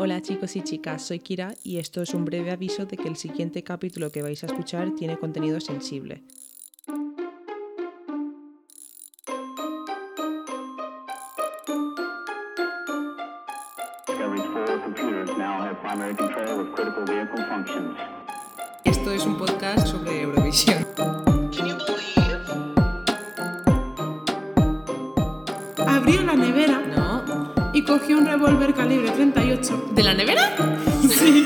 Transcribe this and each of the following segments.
Hola chicos y chicas, soy Kira y esto es un breve aviso de que el siguiente capítulo que vais a escuchar tiene contenido sensible. Esto es un podcast sobre Eurovisión. Abrió la nevera No. y cogió un revólver calibre 38. ¿De la nevera? Sí.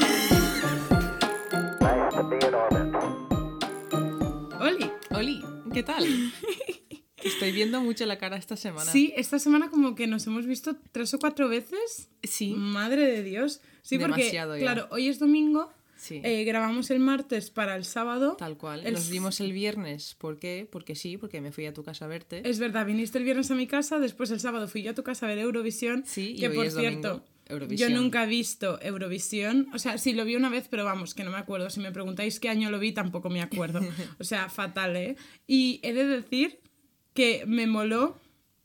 Oli. Oli, ¿qué tal? Te Estoy viendo mucho la cara esta semana. Sí, esta semana como que nos hemos visto tres o cuatro veces. Sí. Madre de Dios. Sí, porque, Demasiado ya. claro, hoy es domingo. Sí. eh, grabamos el martes para el sábado. Tal cual. el Nos vimos el viernes. ¿Por qué? Porque sí, porque me fui a tu casa a verte. Es verdad, viniste el viernes a mi casa, después el sábado fui yo a tu casa a ver Eurovisión. Sí, y que hoy por es cierto, domingo, Eurovisión. yo nunca he visto Eurovisión. O sea, sí lo vi una vez, pero vamos, que no me acuerdo. Si me preguntáis qué año lo vi, tampoco me acuerdo. O sea, fatal, ¿eh? Y he de decir que me moló.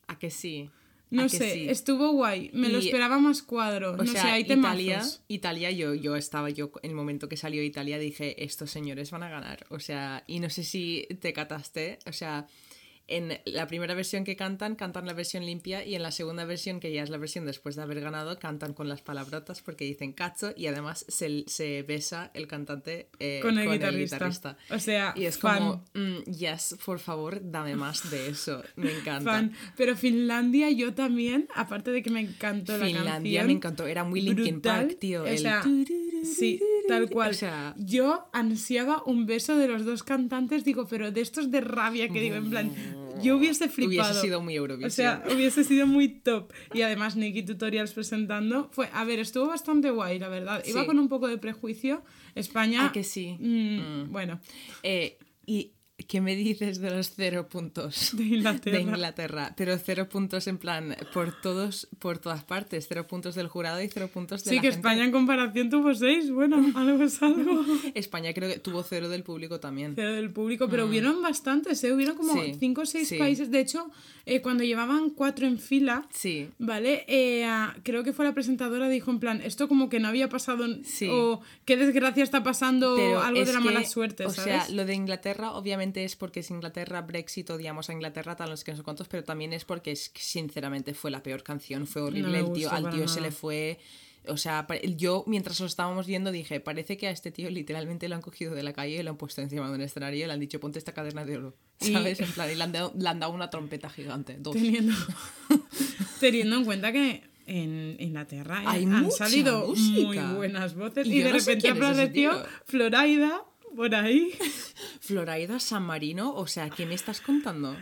¿A que sí? ¿A No sé, sí? estuvo guay. Me lo esperaba más cuadro. O no sea, sé, hay Italia, temazos. Italia, yo, yo estaba, yo en el momento que salió Italia dije, estos señores van a ganar. O sea, y no sé si te cataste, o sea, en la primera versión que cantan, cantan la versión limpia y en la segunda versión, que ya es la versión después de haber ganado, cantan con las palabrotas porque dicen cacho y además se, se besa el cantante eh, Con el guitarrista. O sea, Y es fan. como, mm, yes, por favor, dame más de eso. Me encanta. Fan. Pero Finlandia yo también, aparte de que me encantó la Finlandia canción. me encantó, era muy Linkin Park, tío. o el sea, Sí, tal cual. O sea, Yo ansiaba un beso de los dos cantantes, digo, pero de estos de rabia que digo, en plan, yo hubiese flipado. Hubiese sido muy Eurovisión. O sea, hubiese sido muy top. Y además Nicky Tutorials presentando fue, a ver, estuvo bastante guay, la verdad. Iba Sí. con un poco de prejuicio. España... ¿A que sí? mm, Bueno, Eh, ¿Y qué me dices de los cero puntos? de Inglaterra. De Inglaterra, pero cero puntos en plan por todos, por todas partes, cero puntos del jurado y cero puntos de Sí, la que gente. España en comparación tuvo seis. Bueno, algo es algo. España creo que tuvo cero del público también. Cero del público, pero hubieron bastantes, ¿eh? Hubieron como Mm. Sí, cinco o seis sí. países. De hecho, eh, cuando llevaban cuatro en fila, Sí, ¿vale? Eh, creo que fue la presentadora, dijo en plan, esto como que no había pasado, Sí. o qué desgracia está pasando, pero o algo de la que, mala suerte, O ¿sabes? sea, lo de Inglaterra obviamente es porque es Inglaterra, Brexit, odiamos a Inglaterra, tal, no sé qué, no sé cuántos, pero también es porque es, que, sinceramente fue la peor canción, fue horrible, el tío, al tío se nada. le fue... O sea, yo mientras lo estábamos viendo dije, parece que a este tío literalmente lo han cogido de la calle y lo han puesto encima de un escenario y le han dicho, ponte esta cadena de oro. Y- ¿Sabes? En plan, y le han, dado, le han dado una trompeta gigante. Dos. teniendo, teniendo en cuenta que en Inglaterra eh, Hay han mucha salido música. muy buenas voces Y y, de no repente es ese apareció tío. Floraida por ahí. Floraida San Marino, o sea, ¿qué me estás contando?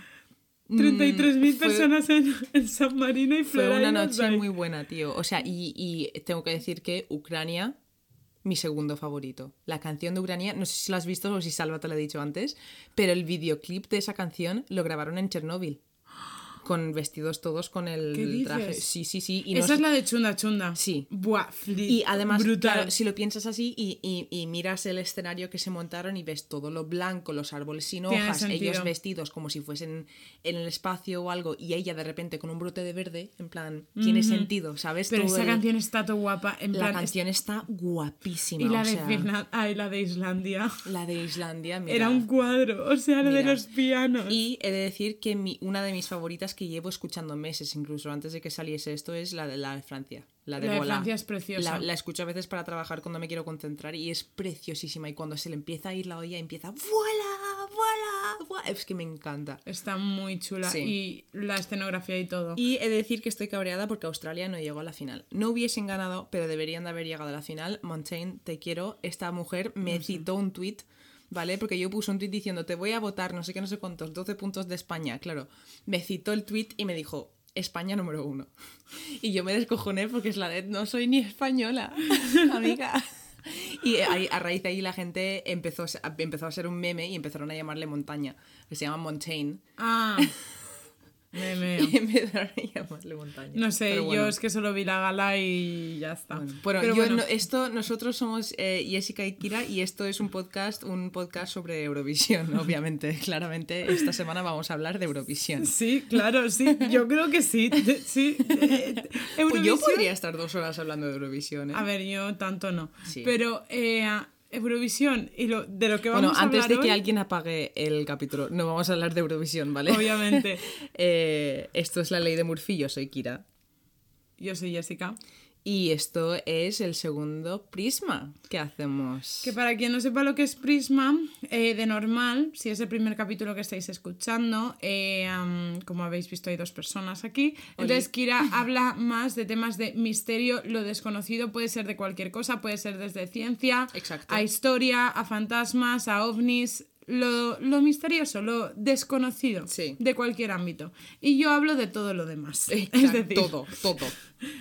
33.000 Mm, fue- personas en, en San Marino y Fue Floraida. una noche muy buena, tío. O sea, y, y tengo que decir que Ucrania, mi segundo favorito. La canción de Ucrania, no sé si lo has visto o si Salva te lo ha dicho antes, pero el videoclip de esa canción lo grabaron en Chernóbil. Con vestidos todos con el ¿Qué traje. Sí, sí, sí. Y no Esa es la de Chunda Chunda. Sí. Buah, flip. Y además, brutal. claro, si lo piensas así y, y- y miras el escenario que se montaron y ves todo lo blanco, los árboles sin hojas, ellos vestidos como si fuesen en el espacio o algo, y ella de repente con un brote de verde, en plan, tiene sentido, ¿sabes? Pero Todo esa el- canción está todo guapa. En La plan, canción está guapísima. Y la o de sea, ay, la de Islandia. la de Islandia, mira. Era un cuadro, o sea, lo de los pianos. Y he de decir que mi- una de mis favoritas que llevo escuchando meses, incluso antes de que saliese esto, es la de la de Francia. La de, La de. Francia es preciosa. La, la escucho a veces para trabajar cuando me quiero concentrar y es preciosísima. Y cuando se le empieza a ir la olla, empieza ¡Voilà! ¡Voilà! ¡Voilà! Es que me encanta. Está muy chula. Sí. Y la escenografía y todo. Y he de decir que estoy cabreada porque Australia no llegó a la final. No hubiesen ganado, pero deberían de haber llegado a la final. Montaigne, te quiero. Esta mujer me citó un tuit, ¿vale? Porque yo puse un tuit diciendo, te voy a votar, no sé qué, no sé cuántos, 12 puntos de España. Claro, me citó el tuit y me dijo, España número uno. Y yo me descojoné porque es la de, no soy ni española, amiga. Y a raíz de ahí la gente empezó, empezó a ser un meme y empezaron a llamarle montaña, que se llama Montaigne. Ah, Me meo. de llamarle montaña. No sé, bueno. yo es que solo vi la gala y ya está. Bueno, yo bueno, no- esto, nosotros somos eh, Jessica y Kira y esto es un podcast, un podcast sobre Eurovisión, obviamente. Claramente, esta semana vamos a hablar de Eurovisión. Sí, claro, sí. Yo creo que sí. de- sí. eh, Pues yo podría estar dos horas hablando de Eurovisión. ¿eh? A ver, yo tanto no. Sí. Pero eh, Eurovisión y lo, de lo que bueno, vamos a antes hablar de que hoy, alguien apague el capítulo, no vamos a hablar de Eurovisión, ¿vale? obviamente, Eh, esto es la ley de Murphy, yo soy Kira. yo soy Jessica. Y esto es el segundo prisma que hacemos. Que para quien no sepa lo que es Prisma, eh, de normal, si es el primer capítulo que estáis escuchando, eh, como habéis visto hay dos personas aquí, entonces Kira habla más de temas de misterio, lo desconocido, puede ser de cualquier cosa, puede ser desde ciencia, Exacto. a historia, a fantasmas, a ovnis, lo, lo misterioso, lo desconocido Sí. de cualquier ámbito. Y yo hablo de todo lo demás. es decir, todo, todo,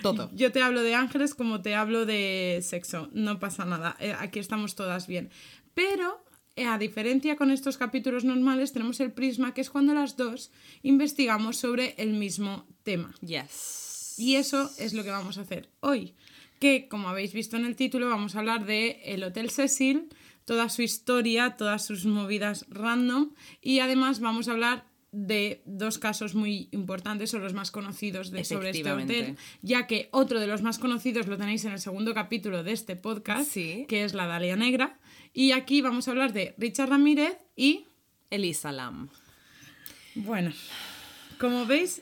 todo. yo te hablo de ángeles como te hablo de sexo. No pasa nada. Eh, aquí estamos todas bien. Pero, eh, a diferencia con estos capítulos normales, tenemos el prisma, que es cuando las dos investigamos sobre el mismo tema. Yes. Y eso es lo que vamos a hacer hoy. Que, como habéis visto en el título, vamos a hablar de el Hotel Cecil, toda su historia, todas sus movidas random. Y además vamos a hablar de dos casos muy importantes o los más conocidos de, sobre este hotel, ya que otro de los más conocidos lo tenéis en el segundo capítulo de este podcast, Sí. que es la Dalia Negra. Y aquí vamos a hablar de Richard Ramírez y Elisa Lam. bueno, como veis,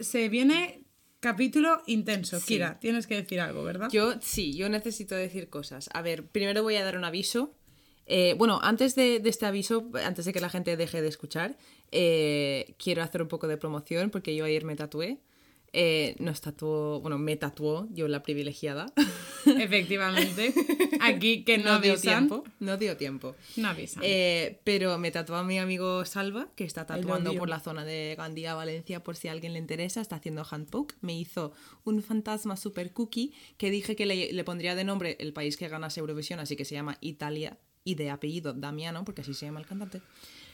se viene capítulo intenso. Sí. Kira, tienes que decir algo, ¿verdad? Yo sí, yo necesito decir cosas. A ver, primero voy a dar un aviso. Eh, bueno, antes de, de este aviso, antes de que la gente deje de escuchar, eh, quiero hacer un poco de promoción porque yo ayer me tatué. Eh, nos tatuó, bueno, me tatuó yo la privilegiada. Efectivamente. Aquí que no, dio avisan. tiempo. No dio tiempo. No avisan. Eh, pero me tatuó a mi amigo Salva, que está tatuando por la zona de Gandía, Valencia, por si a alguien le interesa, está haciendo handpoke. Me hizo un fantasma super cookie que dije que le, le pondría de nombre el país que ganase Eurovisión, así que se llama Italia y de apellido Damiano, porque así se llama el cantante.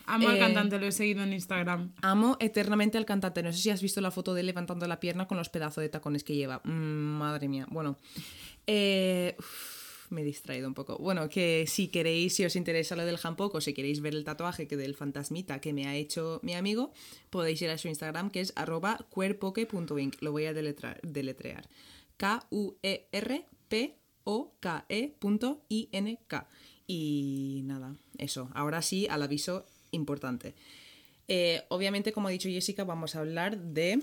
Amo al eh, cantante, lo he seguido en Instagram. Amo eternamente al cantante. No sé si has visto la foto de él levantando la pierna con los pedazos de tacones que lleva. Mm, madre mía. Bueno, eh, uf, me he distraído un poco. Bueno, que si queréis, si os interesa lo del handpoke o si queréis ver el tatuaje que del fantasmita que me ha hecho mi amigo, podéis ir a su Instagram que es arroba queerpoke.inc. Lo voy a deletrear. K-U-E-R-P-O-K-E.I-N-K. Y nada, eso. Ahora sí, al aviso importante. Eh, obviamente, como ha dicho Jessica, vamos a hablar de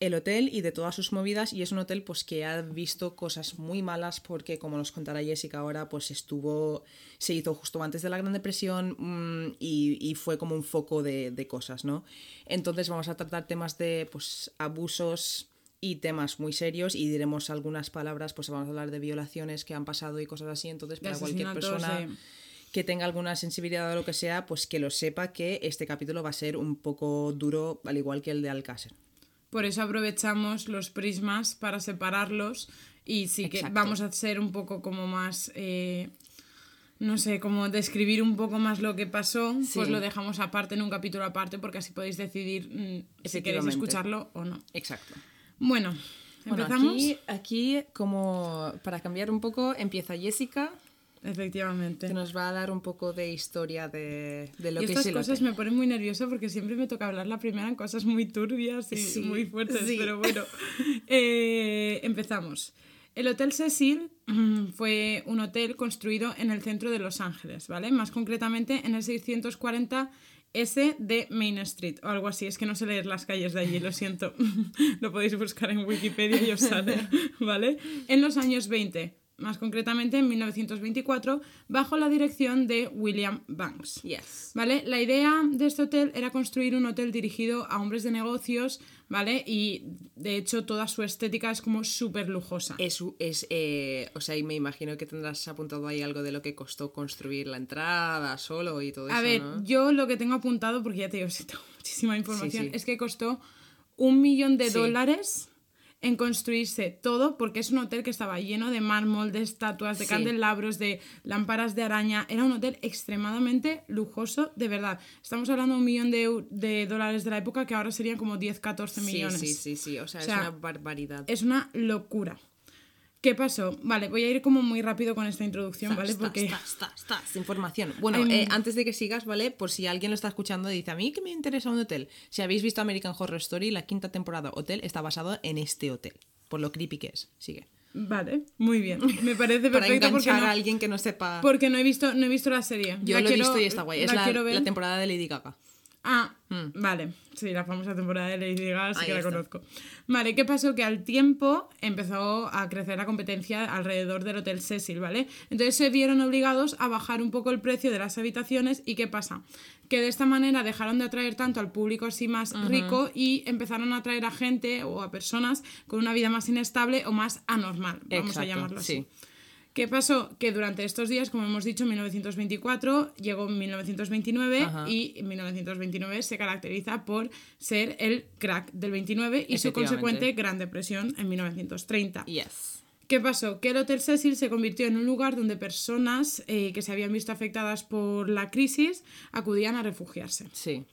el hotel y de todas sus movidas y es un hotel pues que ha visto cosas muy malas porque como nos contará Jessica ahora pues estuvo se hizo justo antes de la Gran Depresión mm, y, fue como un foco de, de cosas no entonces vamos a tratar temas de pues abusos y temas muy serios y diremos algunas palabras pues vamos a hablar de violaciones que han pasado y cosas así entonces para cualquier persona que tenga alguna sensibilidad o lo que sea, pues que lo sepa que este capítulo va a ser un poco duro, al igual que el de Alcácer. Por eso aprovechamos los prismas para separarlos y sí que Exacto. vamos a hacer un poco como más, eh, no sé, como describir un poco más lo que pasó, Sí. pues lo dejamos aparte en un capítulo aparte porque así podéis decidir mm, si queréis escucharlo o no. Exacto. Bueno, Bueno, empezamos. aquí, aquí, como para cambiar un poco, empieza Jessica, Efectivamente. que nos va a dar un poco de historia de, de lo y que estas cosas me ponen muy nerviosa porque siempre me toca hablar la primera en cosas muy turbias y Sí, muy fuertes, sí. pero bueno. Eh, empezamos. El Hotel Cecil mm, fue un hotel construido en el centro de Los Ángeles, ¿vale? Más concretamente en el 640 S de Main Street o algo así. Es que no sé leer las calles de allí, lo siento. lo podéis buscar en Wikipedia y os sale, ¿vale? En los años 20, más concretamente en 1924, bajo la dirección de William Banks. Yes. ¿Vale? La idea de este hotel era construir un hotel dirigido a hombres de negocios, ¿vale? Y de hecho toda su estética es como súper lujosa. Es, es eh, o sea, y me imagino que tendrás apuntado ahí algo de lo que costó construir la entrada solo y todo A eso, ver, ¿no? yo lo que tengo apuntado, porque ya te digo, sí tengo muchísima información, sí. es que costó un millón de Sí. dólares en construirse todo porque es un hotel que estaba lleno de mármol, de estatuas, de Sí. candelabros, de lámparas de araña. Era un hotel extremadamente lujoso, de verdad. Estamos hablando de un millón de, de dólares de la época que ahora serían como 10, 14 millones. Sí, sí, sí, sí. O sea, O sea, es una barbaridad. Es una locura. ¿Qué pasó? Vale, voy a ir como muy rápido con esta introducción, ¿vale? Porque... está, está, información. Bueno, eh, antes de que sigas, ¿vale? Por si alguien lo está escuchando y dice, a mí que me interesa un hotel. Si habéis visto American Horror Story, la quinta temporada hotel está basado en este hotel. Por lo creepy que es. Sigue. Vale, muy bien. Me parece Para perfecto porque enganchar no, a alguien que no sepa... porque no he visto, no he visto la serie. Yo La lo he visto y está guay. Es la, la temporada de Lady Gaga. Ah, vale. Sí, la famosa temporada de Lady Gaga, sí Ahí que la conozco. Vale, ¿qué pasó? Que al tiempo empezó a crecer la competencia alrededor del Hotel Cecil, ¿vale? Entonces se vieron obligados a bajar un poco el precio de las habitaciones y ¿qué pasa? Que de esta manera dejaron de atraer tanto al público así más rico y empezaron a atraer a gente o a personas con una vida más inestable o más anormal, vamos a llamarlo así. sí. ¿Qué pasó? Que durante estos días, como hemos dicho, 1924 llegó 1929 Ajá. y 1929 se caracteriza por ser el crack del 29 y su consecuente Gran Depresión en 1930. Yes. ¿Qué pasó? Que el Hotel Cecil se convirtió en un lugar donde personas eh, que se habían visto afectadas por la crisis acudían a refugiarse. Sí.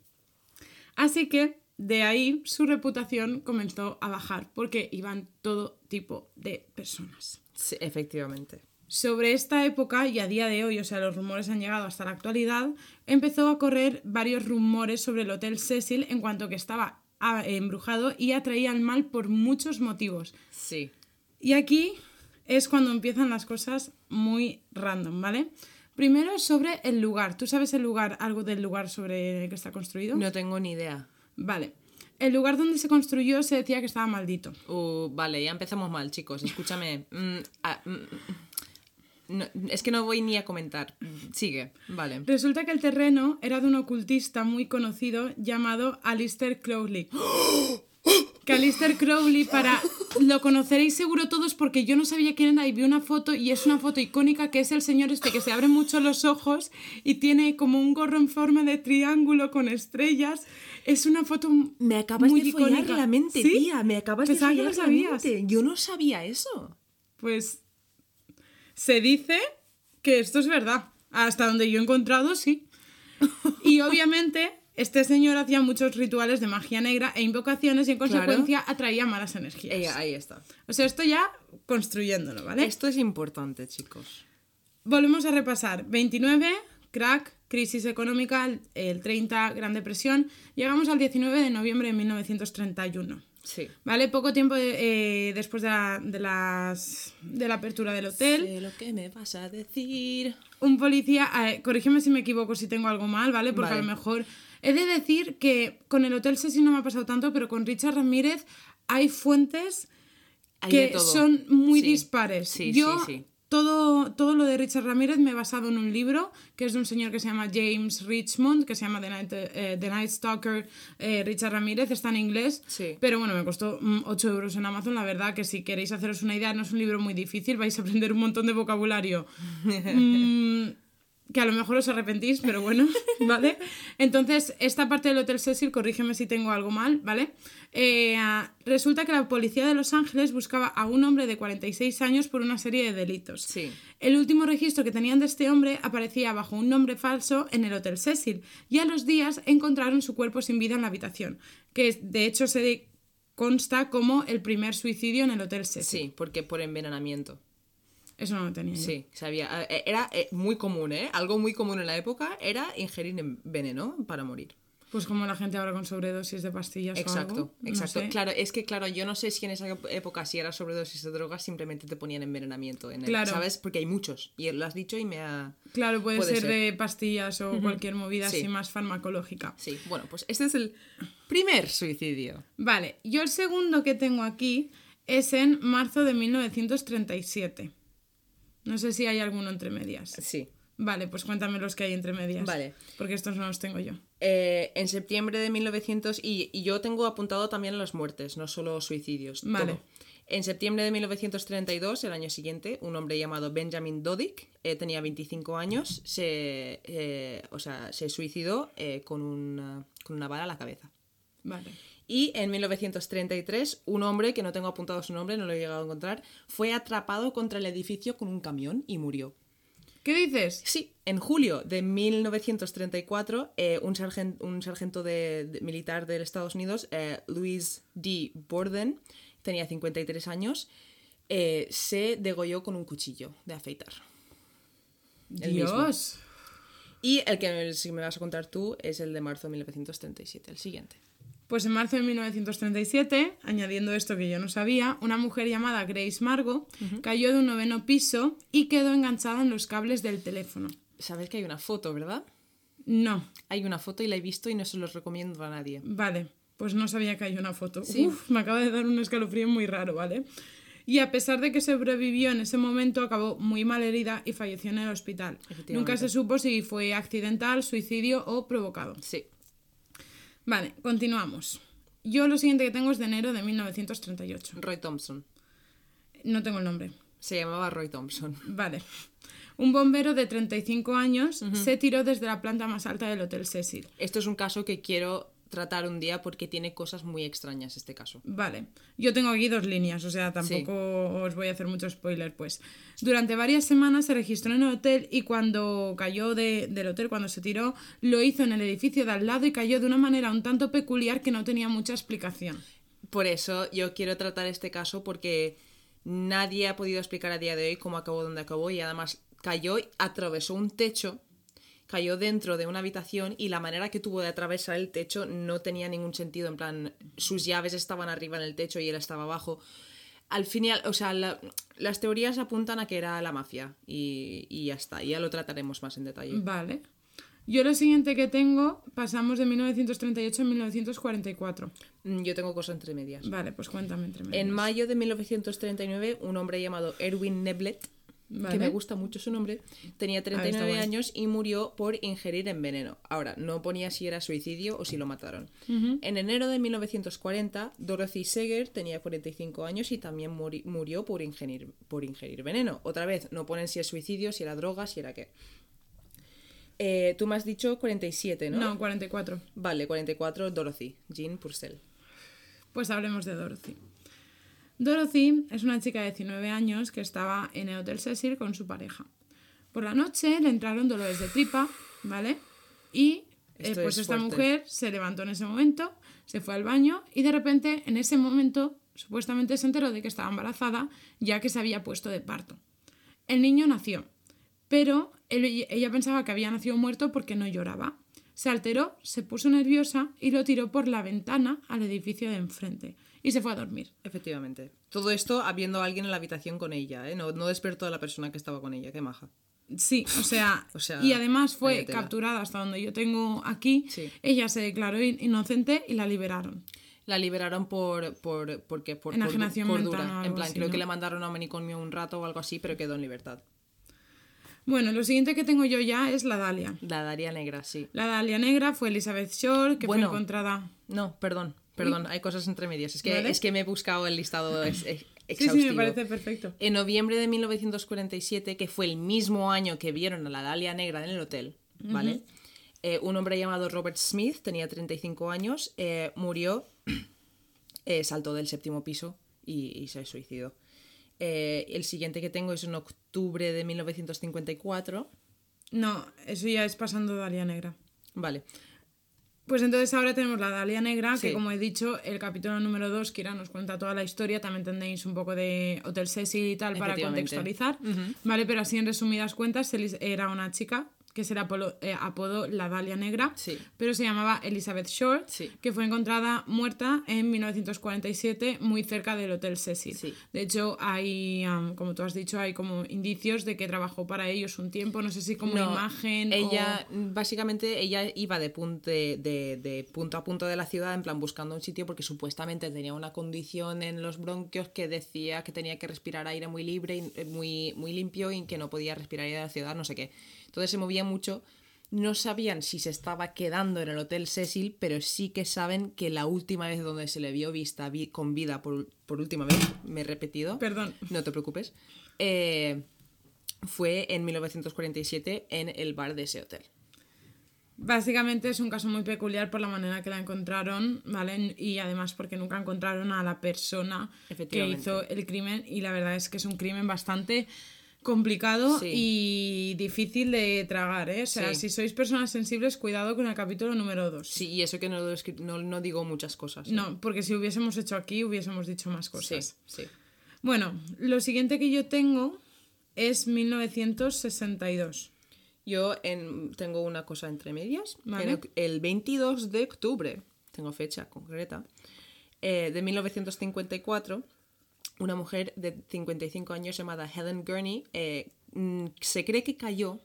Así que de ahí su reputación comenzó a bajar porque iban todo tipo de personas. Sí, efectivamente. Sobre esta época y a día de hoy, o sea, los rumores han llegado hasta la actualidad, empezó a correr varios rumores sobre el Hotel Cecil en cuanto que estaba ah, embrujado y atraía al mal por muchos motivos. Sí. Y aquí es cuando empiezan las cosas muy random, ¿vale? Primero sobre el lugar. ¿Tú sabes el lugar, algo del lugar sobre el que está construido? No tengo ni idea. Vale. El lugar donde se construyó se decía que estaba maldito. Uh, vale, ya empezamos mal, chicos. Escúchame. Mm, ah, mm, no, es que no voy ni a comentar. Sigue. Vale. Resulta que el terreno era de un ocultista muy conocido llamado Alistair Crowley. Que Alistair Crowley, para. Lo conoceréis seguro todos porque yo no sabía quién era y vi una foto y es una foto icónica que es el señor este que se abre mucho los ojos y tiene como un gorro en forma de triángulo con estrellas. Es una foto Me acabas muy de follar icónica. la mente, ¿Sí? tía. Me acabas Pensaba de que lo follar la sabías. mente. Yo no sabía eso. Pues se dice que esto es verdad. Hasta donde yo he encontrado, sí. Y obviamente este señor hacía muchos rituales de magia negra e invocaciones y en Claro. consecuencia atraía malas energías. Eh, ahí está. O sea, esto ya construyéndolo, ¿vale? Esto es importante, chicos. Volvemos a repasar. 29, crack, crisis económica, el- el 30, Gran Depresión. Llegamos al 19 de noviembre de 1931. Sí. ¿Vale? Poco tiempo de- eh, después de la, de, las, de la apertura del hotel. Sé lo que me vas a decir. un policía, eh, corrígeme si me equivoco, si tengo algo mal, ¿vale? Porque a lo mejor he de decir que con el Hotel Cecil no me ha pasado tanto, pero con Richard Ramírez hay fuentes Hay que son muy Sí. dispares. Sí, Yo sí. Todo, todo lo de Richard Ramírez me he basado en un libro que es de un señor que se llama James Richmond, que se llama The Night, eh, The Night Stalker eh, Richard Ramírez, está en inglés, Sí. pero bueno, me costó mm, 8 euros en Amazon, la verdad que si queréis haceros una idea, no es un libro muy difícil, vais a aprender un montón de vocabulario. Mm, que a lo mejor os arrepentís, pero bueno, ¿vale? Entonces, esta parte del Hotel Cecil, corrígeme si tengo algo mal, ¿vale? Eh, resulta que la policía de Los Ángeles buscaba a un hombre de 46 años por una serie de delitos. Sí. El último registro que tenían de este hombre aparecía bajo un nombre falso en el Hotel Cecil y a los días encontraron su cuerpo sin vida en la habitación, que de hecho se consta como el primer suicidio en el Hotel Cecil. Sí, porque por envenenamiento. Eso no lo tenía yo. Sí, sabía. Era eh, muy común, ¿eh? Algo muy común en la época era ingerir en- veneno para morir. Pues como la gente ahora con sobredosis de pastillas o Exacto, algo, no exacto. sé. Claro, es que claro, yo no sé si en esa época si era sobredosis de drogas, simplemente te ponían envenenamiento en el, Claro. ¿sabes? Porque hay muchos. Y lo has dicho y me ha. Claro, puede, Puede ser, ser. de pastillas o cualquier movida Sí. así más farmacológica. Sí, bueno, pues este es el primer suicidio. Vale, yo el segundo que tengo aquí es en marzo de 1937. No sé si hay alguno entre medias. Sí. Vale, pues cuéntame los que hay entre medias. Vale. Porque estos no los tengo yo. Eh, en septiembre de 1900, y, y yo tengo apuntado también las muertes, no solo suicidios. Vale. todo. En septiembre de 1932, el año siguiente, un hombre llamado Benjamin Dodik, eh, tenía 25 años, se, eh, o sea, se suicidó eh, con, una, con una bala a la cabeza. Vale. Y en 1933, un hombre, que no tengo apuntado su nombre, no lo he llegado a encontrar, fue atrapado contra el edificio con un camión y murió. ¿Qué dices? Sí, en julio de 1934, eh, un, sargen- un sargento de, de- militar de Estados Unidos, eh, Louis D. Borden, tenía 53 años, eh, se degolló con un cuchillo de afeitar. El mismo. Dios. Y el que si me vas a contar tú es el de marzo de 1937, el siguiente. Pues en marzo de 1937, añadiendo esto que yo no sabía, una mujer llamada Grace Margo cayó de un noveno piso y quedó enganchada en los cables del teléfono. Sabes que hay una foto, ¿verdad? No, Hay una foto y la he visto y no se los recomiendo a nadie. vale, pues no sabía que hay una foto. Sí. Uf, me acaba de dar un escalofrío muy raro, ¿vale? Y a pesar de que sobrevivió en ese momento, acabó muy mal herida y falleció en el hospital. Nunca se supo si fue accidental, suicidio o provocado. Sí. Vale, continuamos. Yo lo siguiente que tengo es de enero de 1938. Roy Thompson. No tengo el nombre. Se llamaba Roy Thompson. Vale. Un bombero de 35 años se tiró desde la planta más alta del Hotel Cecil. Esto es un caso que quiero tratar un día porque tiene cosas muy extrañas este caso. Vale. Yo tengo aquí dos líneas, o sea, tampoco os voy a hacer mucho spoiler, pues. Durante varias semanas se registró en el hotel y cuando cayó de- del hotel, cuando se tiró, lo hizo en el edificio de al lado y cayó de una manera un tanto peculiar que no tenía mucha explicación. Por eso yo quiero tratar este caso porque nadie ha podido explicar a día de hoy cómo acabó donde acabó y además cayó, atravesó un techo, cayó dentro de una habitación y la manera que tuvo de atravesar el techo no tenía ningún sentido. En plan, sus llaves estaban arriba en el techo y él estaba abajo. Al final, o sea, la- las teorías apuntan a que era la mafia y, y ya está, ya lo trataremos más en detalle. Vale. Yo lo siguiente que tengo, pasamos de 1938 a 1944. Mm, Yo tengo cosas entre medias. Vale, pues cuéntame entre En medias. mayo de 1939, un hombre llamado Erwin Que me gusta mucho su nombre, tenía 39 guay. años y murió por ingerir en veneno. Ahora, no ponía si era suicidio o si lo mataron. En enero de 1940, Dorothy Seger tenía 45 años y también muri- murió por ingerir, por ingerir veneno. Otra vez, no ponen si es suicidio, si era droga, si era qué. Eh, tú me has dicho 47, ¿no? No, 44. Vale, 44, Dorothy, Jean Purcell. Pues hablemos de Dorothy. Dorothy es una chica de 19 años que estaba en el Hotel Cecil con su pareja. Por la noche le entraron dolores de tripa, ¿vale? Y eh, pues es esta fuerte. mujer se levantó en ese momento, se fue al baño y de repente en ese momento supuestamente se enteró de que estaba embarazada ya que se había puesto de parto. El niño nació, pero él- ella pensaba que había nacido muerto porque no lloraba. Se alteró, se puso nerviosa y lo tiró por la ventana al edificio de enfrente y se fue a dormir. Efectivamente. Todo esto habiendo alguien en la habitación con ella, ¿eh? No, no despertó a la persona que estaba con ella, qué maja. Sí, o sea, O sea, y además fue capturada hasta donde yo tengo aquí. Sí. Ella se declaró in- inocente y la liberaron. La liberaron por, por, porque, por, por, Enajenación mental o algo En plan, así, creo ¿no? que le mandaron a manicomio un rato o algo así, pero quedó en libertad. Bueno, lo siguiente que tengo yo ya es la Dalia. La Daria Negra, sí. La Dalia negra fue Elizabeth Shore, que Bueno. fue encontrada. No, perdón, perdón, hay cosas entre medias. Es que, Vale. es que me he buscado el listado ex- ex- Sí, exhaustivo. sí, me parece perfecto. En noviembre de 1947, que fue el mismo año que vieron a la Dalia Negra en el hotel, ¿vale? Eh, un hombre llamado Robert Smith, tenía 35 años, eh, murió, eh, saltó del séptimo piso y, y se suicidó. El siguiente que tengo es en octubre de 1954. No, eso ya es pasando Dalia negra. Vale, Pues entonces ahora tenemos la Dalia Negra, que como he dicho, el capítulo número 2, Kira nos cuenta toda la historia, también tenéis un poco de Hotel Cecil y tal para contextualizar, ¿vale? Pero así en resumidas cuentas, era una chica que se le apolo- eh, apodó la Dalia Negra, Sí. pero se llamaba Elizabeth Short, Sí. que fue encontrada muerta en 1947 muy cerca del Hotel Cecil. Sí. De hecho, hay, am, como tú has dicho, hay como indicios de que trabajó para ellos un tiempo, no sé si como No, imagen Ella, o... básicamente, ella iba de, pun- de, de- de punto a punto de la ciudad, en plan buscando un sitio, porque supuestamente tenía una condición en los bronquios que decía que tenía que respirar aire muy libre, y, eh, muy, muy limpio y que no podía respirar aire de la ciudad, no sé qué. Entonces se movía mucho. No sabían si se estaba quedando en el Hotel Cecil, pero sí que saben que la última vez donde se le vio vista vi- con vida, por, por última vez, me he repetido, Perdón. no te preocupes, eh, fue en 1947 en el bar de ese hotel. Básicamente es un caso muy peculiar por la manera que la encontraron, ¿vale? Y además porque nunca encontraron a la persona que hizo el crimen y la verdad es que es un crimen bastante complicado Sí. y difícil de tragar, ¿eh? O sea, Sí. si sois personas sensibles, cuidado con el capítulo número 2. Sí, y eso que no, no, no digo muchas cosas. ¿eh? No, porque si hubiésemos hecho aquí hubiésemos dicho más Sí, cosas. sí. Bueno, lo siguiente que yo tengo es 1962. Yo en- tengo una cosa entre medias. Vale. El 22 de octubre, tengo fecha concreta, eh, de 1954, una mujer de 55 años llamada Helen Gurney eh, mm, se cree que cayó,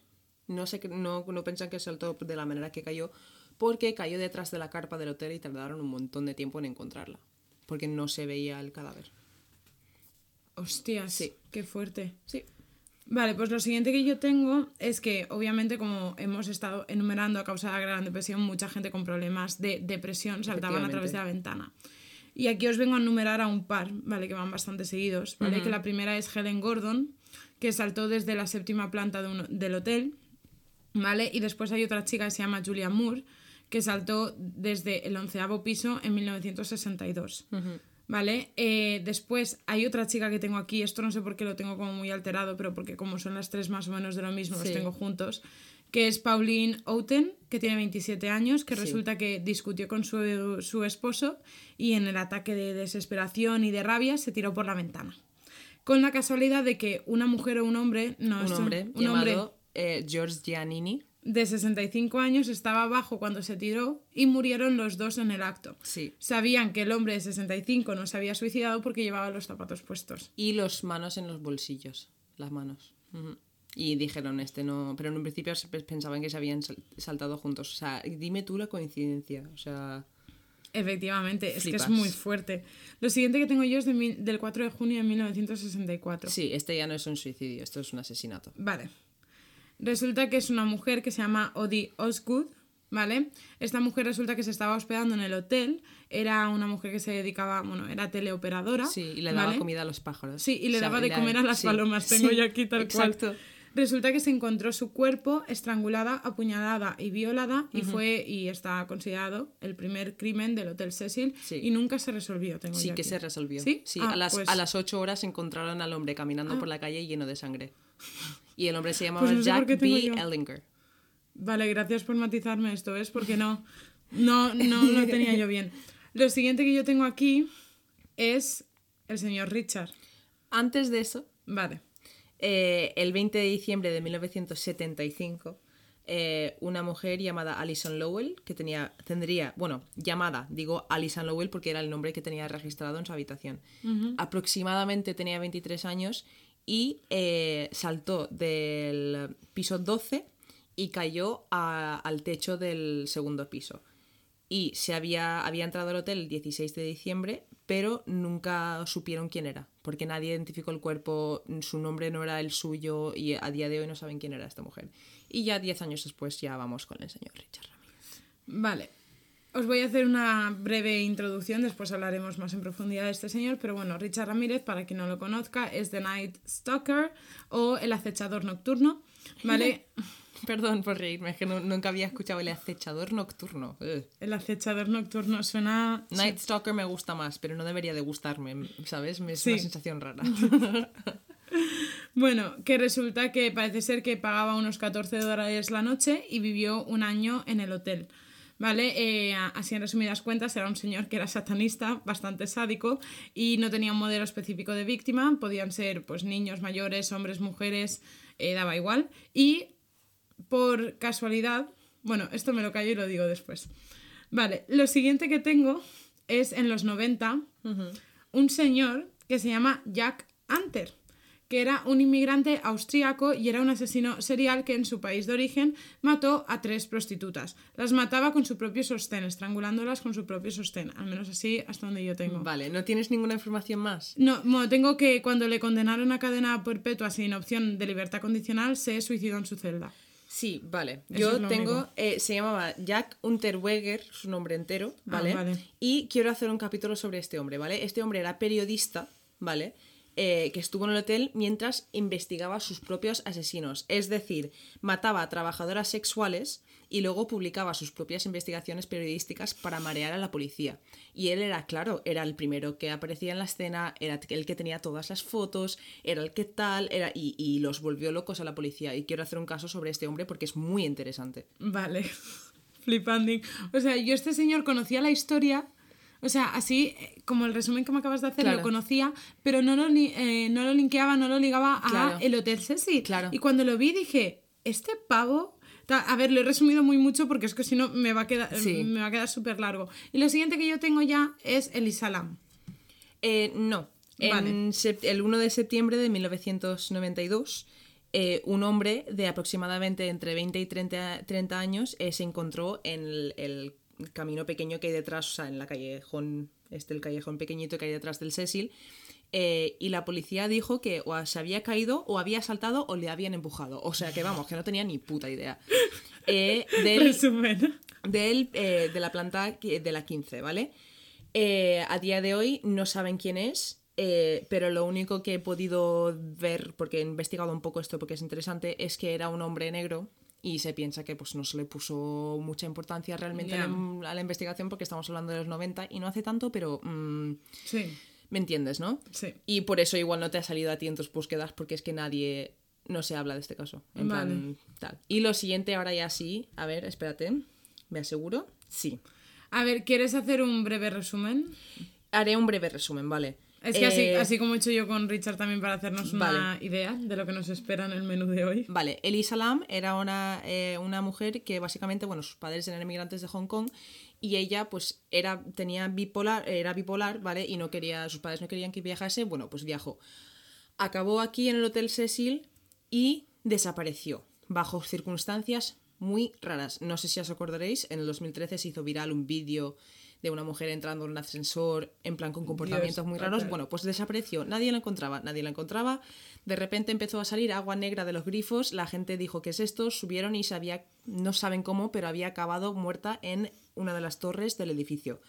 no, se, no, no piensan que saltó de la manera que cayó, porque cayó detrás de la carpa del hotel y tardaron un montón de tiempo en encontrarla, porque no se veía el cadáver. Hostias, Sí. qué fuerte. Sí, Vale, pues lo siguiente que yo tengo es que, obviamente, como hemos estado enumerando a causa de la Gran Depresión, mucha gente con problemas de depresión saltaban a través de la ventana. Y aquí os vengo a enumerar a un par, ¿vale? Que van bastante seguidos, ¿vale? Que la primera es Helen Gordon, que saltó desde la séptima planta de un- del hotel, ¿vale? Y después hay otra chica que se llama Julia Moore, que saltó desde el onceavo piso en 1962. ¿Vale? Eh, después hay otra chica que tengo aquí, esto no sé por qué lo tengo como muy alterado, pero porque como son las tres más o menos de lo mismo, los Sí. tengo juntos, que es Pauline Outen, que tiene 27 años, que Sí. resulta que discutió con su, su esposo y en el ataque de desesperación y de rabia se tiró por la ventana. Con la casualidad de que una mujer o un hombre, no, un hombre un hombre llamado eh, George Giannini. de 65 años estaba abajo cuando se tiró y murieron los dos en el acto. Sí. Sabían que el hombre de 65 no se había suicidado porque llevaba los zapatos puestos. Y los manos en los bolsillos. Las manos. Y dijeron, este no. Pero en un principio pensaban que se habían sal- saltado juntos. O sea, dime tú la coincidencia. O sea. Efectivamente, es que es muy fuerte. Lo siguiente que tengo yo es de mil- del 4 de junio de 1964. Sí, este ya no es un suicidio, esto es un asesinato. Vale. Resulta que es una mujer que se llama Odie Osgood, ¿vale? Esta mujer resulta que se estaba hospedando en el hotel. Era una mujer que se dedicaba, bueno, era teleoperadora. Sí, y le daba ¿vale? comida a los pájaros. Sí, y le O sea, daba de la- comer a las sí, palomas. Tengo sí, yo aquí tal exacto. cual. Resulta que se encontró su cuerpo estrangulada, apuñalada y violada y fue y está considerado el primer crimen del Hotel Cecil Sí. y nunca se resolvió. Tengo Sí que aquí. se resolvió. ¿Sí? Ah, a, las, pues- a las 8 horas encontraron al hombre caminando por la calle lleno de sangre. Y el hombre se llamaba Pues no sé Jack B. Ellinger. Vale, gracias por matizarme esto, ¿ves? Porque no, no, no lo tenía yo bien. Lo siguiente que yo tengo aquí es el señor Richard. Antes de eso, Vale. Eh, el 20 de diciembre de 1975, eh, una mujer llamada Alison Lowell, que tenía, tendría, bueno, llamada, digo Alison Lowell porque era el nombre que tenía registrado en su habitación. Aproximadamente tenía 23 años y eh, saltó del piso 12 y cayó a- al techo del segundo piso. Y se había, había entrado al hotel el 16 de diciembre, pero nunca supieron quién era, porque nadie identificó el cuerpo, su nombre no era el suyo y a día de hoy no saben quién era esta mujer. Y ya 10 años después ya vamos con el señor Richard Ramírez. Vale. Os voy a hacer una breve introducción, después hablaremos más en profundidad de este señor, pero bueno, Richard Ramírez, para quien no lo conozca, es The Night Stalker o el acechador nocturno, ¿vale? Perdón por reírme, es que no- nunca había escuchado el acechador nocturno. Ugh. El acechador nocturno suena... Night Stalker me gusta más, pero no debería de gustarme, ¿sabes? Me- Es Sí. una sensación rara. Bueno, que resulta que parece ser que pagaba unos 14 dólares la noche y vivió un año en el hotel. ¿Vale? Eh, así en resumidas cuentas, era un señor que era satanista, bastante sádico y no tenía un modelo específico de víctima. Podían ser pues niños, mayores, hombres, mujeres, eh, daba igual. Y por casualidad, bueno, esto me lo callo y lo digo después. Vale, lo siguiente que tengo es en los 90 un señor que se llama Jack Anter, que era un inmigrante austríaco y era un asesino serial que en su país de origen mató a tres prostitutas. Las mataba con su propio sostén, estrangulándolas con su propio sostén, al menos así hasta donde yo tengo. Vale, ¿no tienes ninguna información más? No, bueno, tengo que cuando le condenaron a cadena perpetua sin opción de libertad condicional, se suicidó en su celda. Sí, vale. Eso Yo tengo, eh, se llamaba Jack Unterweger, su nombre entero, Ah, ¿vale? vale. Y quiero hacer un capítulo sobre este hombre, ¿vale? Este hombre era periodista, ¿vale? Eh, que estuvo en el hotel mientras investigaba sus propios asesinos. Es decir, mataba a trabajadoras sexuales y luego publicaba sus propias investigaciones periodísticas para marear a la policía. Y él era, claro, era el primero que aparecía en la escena, era el que tenía todas las fotos, era el que tal, era, y, y los volvió locos a la policía. Y quiero hacer un caso sobre este hombre porque es muy interesante. Vale. Flipanding. O sea, yo este señor conocía la historia. O sea, así eh, como el resumen que me acabas de hacer Claro. lo conocía, pero no lo, eh, no lo linkeaba, no lo ligaba a Claro. el Hotel Cecil. Claro. Y cuando lo vi dije, este pavo... A ver, lo he resumido muy mucho porque es que si no me va a quedar, Sí. me va a quedar súper largo. Y lo siguiente que yo tengo ya es el Isalam. Eh, no. Vale. En sep- el 1 de septiembre de 1992, eh, un hombre de aproximadamente entre 20 y 30, 30 años eh, se encontró en el, el camino pequeño que hay detrás, o sea, en la callejón, este el callejón pequeñito que hay detrás del Cecil, eh, y la policía dijo que o se había caído o había saltado o le habían empujado. O sea que vamos, que no tenía ni puta idea. Eh, del, Resumen. del, eh, de la planta de la 15, ¿vale? Eh, a día de hoy no saben quién es, eh, pero lo único que he podido ver, porque he investigado un poco esto porque es interesante, es que era un hombre negro y se piensa que pues no se le puso mucha importancia realmente a, la, a la investigación porque estamos hablando de los 90 y no hace tanto, pero mm, Sí, me entiendes, ¿no? sí. Y por eso igual no te ha salido a ti en tus búsquedas porque es que nadie no se habla de este caso. En Vale. plan, tal. Y lo siguiente ahora ya sí, a ver, espérate, me aseguro. Sí. A ver, ¿quieres hacer un breve resumen? Haré un breve resumen, ¿vale? Es que así, Eh, así como he hecho yo con Richard también para hacernos una Vale. idea de lo que nos espera en el menú de hoy. Vale, Elisa Lam era una, eh, una mujer que básicamente, bueno, sus padres eran emigrantes de Hong Kong y ella pues era, tenía bipolar, era bipolar, ¿vale? Y no quería, sus padres no querían que viajase, bueno, pues viajó. Acabó aquí en el Hotel Cecil y desapareció, bajo circunstancias muy raras. No sé si os acordaréis, en el 2013 se hizo viral un vídeo de una mujer entrando en un ascensor en plan con comportamientos muy raros. Bueno, pues desapareció, nadie la encontraba, nadie la encontraba. De repente empezó a salir agua negra de los grifos, la gente dijo, ¿qué es esto? Subieron y se había, no saben cómo, pero había acabado muerta en una de las torres del edificio.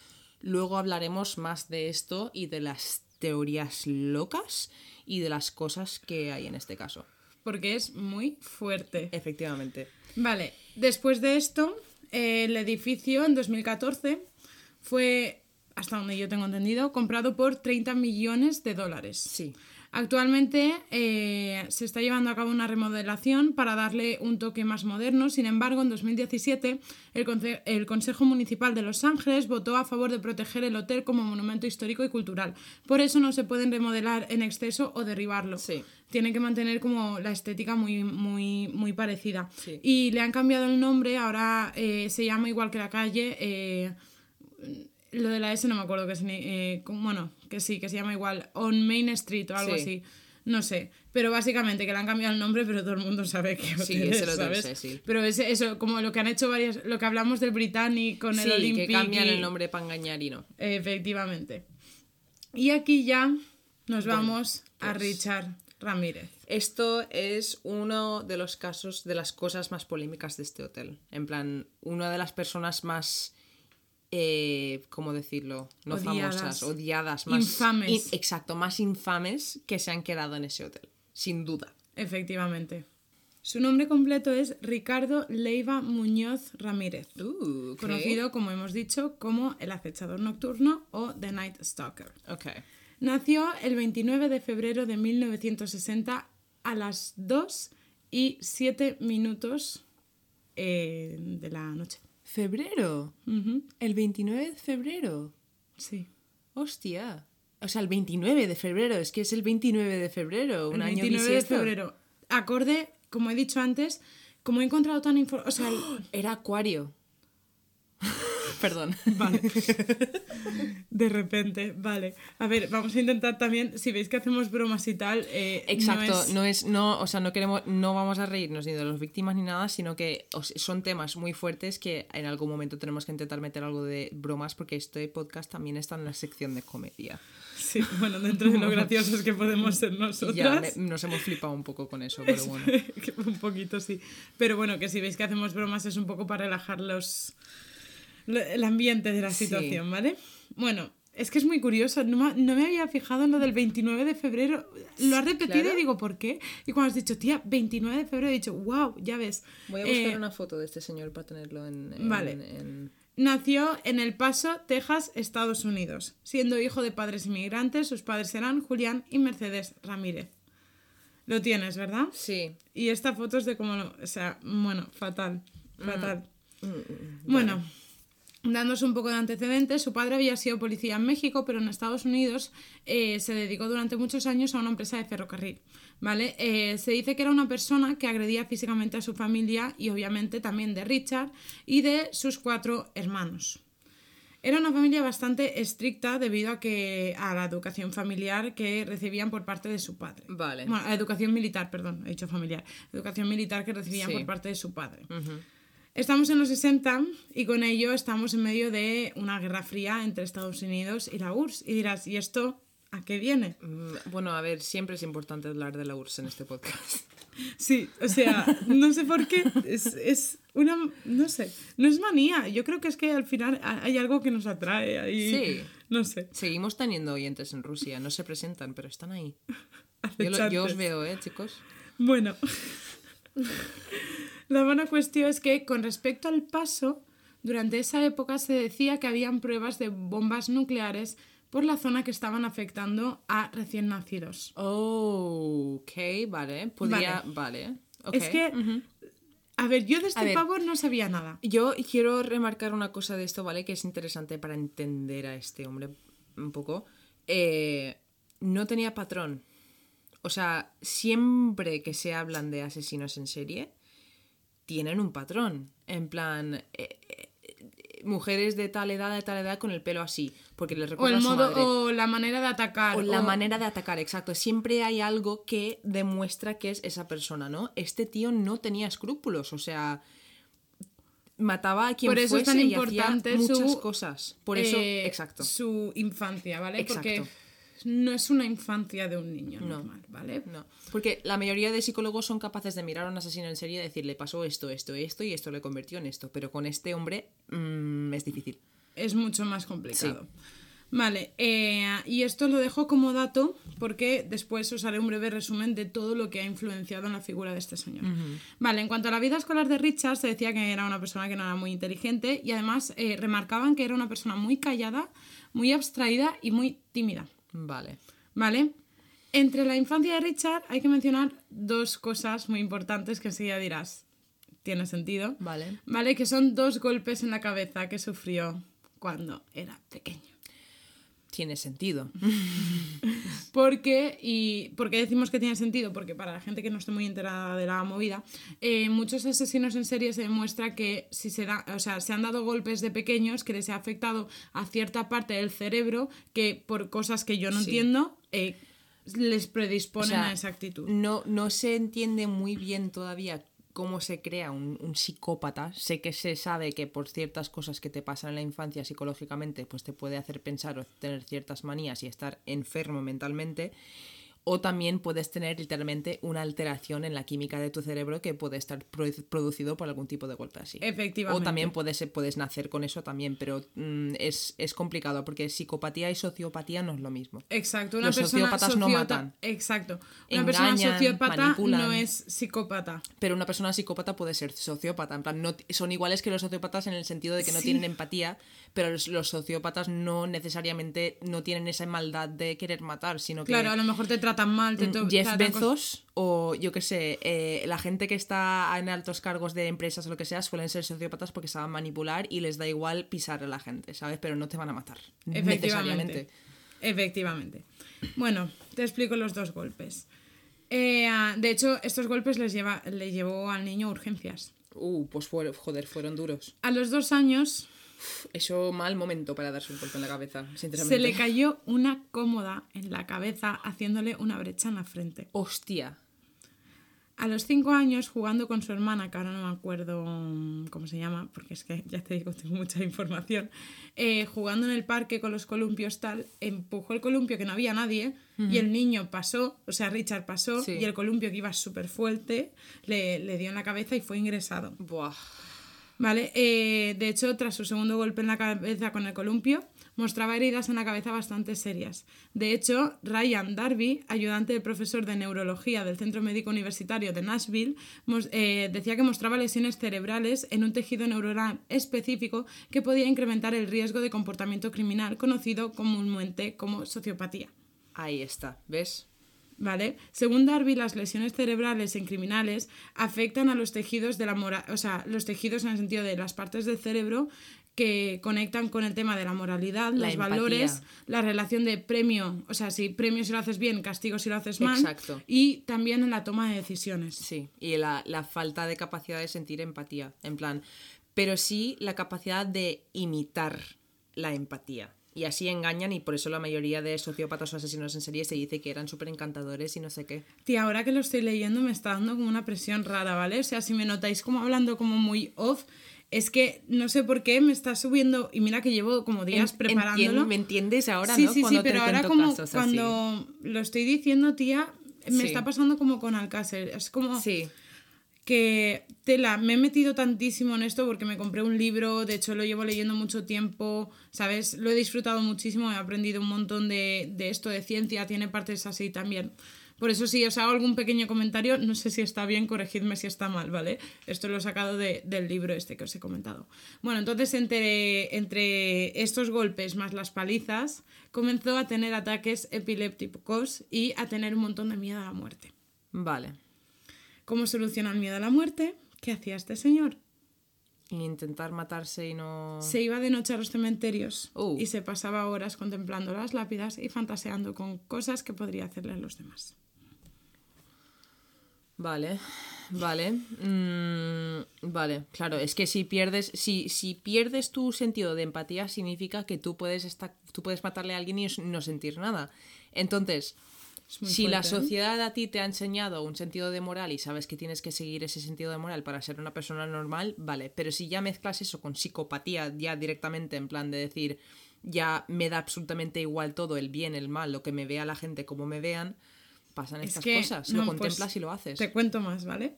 Luego hablaremos más de esto y de las teorías locas y de las cosas que hay en este caso. Porque es muy fuerte. Efectivamente. Vale, después de esto, el edificio en 2014 fue, hasta donde yo tengo entendido, comprado por 30 millones de dólares. Sí. Actualmente eh, se está llevando a cabo una remodelación para darle un toque más moderno. Sin embargo, en 2017 el, el Consejo Municipal de Los Ángeles votó a favor de proteger el hotel como monumento histórico y cultural. Por eso no se pueden remodelar en exceso o derribarlo. Sí. Tiene que mantener como la estética muy, muy, muy parecida. Sí. Y le han cambiado el nombre, ahora eh, se llama igual que la calle. eh, lo de la S no me acuerdo que es ni- eh, bueno, que sí, que se llama igual On Main Street o algo Sí. así. No sé, pero básicamente que le han cambiado el nombre, pero todo el mundo sabe que Sí, hotel es es, el Hotel ¿sabes? Cecil. Pero es eso, como lo que han hecho varias, lo que hablamos del Britannic con el Olympic. que cambian y- el nombre para engañar y no. Efectivamente. Y aquí ya nos vamos a pues- Richard Ramírez. Esto es uno de los casos, de las cosas más polémicas de este hotel. En plan, una de las personas más, eh, ¿cómo decirlo? No Odiadas. famosas, odiadas, más... Infames. in- exacto, más infames que se han quedado en ese hotel. Sin duda. Efectivamente. Su nombre completo es Ricardo Leiva Muñoz Ramírez, Uh, conocido, como hemos dicho, como el acechador nocturno o The Night Stalker. Ok. Nació el 29 de febrero de 1960 a las 2 y 7 minutos eh, de la noche. ¿Febrero? ¿El 29 de febrero? Sí. Hostia. O sea, el 29 de febrero. Es que es el 29 de febrero. Un el año 29 de febrero. Acorde, como he dicho antes, como he encontrado tan información... O sea, el- Era acuario. Perdón. Vale. De repente, vale. A ver, vamos a intentar también, si veis que hacemos bromas y tal. eh, Exacto, no es- no es, no, o sea, no queremos, no vamos a reírnos ni de las víctimas ni nada, sino que son temas muy fuertes que en algún momento tenemos que intentar meter algo de bromas porque este podcast también está en la sección de comedia. Sí, bueno, dentro de lo graciosos que podemos ser Y nosotras. ya me- nos hemos flipado un poco con eso, pero bueno. Un poquito sí. Pero bueno, que si veis que hacemos bromas es un poco para relajar los, el ambiente de la Sí. situación, ¿vale? Bueno, Es que es muy curioso, no, me- no me había fijado en lo del 29 de febrero. Lo has repetido Claro. y digo, ¿por qué? Y cuando has dicho, tía, 29 de febrero, he dicho, wow, ya ves. Voy a buscar Eh, una foto de este señor para tenerlo en. en- Vale. en- Nació en El Paso, Texas, Estados Unidos. Siendo hijo de padres inmigrantes, sus padres eran Julián y Mercedes Ramírez. Lo tienes, ¿verdad? Sí. Y esta foto es de cómo lo... O sea, bueno, fatal. Mm. Fatal. Bueno, dándose un poco de antecedentes, su padre había sido policía en México, pero en Estados Unidos eh, se dedicó durante muchos años a una empresa de ferrocarril. ¿Vale? Eh, se dice que era una persona que agredía físicamente a su familia y obviamente también de Richard y de sus cuatro hermanos. Era una familia bastante estricta debido a que a la educación familiar que recibían por parte de su padre. Vale. Bueno, a educación militar, perdón, he dicho familiar. Educación militar que recibían Sí. por parte de su padre. Ujú. Estamos en los 60 y con ello estamos en medio de una guerra fría entre Estados Unidos y la URSS. Y dirás, ¿y esto a qué viene? Mm, Bueno, a ver, siempre es importante hablar de la URSS en este podcast. Sí, o sea, no sé por qué. Es, es una. No sé. No es manía. Yo creo que es que al final hay algo que nos atrae ahí. Sí. No sé. Seguimos teniendo oyentes en Rusia, no se presentan, pero están ahí. Yo, lo- yo os veo, ¿eh, chicos? Bueno, la buena cuestión es que con respecto al paso, durante esa época se decía que habían pruebas de bombas nucleares por la zona que estaban afectando a recién nacidos. Oh, ok, vale. Podría. Vale. Es que, a ver, yo de este ver. pavo no sabía nada. Yo quiero remarcar una cosa de esto, ¿vale? Que es interesante para entender a este hombre un poco. Eh, no tenía patrón. O sea, siempre que se hablan de asesinos en serie, tienen un patrón. En plan, eh, eh, eh, mujeres de tal edad, de tal edad, con el pelo así. Porque les O recuerda el a su modo, madre. o la manera de atacar. O la o- manera de atacar, exacto. Siempre hay algo que demuestra que es esa persona, ¿no? Este tío no tenía escrúpulos, o sea, mataba a quien Por eso es fuese tan y hacía importante muchas su, cosas. Por eso, eh, exacto. Su infancia, ¿vale? Porque Exacto. No es una infancia de un niño No. normal, ¿vale? No, porque la mayoría de psicólogos son capaces de mirar a un asesino en serie y decirle pasó esto, esto, esto y esto le convirtió en esto, pero con este hombre mm, es difícil. es mucho más complicado. Vale, eh, y esto lo dejo como dato porque después os haré un breve resumen de todo lo que ha influenciado en la figura de este señor. Vale, en cuanto a la vida escolar de Richard, se decía que era una persona que no era muy inteligente y además eh, remarcaban que era una persona muy callada, muy abstraída y muy tímida. Vale. ¿Vale? Entre la infancia de Richard hay que mencionar dos cosas muy importantes que enseguida dirás, tiene sentido. Vale. ¿Vale? Que son dos golpes en la cabeza que sufrió cuando era pequeño. Tiene sentido. Porque, y ¿por qué decimos que tiene sentido? Porque para la gente que no esté muy enterada de la movida, eh, muchos asesinos en serie se demuestra que si se da, o sea, se han dado golpes de pequeños que les ha afectado a cierta parte del cerebro que por cosas que yo no Sí. entiendo eh, les predisponen O sea, a esa actitud. No, no se entiende muy bien todavía cómo se crea un, psicópata. Sé que se sabe que por ciertas cosas que te pasan en la infancia psicológicamente, pues te puede hacer pensar o tener ciertas manías y estar enfermo mentalmente. O también puedes tener literalmente una alteración en la química de tu cerebro que puede estar produ- producido por algún tipo de golpe así. Efectivamente. O también puedes, puedes nacer con eso también, pero mm, es, es complicado porque psicopatía y sociopatía no es lo mismo. Exacto, una Los persona sociópatas no matan. Exacto. Una persona sociópata manipulan. no es psicópata. Pero una persona psicópata puede ser sociópata. En plan, no, son iguales que los sociópatas en el sentido de que no Sí. tienen empatía, pero los, los sociópatas no necesariamente no tienen esa maldad de querer matar, sino que Claro, a lo mejor te tratan mal, te Mm, Jeff Bezos o yo qué sé, eh, la gente que está en altos cargos de empresas o lo que sea suelen ser sociópatas porque saben manipular y les da igual pisar a la gente, ¿sabes? Pero no te van a matar. Necesariamente. Efectivamente. Efectivamente. Bueno, te explico los dos golpes. Eh, ah, de hecho, estos golpes les lleva, le llevó al niño a urgencias. Uh, pues fue- joder, fueron duros. A los dos años Eso mal momento para darse un golpe en la cabeza, sinceramente. se le cayó una cómoda en la cabeza haciéndole una brecha en la frente. Hostia. A los cinco años, jugando con su hermana, que ahora no me acuerdo mm, cómo se llama, porque es que ya te digo, tengo mucha información, eh, jugando en el parque con los columpios tal, empujó el columpio que no había nadie y el niño pasó, o sea, Richard pasó Sí. y el columpio que iba súper fuerte le, le dio en la cabeza y fue ingresado. Buah. ¿Vale? Eh, de hecho, tras su segundo golpe en la cabeza con el columpio, mostraba heridas en la cabeza bastante serias. De hecho, Ryan Darby, ayudante del profesor de neurología del Centro Médico Universitario de Nashville, eh, decía que mostraba lesiones cerebrales en un tejido neuronal específico que podía incrementar el riesgo de comportamiento criminal, conocido comúnmente como sociopatía. Ahí está, ¿ves? ¿Vale? Según Darby, las lesiones cerebrales en criminales afectan a los tejidos de la mora o sea, los tejidos en el sentido de las partes del cerebro que conectan con el tema de la moralidad, los valores, la relación de premio, o sea, si premio si lo haces bien, castigo si lo haces mal, Exacto. y también en la toma de decisiones. Sí, y la, la falta de capacidad de sentir empatía, en plan, pero sí la capacidad de imitar la empatía. Y así engañan y por eso la mayoría de sociópatas o asesinos en serie se dice que eran súper encantadores y no sé qué. Tía, ahora que lo estoy leyendo me está dando como una presión rara, ¿vale? O sea, si me notáis como hablando como muy off, es que no sé por qué me está subiendo y mira que llevo como días preparándolo. ¿Me entiendes ahora, sí, no? Sí, sí, pero ahora como cuando lo estoy diciendo, tía, me está pasando como con Alcácer. Es como... Sí que tela, me he metido tantísimo en esto porque me compré un libro, de hecho lo llevo leyendo mucho tiempo, ¿sabes? Lo he disfrutado muchísimo, he aprendido un montón de, de esto de ciencia, tiene partes así también. Por eso si os hago algún pequeño comentario, no sé si está bien, corregidme si está mal, ¿vale? Esto lo he sacado del libro este que os he comentado. Bueno, entonces entre, entre estos golpes más las palizas, comenzó a tener ataques epilépticos y a tener un montón de miedo a la muerte. Vale. ¿Cómo soluciona el miedo a la muerte? ¿Qué hacía este señor? Intentar matarse y no. Se iba de noche a los cementerios uh. y se pasaba horas contemplando las lápidas y fantaseando con cosas que podría hacerle a los demás. Vale, vale. Mm, vale, claro, es que si pierdes, si, si pierdes tu sentido de empatía, significa que tú puedes estar, tú puedes matarle a alguien y no sentir nada. Entonces, si la ¿eh? sociedad a ti te ha enseñado un sentido de moral y sabes que tienes que seguir ese sentido de moral para ser una persona normal, vale. Pero si ya mezclas eso con psicopatía, ya directamente en plan de decir, ya me da absolutamente igual todo, el bien, el mal, lo que me vea la gente, como me vean, pasan estas cosas. lo pues, contemplas y lo haces. Te cuento más, ¿vale?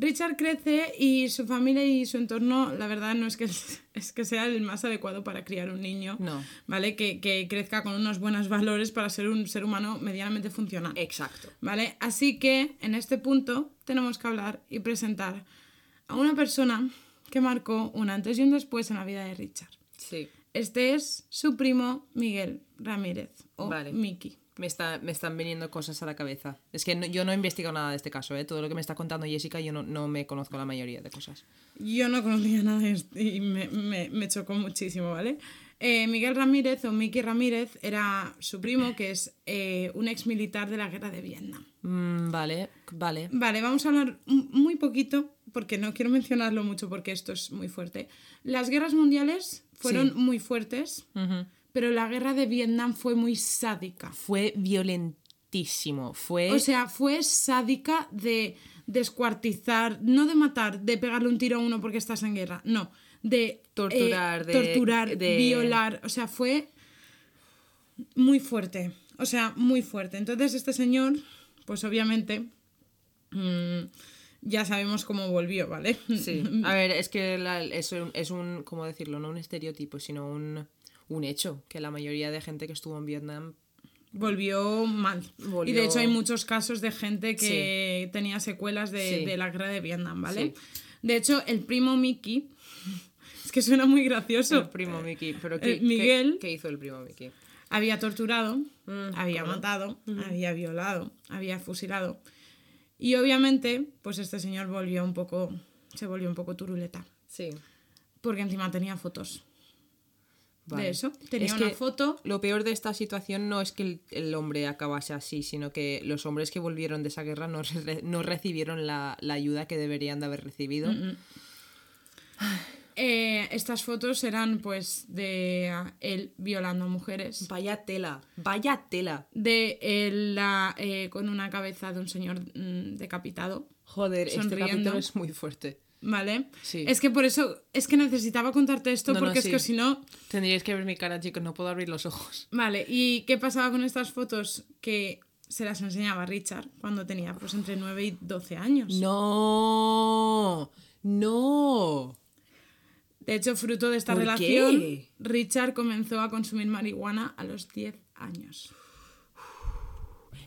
Richard crece y su familia y su entorno, la verdad, no es que, es que sea el más adecuado para criar un niño, no. ¿vale? Que, que, crezca con unos buenos valores para ser un ser humano medianamente funcional. Exacto. ¿Vale? Así que en este punto tenemos que hablar y presentar a una persona que marcó un antes y un después en la vida de Richard. Sí. Este es su primo Miguel Ramírez, o vale. Miki me, está, me están viniendo cosas a la cabeza. Es que yo no he investigado nada de este caso, ¿eh? Todo lo que me está contando Jessica, yo no, no me conozco la mayoría de cosas. Yo no conocía nada de esto y me, me, me chocó muchísimo, ¿vale? Eh, Miguel Ramírez o Miki Ramírez era su primo, que es eh, un ex militar de la guerra de Vietnam. Mm, vale, vale. Vale, vamos a hablar muy poquito, porque no quiero mencionarlo mucho porque esto es muy fuerte. Las guerras mundiales fueron muy fuertes. Pero la guerra de Vietnam fue muy sádica. Fue violentísimo. Fue. O sea, fue sádica de descuartizar, no de matar, de pegarle un tiro a uno porque estás en guerra. No. De torturar, eh, de, torturar, de... violar. O sea, fue muy fuerte. O sea, muy fuerte. Entonces, este señor, pues obviamente. Mm, ya sabemos cómo volvió, ¿vale? Sí. A ver, es que eso es un, ¿cómo decirlo? No un estereotipo, sino un un hecho, que la mayoría de gente que estuvo en Vietnam volvió mal. Y de hecho hay muchos casos de gente que tenía secuelas de, la guerra de Vietnam, ¿vale? De hecho, el primo Mickey, es que suena muy gracioso. El primo Mickey, pero Miguel, ¿qué, hizo el primo Mickey? Había torturado, mm, había matado, había violado, había fusilado. Y obviamente, pues este señor volvió un poco, se volvió un poco turuleta. Sí. Porque encima tenía fotos de eso. Tenía una foto. Lo peor de esta situación no es que el, hombre acabase así, sino que los hombres que volvieron de esa guerra no, no recibieron la, ayuda que deberían de haber recibido. Eh, estas fotos eran pues de él violando a mujeres. Vaya tela, vaya tela. De él la, eh, con una cabeza de un señor mm, decapitado. Joder, este capítulo es muy fuerte. ¿Vale? Sí. Es que por eso, es que necesitaba contarte esto porque es que si no... Tendríais que ver mi cara, chicos, no puedo abrir los ojos. Vale, ¿y qué pasaba con estas fotos? Que se las enseñaba Richard cuando tenía pues entre 9 y 12 años. No, no. De hecho, fruto de esta ¿Por relación, qué? Richard comenzó a consumir marihuana a los 10 años.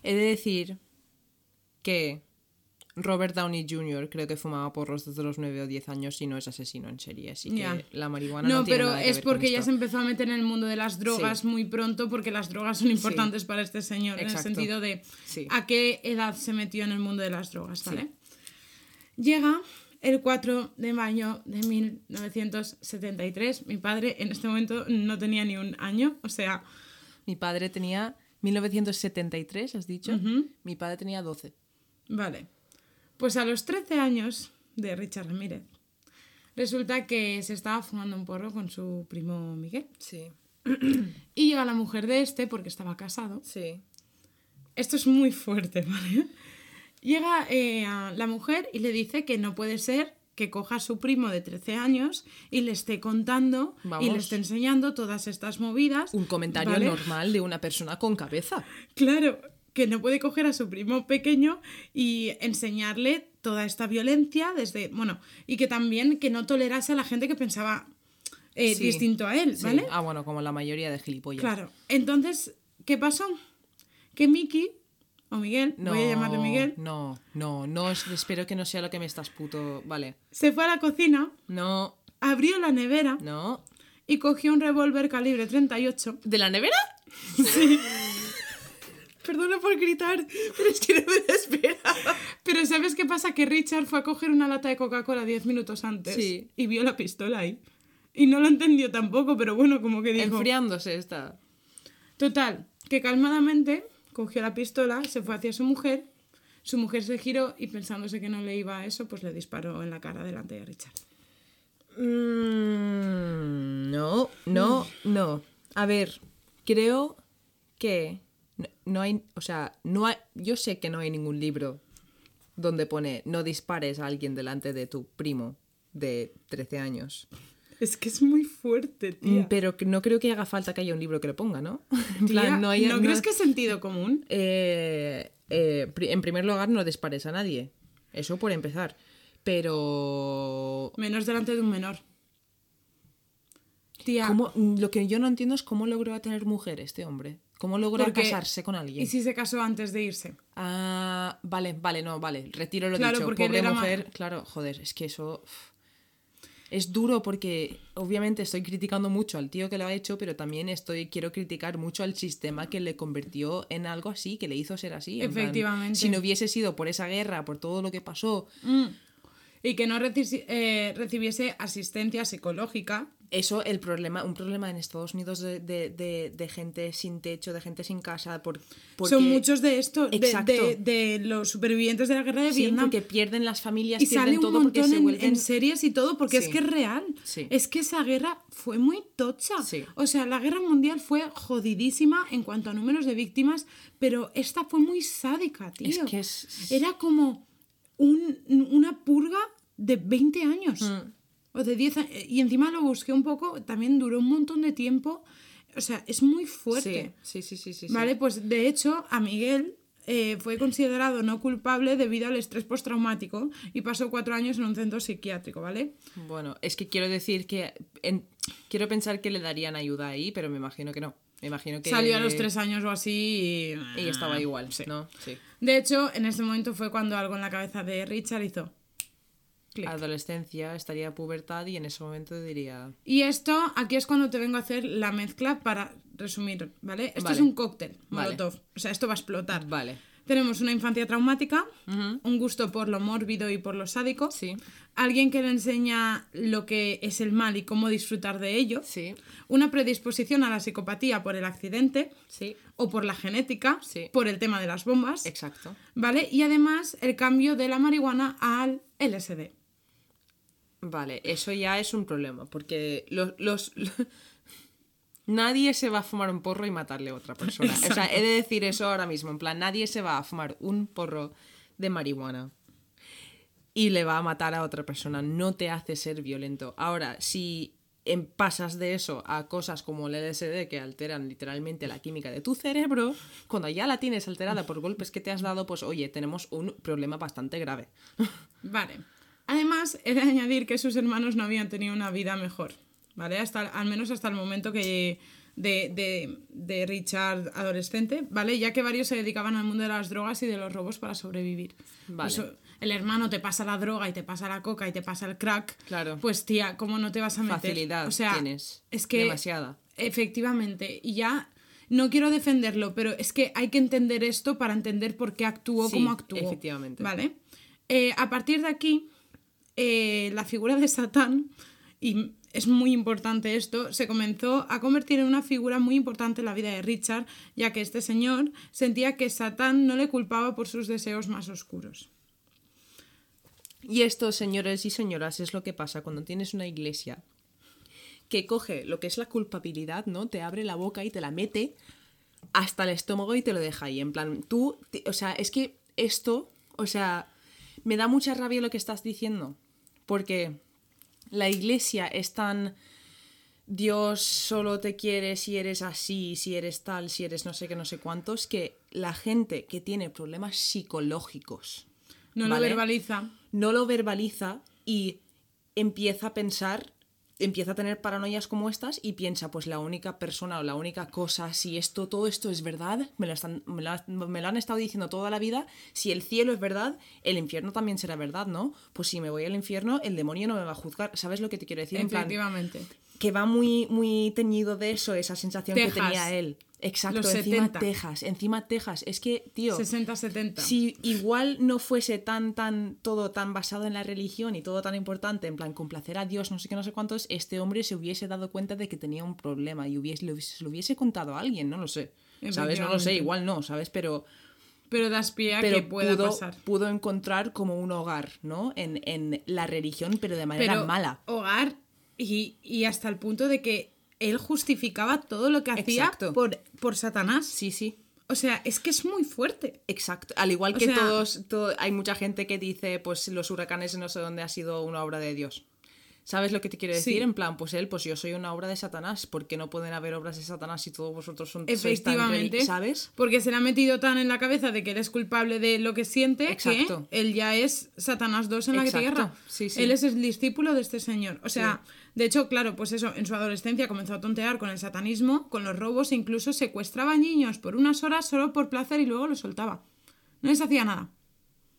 He de decir que Robert Downey Jr. creo que fumaba porros desde los 9 o 10 años y no es asesino en serie, así que la marihuana no, No, tiene pero nada que es ver con porque ya esto. se empezó a meter en el mundo de las drogas Sí. muy pronto, porque las drogas son importantes para este señor, en el sentido de Sí. a qué edad se metió en el mundo de las drogas, ¿vale? Llega el 4 de mayo de 1973. Mi padre en este momento no tenía ni un año, o sea, Mi padre tenía 1973, has dicho. Mi padre tenía 12. Vale. Pues a los 13 años de Richard Ramírez, resulta que se estaba fumando un porro con su primo Miguel. Sí, Y llega la mujer de este, porque estaba casado. sí. Esto es muy fuerte, ¿vale? Llega eh, a la mujer y le dice que no puede ser que coja a su primo de 13 años y le esté contando y le esté enseñando todas estas movidas. Un comentario ¿vale? normal de una persona con cabeza. Claro, que no puede coger a su primo pequeño y enseñarle toda esta violencia desde, bueno, y que también que no tolerase a la gente que pensaba eh, Sí, distinto a él, Sí. ¿vale? Ah, bueno, como la mayoría de gilipollas. Claro. Entonces, ¿qué pasó? Que Miki, o Miguel, No, voy a llamarle Miguel, No, no, no, es- espero que no sea lo que me estás puto. Vale. se fue a la cocina, No, abrió la nevera no. y cogió un revólver calibre 38. ¿De la nevera? Sí. Perdona por gritar, pero es que no me lo esperaba. Pero ¿sabes qué pasa? Que Richard fue a coger una lata de Coca-Cola 10 minutos antes Sí. y vio la pistola ahí. Y no lo entendió tampoco, pero bueno, como que dijo... Enfriándose está. Total, que calmadamente cogió la pistola, se fue hacia su mujer, su mujer se giró y pensándose que no le iba a eso, pues le disparó en la cara delante de Richard. Mm, no, no, no. A ver, creo que no, no hay, o sea, no hay, yo sé que no hay ningún libro donde pone no dispares a alguien delante de tu primo de 13 años. Es que es muy fuerte, Mm, tía. Pero no creo que haga falta que haya un libro que lo ponga, ¿no? En Tía, plan, no, ¿no no- crees que es sentido común? Eh, eh, en primer lugar, no dispares a nadie. Eso por empezar. Pero. Menos delante de un menor. Tía, ¿cómo- lo que yo no entiendo es cómo logró tener mujer este hombre. ¿Cómo Porque- casarse con alguien? ¿y si se casó antes de irse? Ah, vale, vale, no, vale. Retiro lo Claro, dicho. porque Pobre mujer. Claro, joder, es que eso. Es duro porque obviamente estoy criticando mucho al tío que lo ha hecho, pero también estoy quiero criticar mucho al sistema que le convirtió en algo así, que le hizo ser así. plan, Efectivamente. si no hubiese sido por esa guerra, por todo lo que pasó, Mm. Y que no reci- eh, recibiese asistencia psicológica. eso el problema, un problema en Estados Unidos de, de- de- de gente sin techo, de gente sin casa, por, porque, Son muchos de estos, de, Exacto. de- de los supervivientes de la guerra de sí, Vietnam. porque pierden las familias, Y sale pierden un todo porque montón se en, vuelven en series y todo, porque es que es real. Sí. Es que esa guerra fue muy tocha. O sea, la guerra mundial fue jodidísima en cuanto a números de víctimas, pero esta fue muy sádica, tío. Es que es- Era como un- una purga de 20 años. Mm. O de 10 años. Y encima lo busqué un poco, también duró un montón de tiempo. O sea, es muy fuerte. Sí, sí, sí, sí, sí. Vale, pues de hecho, a Miguel eh, fue considerado no culpable debido al estrés postraumático y pasó cuatro años en un centro psiquiátrico, ¿vale? Bueno, es que quiero decir que en- quiero pensar que le darían ayuda ahí, pero me imagino que no. Me imagino que Salió a los tres años o así y... y estaba igual, Sí. ¿no? Sí. De hecho, en ese momento fue cuando algo en la cabeza de Richard hizo... clic. Adolescencia, estaría pubertad y en ese momento diría, Y esto, aquí es cuando te vengo a hacer la mezcla para resumir, ¿vale? Esto Vale. es un cóctel, Vale. molotov. O sea, esto va a explotar. vale. Tenemos una infancia traumática, un gusto por lo mórbido y por lo sádico, Sí. alguien que le enseña lo que es el mal y cómo disfrutar de ello, Sí. una predisposición a la psicopatía por el accidente Sí. o por la genética, Sí. por el tema de las bombas, Exacto. ¿vale? Y además el cambio de la marihuana al LSD. Vale, eso ya es un problema, porque los, los, nadie se va a fumar un porro y matarle a otra persona. O sea, he de decir eso ahora mismo, en plan, nadie se va a fumar un porro de marihuana y le va a matar a otra persona. No te hace ser violento. Ahora, si em- pasas de eso a cosas como el LSD que alteran literalmente la química de tu cerebro, cuando ya la tienes alterada por golpes que te has dado, pues oye, tenemos un problema bastante grave. Vale. Además, he de añadir que sus hermanos no habían tenido una vida mejor, ¿vale? Hasta, al menos hasta el momento que de, de- de Richard adolescente, ¿vale? Ya que varios se dedicaban al mundo de las drogas y de los robos para sobrevivir. Vale. Pues, el hermano te pasa la droga y te pasa la coca y te pasa el crack. Claro. Pues tía, ¿cómo no te vas a meter? Facilidad o sea, tienes. Es que Demasiada. Efectivamente, y ya no quiero defenderlo, pero es que hay que entender esto para entender por qué actuó Sí, como actuó. efectivamente. ¿Vale? Eh, a partir de aquí, eh, la figura de Satán, y es muy importante esto, se comenzó a convertir en una figura muy importante en la vida de Richard, ya que este señor sentía que Satán no le culpaba por sus deseos más oscuros. Y esto, señores y señoras, es lo que pasa cuando tienes una iglesia que coge lo que es la culpabilidad, ¿no? Te abre la boca y te la mete hasta el estómago y te lo deja ahí. En plan, tú, o sea, es que esto, o sea, me da mucha rabia lo que estás diciendo. Porque la iglesia es tan... Dios solo te quiere si eres así, si eres tal, si eres no sé qué, no sé cuántos, que la gente que tiene problemas psicológicos No lo verbaliza. no lo verbaliza y empieza a pensar, empieza a tener paranoias como estas y piensa, pues la única persona o la única cosa, si esto, todo esto es verdad, me lo, están, me lo, me lo han estado diciendo toda la vida, si el cielo es verdad, el infierno también será verdad, ¿no? Pues si me voy al infierno, el demonio no me va a juzgar. ¿Sabes lo que te quiero decir? En plan, Efectivamente. que va muy, muy teñido de eso, esa sensación que tenía él. Exacto, Los encima 70. Texas, encima Texas. Es que, tío, 60-70. si igual no fuese tan, tan, todo tan basado en la religión y todo tan importante, en plan complacer a Dios, no sé qué, no sé cuántos, este hombre se hubiese dado cuenta de que tenía un problema y hubiese, lo, hubiese- se lo hubiese contado a alguien, no lo sé. ¿Sabes? No lo sé, igual no, ¿sabes? Pero, Pero das pie a pero que pueda pudo, pasar. pudo encontrar como un hogar, ¿no? En, en la religión, pero de manera pero mala. hogar y, y hasta el punto de que él justificaba todo lo que hacía Exacto. por, por Satanás. Sí, sí. O sea, es que es muy fuerte. Exacto. Al igual O que sea- todos, to- hay mucha gente que dice, pues los huracanes no sé dónde ha sido una obra de Dios. ¿Sabes lo que te quiero decir? Sí. En plan, pues él, pues yo soy una obra de Satanás. ¿Por qué no pueden haber obras de Satanás si todos vosotros son, tan Efectivamente. ¿Sabes? Porque se le ha metido tan en la cabeza de que él es culpable de lo que siente Exacto. que él ya es Satanás 2 en la tierra. Sí, sí. Él es el discípulo de este señor. O sea, de hecho, claro, pues eso, en su adolescencia comenzó a tontear con el satanismo, con los robos e incluso secuestraba niños por unas horas solo por placer y luego los soltaba. No les hacía nada.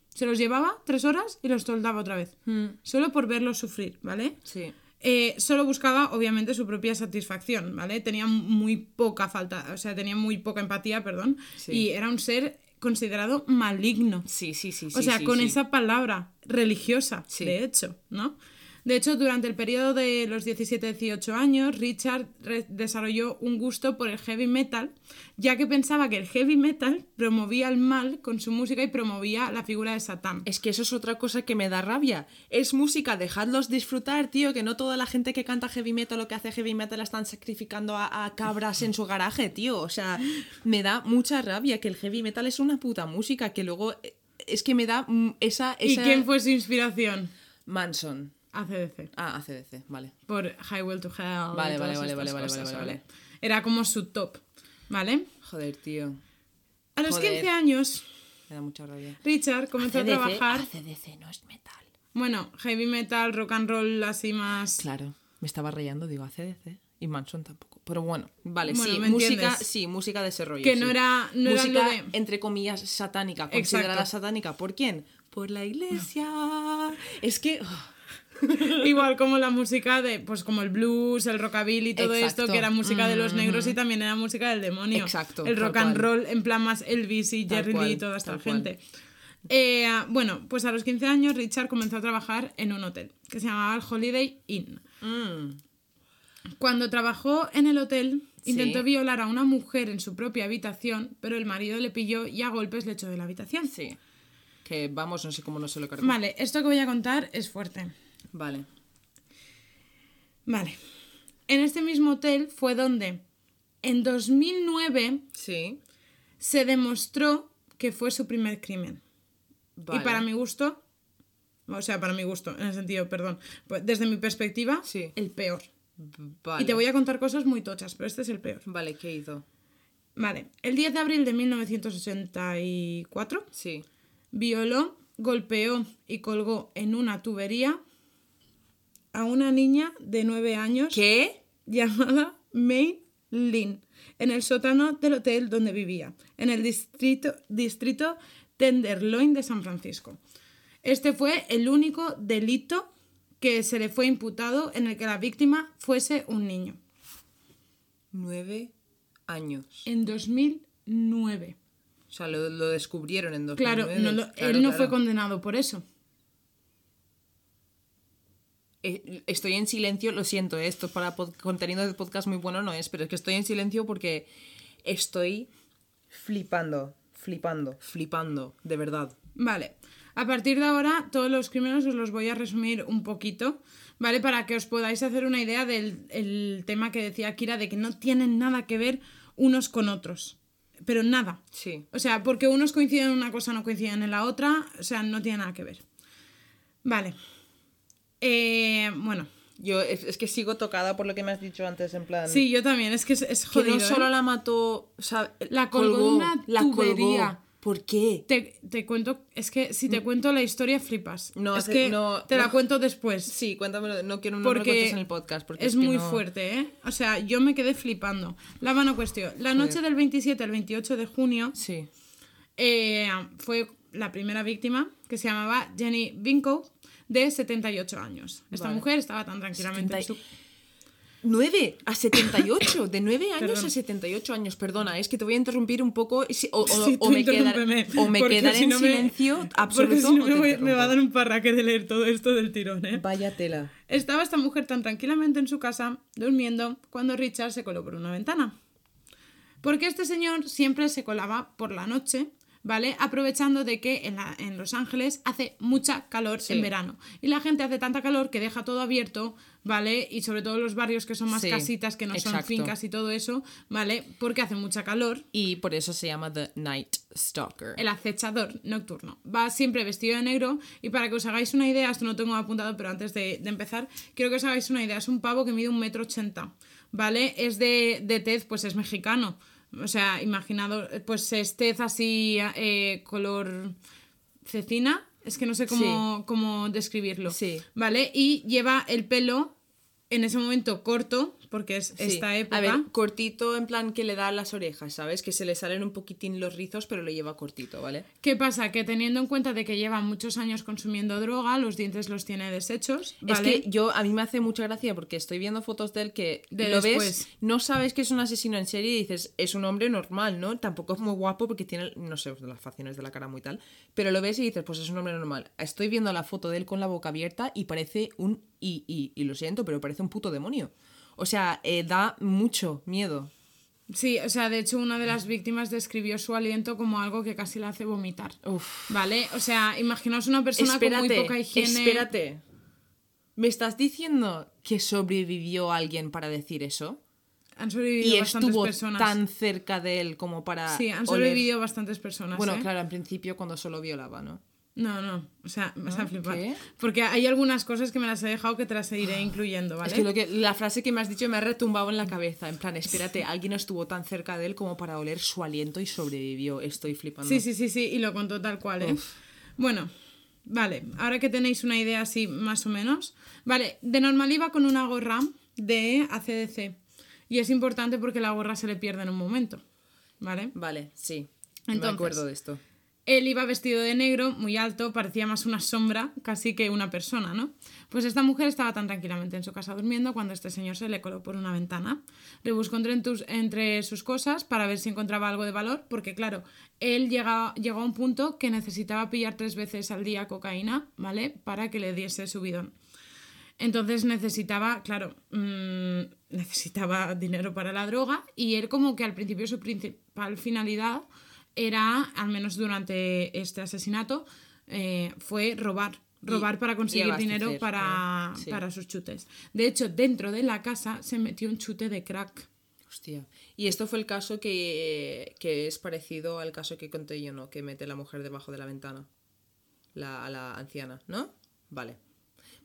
Se los llevaba tres horas y los soltaba otra vez. Solo por verlos sufrir, ¿vale? Sí. Eh, solo buscaba, obviamente, su propia satisfacción, ¿vale? Tenía muy poca falta, o sea, tenía muy poca empatía, perdón, Sí. y era un ser considerado maligno. Sí, sí, sí. o sí, sea, sí, con esa palabra religiosa, Sí. de hecho, ¿no? De hecho, durante el periodo de los 17-18 años, Richard desarrolló un gusto por el heavy metal, ya que pensaba que el heavy metal promovía el mal con su música y promovía la figura de Satán. Es que eso es otra cosa que me da rabia. Es música, dejadlos disfrutar, tío, que no toda la gente que canta heavy metal o que hace heavy metal la están sacrificando a, a cabras en su garaje, tío. O sea, me da mucha rabia que el heavy metal es una puta música, que luego eh, es que me da mm, esa... ¿Y esa... quién fue su inspiración? Manson. ACDC. Ah, ACDC, vale. por Highway to Hell. Vale, vale, vale, vale, vale, vale, vale. Era como su top, ¿vale? Joder, tío. A los Joder. 15 años, Me da mucha rabia. Richard comenzó a trabajar, ACDC no es metal. bueno, heavy metal, rock and roll, así más... Claro, me estaba rayando, digo ACDC. Y Manson tampoco. Pero bueno, vale, Bueno, sí, ¿me música, entiendes? sí, música de ese rollo. Que sí. no era- no música, de- entre comillas, satánica, considerada Exacto. satánica. ¿Por quién? Por la iglesia. Es que. oh, Igual como la música de, pues como el blues, el rockabilly y todo Exacto. esto, que era música de los negros y también era música del demonio. Exacto, El rock and cual. roll en plan más Elvis y Tal Jerry cual, Lee y toda esta gente. Eh, bueno, pues a los 15 años Richard comenzó a trabajar en un hotel que se llamaba el Holiday Inn. mm, Cuando trabajó en el hotel, Sí. intentó violar a una mujer en su propia habitación, pero el marido le pilló y a golpes le echó de la habitación. sí. Que vamos, no sé cómo no se lo cargó. Vale, esto que voy a contar es fuerte. Vale. Vale. En este mismo hotel fue donde en 2009 Sí. se demostró que fue su primer crimen. Vale. Y para mi gusto, o sea, para mi gusto, en el sentido, perdón, pues desde mi perspectiva, Sí. el peor. Vale. Y te voy a contar cosas muy tochas, pero este es el peor. Vale, ¿qué hizo? Vale, el 10 de abril de 1984 Sí. violó golpeó y colgó en una tubería a una niña de 9 años ¿Qué? llamada May Lin en el sótano del hotel donde vivía, en el distrito, distrito Tenderloin de San Francisco. Este fue el único delito que se le fue imputado en el que la víctima fuese un niño. Nueve años. En 2009. O sea, lo, lo descubrieron en 2009. Claro, no lo- Claro, él no fue condenado por eso. Eh, Estoy en silencio, lo siento, eh, esto para contenido de podcast muy bueno no es, pero es que estoy en silencio porque estoy flipando, flipando, flipando, de verdad. Vale. A partir de ahora, todos los crímenes os los voy a resumir un poquito, ¿vale? Para que os podáis hacer una idea del el tema que decía Kira, de que no tienen nada que ver unos con otros. Pero nada. Sí. O sea, porque unos coinciden en una cosa, no coinciden en la otra. O sea, no tiene nada que ver. Vale. Eh, bueno. Yo es, es que sigo tocada por lo que me has dicho antes, en plan... Sí, yo también. Es que es, es Que no solo ¿eh? la mató, o sea, La colgó una la colgó. tubería. ¿Por qué? Te, te cuento, es que si te cuento la historia flipas. Mm. No, es que no, te la no. cuento después. Sí, cuéntamelo, no quiero no porque en el podcast. Porque es, es, que muy no- fuerte, ¿eh? O sea, yo me quedé flipando. La mano cuestión. La noche del 27 al 28 de junio Sí. eh, fue la primera víctima, que se llamaba Jenny Vinco, de 78 años. Esta Vale. mujer estaba tan tranquilamente en 70 su... 9 a 78, de 9 años Perdón. a 78 años, perdona, es que te voy a interrumpir un poco si- o, o- Sí, o tú me, o porque quedaré si en me- silencio Porque absoluto. si no o me, voy- me va a dar un parraque de leer todo esto del tirón, ¿eh? Vaya tela. Estaba esta mujer tan tranquilamente en su casa, durmiendo, cuando Richard se coló por una ventana. Porque este señor siempre se colaba por la noche, ¿vale? Aprovechando de que en, la- en Los Ángeles hace mucha calor Sí. en verano. Y la gente hace tanta calor que deja todo abierto, ¿vale? Y sobre todo los barrios que son más Sí, casitas, que no son fincas y todo eso, ¿vale? Porque hace mucha calor. Y por eso se llama The Night Stalker. El acechador nocturno. Va siempre vestido de negro y para que os hagáis una idea, esto no tengo apuntado, pero antes de, de empezar, quiero que os hagáis una idea. Es un pavo que mide un metro ochenta, ¿vale? Es de, de tez, pues es mexicano. O sea, imaginado, pues es tez así, eh, color cecina. Es que no sé cómo, cómo describirlo. Sí. ¿Vale? Y lleva el pelo en ese momento corto, porque es Sí. esta época. A ver, cortito en plan que le da las orejas, ¿sabes? Que se le salen un poquitín los rizos, pero lo lleva cortito, ¿vale? ¿Qué pasa? Que teniendo en cuenta de que lleva muchos años consumiendo droga, los dientes los tiene deshechos, ¿vale? Es que yo, a mí me hace mucha gracia porque estoy viendo fotos de él que De lo después. ves, no sabes que es un asesino en serie y dices, es un hombre normal, ¿no? Tampoco es muy guapo porque tiene, no sé, las facciones de la cara muy tal, pero lo ves y dices, pues es un hombre normal. Estoy viendo la foto de él con la boca abierta y parece un, y, y, y lo siento, pero parece un puto demonio. O sea, eh, da mucho miedo. Sí, o sea, de hecho una de las víctimas describió su aliento como algo que casi le hace vomitar. Uf. ¿Vale? O sea, imaginaos una persona con muy poca higiene. espérate. ¿Me estás diciendo que sobrevivió alguien para decir eso? Han sobrevivido y bastantes estuvo personas. tan cerca de él como para. Sí, han oler- sobrevivido bastantes personas. Bueno, ¿eh? claro, en principio cuando solo violaba, ¿no? No, no, o sea, me vas a flipar. ¿Qué? Porque hay algunas cosas que me las he dejado que te las iré incluyendo, ¿vale? Es que, lo que la frase que me has dicho me ha retumbado en la cabeza. En plan, espérate, alguien estuvo tan cerca de él como para oler su aliento y sobrevivió. Estoy flipando. Sí, sí, sí, sí, y lo contó tal cual, ¿eh? Bueno, vale, ahora que tenéis una idea así más o menos. Vale, de normal iba con una gorra de ACDC. Y es importante porque la gorra se le pierde en un momento, ¿vale? Vale, sí. Entonces, me acuerdo de esto. Él iba vestido de negro, muy alto, parecía más una sombra, casi que una persona, ¿no? Pues esta mujer estaba tan tranquilamente en su casa durmiendo cuando este señor se le coló por una ventana. Rebuscó entre, entre sus cosas para ver si encontraba algo de valor, porque claro, él llega, llegó a un punto que necesitaba pillar tres veces al día cocaína, ¿vale? Para que le diese su bidón. Entonces necesitaba, claro, mm, necesitaba dinero para la droga y él como que al principio su principal finalidad era, al menos durante este asesinato, eh, fue robar. Robar para conseguir dinero para, para sus chutes. De hecho, dentro de la casa se metió un chute de crack. Hostia. Y esto fue el caso que, que es parecido al caso que conté yo, ¿no? Que mete la mujer debajo de la ventana. La, a la anciana, ¿no? Vale.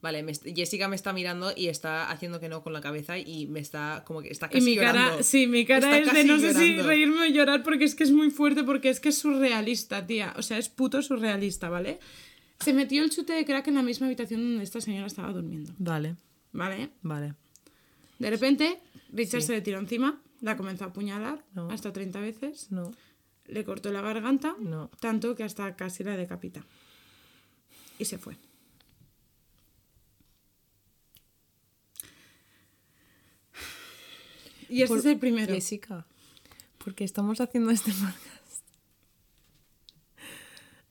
Vale, me Jessica me está mirando y está haciendo que no con la cabeza y me está como que está Y casi mi cara, llorando. sí, mi cara Está es de no sé si reírme o llorar porque es que es muy fuerte, porque es que es surrealista, tía. O sea, es puto surrealista, ¿vale? Se metió el chute de crack en la misma habitación donde esta señora estaba durmiendo. Vale, ¿Vale? vale. De repente, Richard Sí. se le tiró encima, la comenzó a apuñalar No. hasta 30 veces, No, le cortó la garganta, no. tanto que hasta casi la decapita. Y se fue. Y este Por- es el primero. Jessica, porque estamos haciendo este podcast.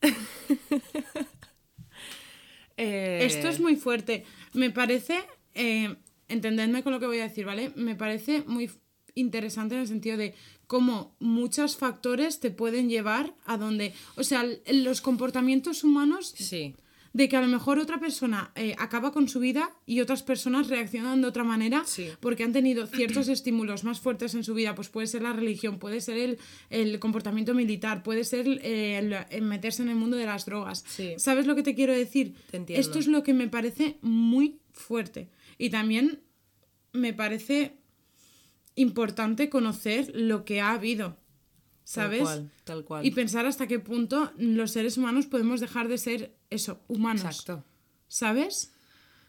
Eh, Esto es muy fuerte. Me parece, eh, entendedme con lo que voy a decir, ¿vale? Me parece muy interesante en el sentido de cómo muchos factores te pueden llevar a donde, o sea, los comportamientos humanos Sí, de que a lo mejor otra persona eh, acaba con su vida y otras personas reaccionan de otra manera Sí. porque han tenido ciertos estímulos más fuertes en su vida, pues puede ser la religión, puede ser el, el comportamiento militar, puede ser eh, el, el meterse en el mundo de las drogas. Sí. ¿Sabes lo que te quiero decir? Te. Esto es lo que me parece muy fuerte. Y también me parece importante conocer lo que ha habido. ¿Sabes? Tal cual, tal cual. Y pensar hasta qué punto los seres humanos podemos dejar de ser eso, humanos. Exacto. ¿Sabes?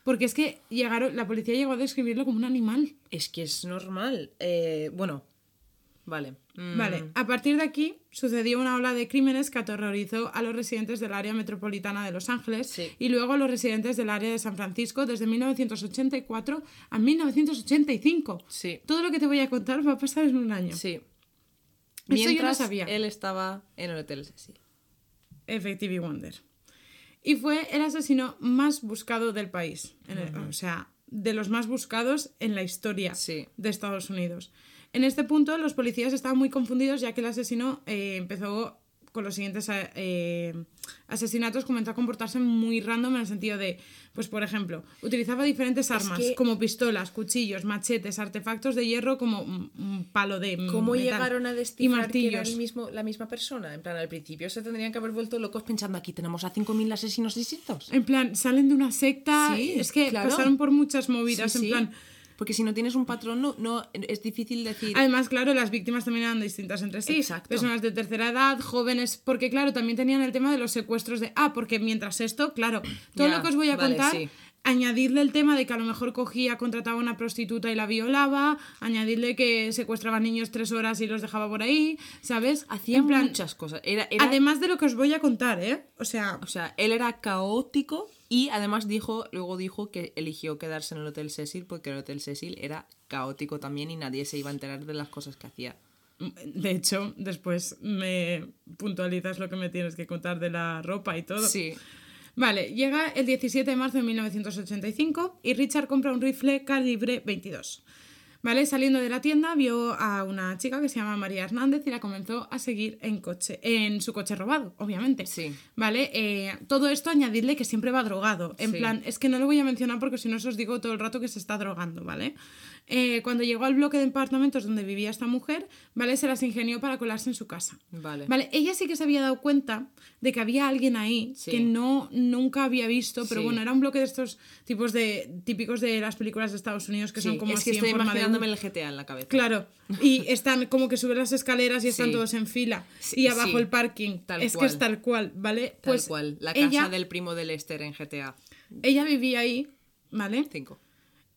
Porque es que llegaron, la policía llegó a describirlo como un animal. Es que es normal. Eh, bueno, vale. Mm, Vale, a partir de aquí sucedió una ola de crímenes que aterrorizó a los residentes del área metropolitana de Los Ángeles Sí. y luego a los residentes del área de San Francisco desde 1984 a 1985. Sí, Todo lo que te voy a contar va a pasar en un año. sí. yo no Mientras sabía. él estaba en el hotel Cecil. Effective Wonder. Y fue el asesino más buscado del país. El- O sea, de los más buscados en la historia Sí. de Estados Unidos. En este punto, los policías estaban muy confundidos ya que el asesino eh, empezó con los siguientes eh, asesinatos, comenzó a comportarse muy random en el sentido de, pues por ejemplo, utilizaba diferentes armas que- como pistolas, cuchillos, machetes, artefactos de hierro como un, palo de ¿Cómo metal llegaron a descifrar que era el mismo, la misma persona? En plan, al principio se tendrían que haber vuelto locos pensando aquí tenemos a 5.000 asesinos distintos. En plan, salen de una secta. Sí, es que claro. pasaron por muchas movidas. Sí, en sí. plan. Porque si no tienes un patrón, no, no es difícil decir. Además, claro, las víctimas también eran distintas entre sí. Exacto. Personas de tercera edad, jóvenes. Porque, claro, también tenían el tema de los secuestros de. Ah, porque mientras esto, claro, todo lo que os voy a vale, contar. sí. Añadirle el tema de que a lo mejor cogía, contrataba a una prostituta y la violaba, añadirle que secuestraba niños tres horas y los dejaba por ahí, ¿sabes? Hacía muchas cosas. Era, era- Además de lo que os voy a contar, ¿eh? O sea, o sea, él era caótico y además dijo, luego dijo que eligió quedarse en el Hotel Cecil porque el Hotel Cecil era caótico también y nadie se iba a enterar de las cosas que hacía. De hecho, después me puntualizas lo que me tienes que contar de la ropa y todo. Sí. Vale, llega el 17 de marzo de 1985 y Richard compra un rifle calibre 22. Vale, saliendo de la tienda vio a una chica que se llama María Hernández y la comenzó a seguir en coche, en su coche robado, obviamente. Sí. Vale, eh, todo esto añadirle que siempre va drogado. En Sí. plan, es que no lo voy a mencionar porque si no os digo todo el rato que se está drogando, ¿vale? Eh, cuando llegó al bloque de apartamentos donde vivía esta mujer, ¿vale? Se las ingenió para colarse en su casa. Vale. Vale, ella sí que se había dado cuenta de que había alguien ahí Sí. que no nunca había visto, pero Sí. bueno, era un bloque de estos tipos de típicos de las películas de Estados Unidos que son Sí, como es que así estoy en forma de imaginándome U. el GTA en la cabeza. Claro, y están como que suben las escaleras y están todos en fila Sí, y abajo el parking. Tal es cual. que es tal cual, ¿vale? Tal pues cual. La casa ella, del primo de Lester en GTA ella vivía ahí, ¿vale? 5.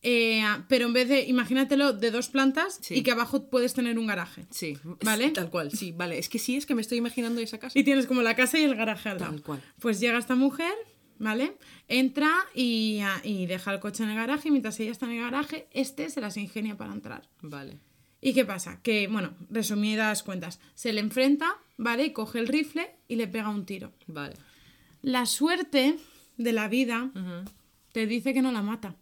Eh, pero en vez de, imagínatelo, de dos plantas Sí. y que abajo puedes tener un garaje. Sí. ¿Vale? Tal cual, sí, vale. Es que sí, es que me estoy imaginando esa casa. Y tienes como la casa y el garaje al lado. Tal cual. Pues llega esta mujer, ¿vale? Entra y, y deja el coche en el garaje y mientras ella está en el garaje, este se las ingenia para entrar. Vale. ¿Y qué pasa? Que, bueno, resumidas cuentas, se le enfrenta, ¿vale? Y coge el rifle y le pega un tiro. Vale. La suerte de la vida te dice que no la mata.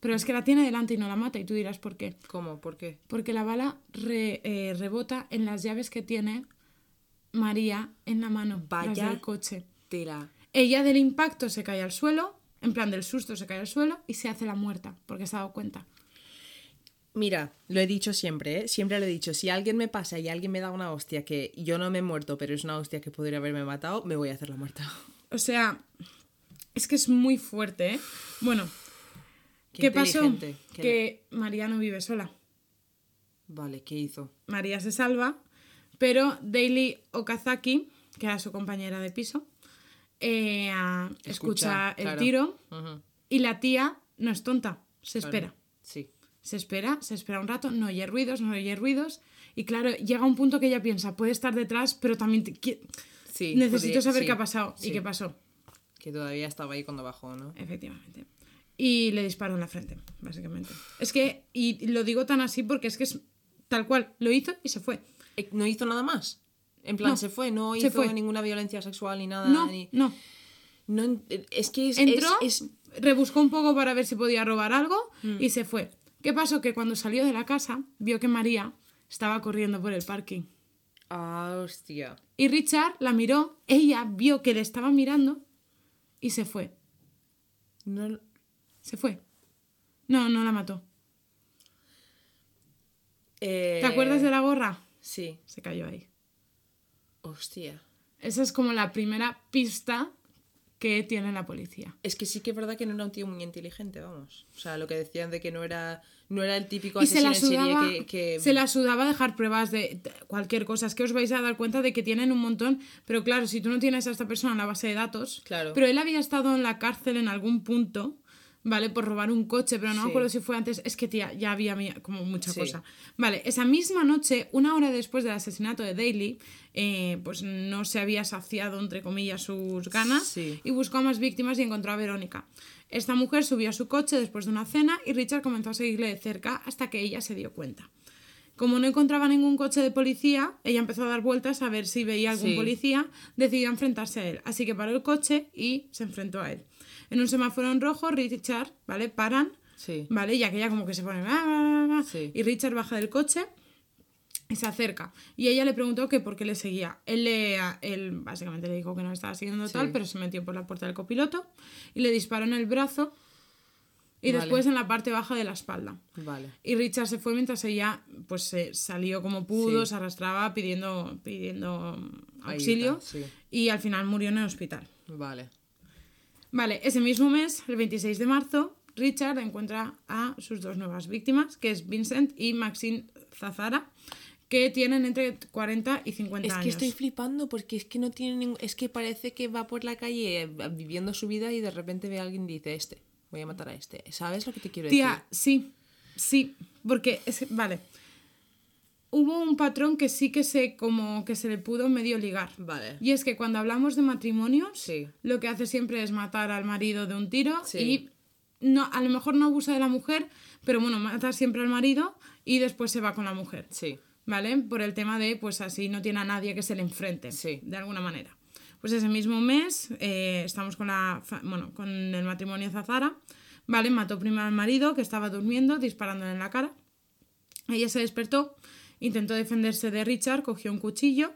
Pero es que la tiene delante y no la mata y tú dirás por qué. ¿Cómo? ¿Por qué? Porque la bala re- eh, rebota en las llaves que tiene María en la mano, Vaya. del coche. Tela. Ella del impacto se cae al suelo, en plan del susto se cae al suelo y se hace la muerta, porque se ha dado cuenta. Mira, lo he dicho siempre, ¿eh? Siempre lo he dicho. Si alguien me pasa y alguien me da una hostia que yo no me he muerto, pero es una hostia que podría haberme matado, me voy a hacer la muerta. O sea, es que es muy fuerte, ¿eh? Bueno, Qué ¿qué, pasó? qué- Que María no vive sola. Vale, ¿qué hizo? María se salva, pero Daily Okazaki, que era su compañera de piso, eh, escucha, Escucha, el claro. tiro y la tía no es tonta, se claro. espera. Sí. Se espera, se espera un rato, no oye ruidos, no oye ruidos. Y claro, llega un punto que ella piensa, puede estar detrás, pero también te- Sí, necesito podría- saber sí, qué ha pasado. sí. ¿Y qué pasó? Que todavía estaba ahí cuando bajó, ¿no? Efectivamente. Y le disparó en la frente, básicamente. Es que, y lo digo tan así porque es que es tal cual, lo hizo y se fue. Eh, ¿No hizo nada más? En plan, No, se fue, no hizo fue. ninguna violencia sexual ni nada. No, ni- no. no en- es que es, Entró, es- es- rebuscó un poco para ver si podía robar algo Mm. y se fue. ¿Qué pasó? Que cuando salió de la casa, vio que María estaba corriendo por el parking. Ah, hostia. Y Richard la miró, ella vio que le estaba mirando y se fue. No, Se fue. No, no la mató. eh, ¿Te acuerdas de la gorra? Sí. Se cayó ahí. Hostia. Esa es como la primera pista que tiene la policía. Es que sí que es verdad que no era un tío muy inteligente, vamos. O sea, lo que decían de que no era, no era el típico Y se asesino la, en serie sudaba, que, que- se la sudaba dejar pruebas de de cualquier cosa. Es que os vais a dar cuenta de que tienen un montón. Pero claro, si tú no tienes a esta persona en la base de datos. Claro. Pero él había estado en la cárcel en algún punto. ¿Vale? Por robar un coche, pero no me acuerdo si fue antes. Es que, tía, ya había como mucha Sí. cosa. Vale, esa misma noche, una hora después del asesinato de Daly, eh, pues no se había saciado, entre comillas, sus ganas Sí. y buscó a más víctimas y encontró a Verónica. Esta mujer subió a su coche después de una cena y Richard comenzó a seguirle de cerca hasta que ella se dio cuenta. Como no encontraba ningún coche de policía, ella empezó a dar vueltas a ver si veía algún policía, decidió enfrentarse a él. Así que paró el coche y se enfrentó a él. En un semáforo en rojo, Richard, ¿vale? Paran, Sí. ¿vale? Y aquella como que se pone... Sí. Y Richard baja del coche y se acerca. Y ella le preguntó que por qué le seguía. Él, le, él básicamente le dijo que no estaba siguiendo Sí. tal, pero se metió por la puerta del copiloto y le disparó en el brazo y Vale. después en la parte baja de la espalda. Vale. Y Richard se fue mientras ella pues se salió como pudo, Sí. se arrastraba pidiendo, pidiendo auxilio sí. y al final murió en el hospital. Vale. Vale, ese mismo mes, el 26 de marzo, Richard encuentra a sus dos nuevas víctimas, que es Vincent y Maxine Zazara, que tienen entre 40 y 50 Es años. que estoy flipando porque es que no tiene ningún... Es que parece que va por la calle eh, viviendo su vida y de repente ve a alguien y dice, este, voy a matar a este. ¿Sabes lo que te quiero Tía, decir? sí, sí, porque es vale. Hubo un patrón que sí que se como que se le pudo medio ligar. Vale. Y es que cuando hablamos de matrimonios, Sí. lo que hace siempre es matar al marido de un tiro Sí. y no, a lo mejor no abusa de la mujer, pero bueno, mata siempre al marido y después se va con la mujer. Sí. ¿Vale? Por el tema de, pues así no tiene a nadie que se le enfrente, Sí. de alguna manera. Pues ese mismo mes eh, estamos con, la, bueno, con el matrimonio Zazara, ¿vale? Mató primero al marido que estaba durmiendo, disparándole en la cara. Ella se despertó, intentó defenderse de Richard, cogió un cuchillo,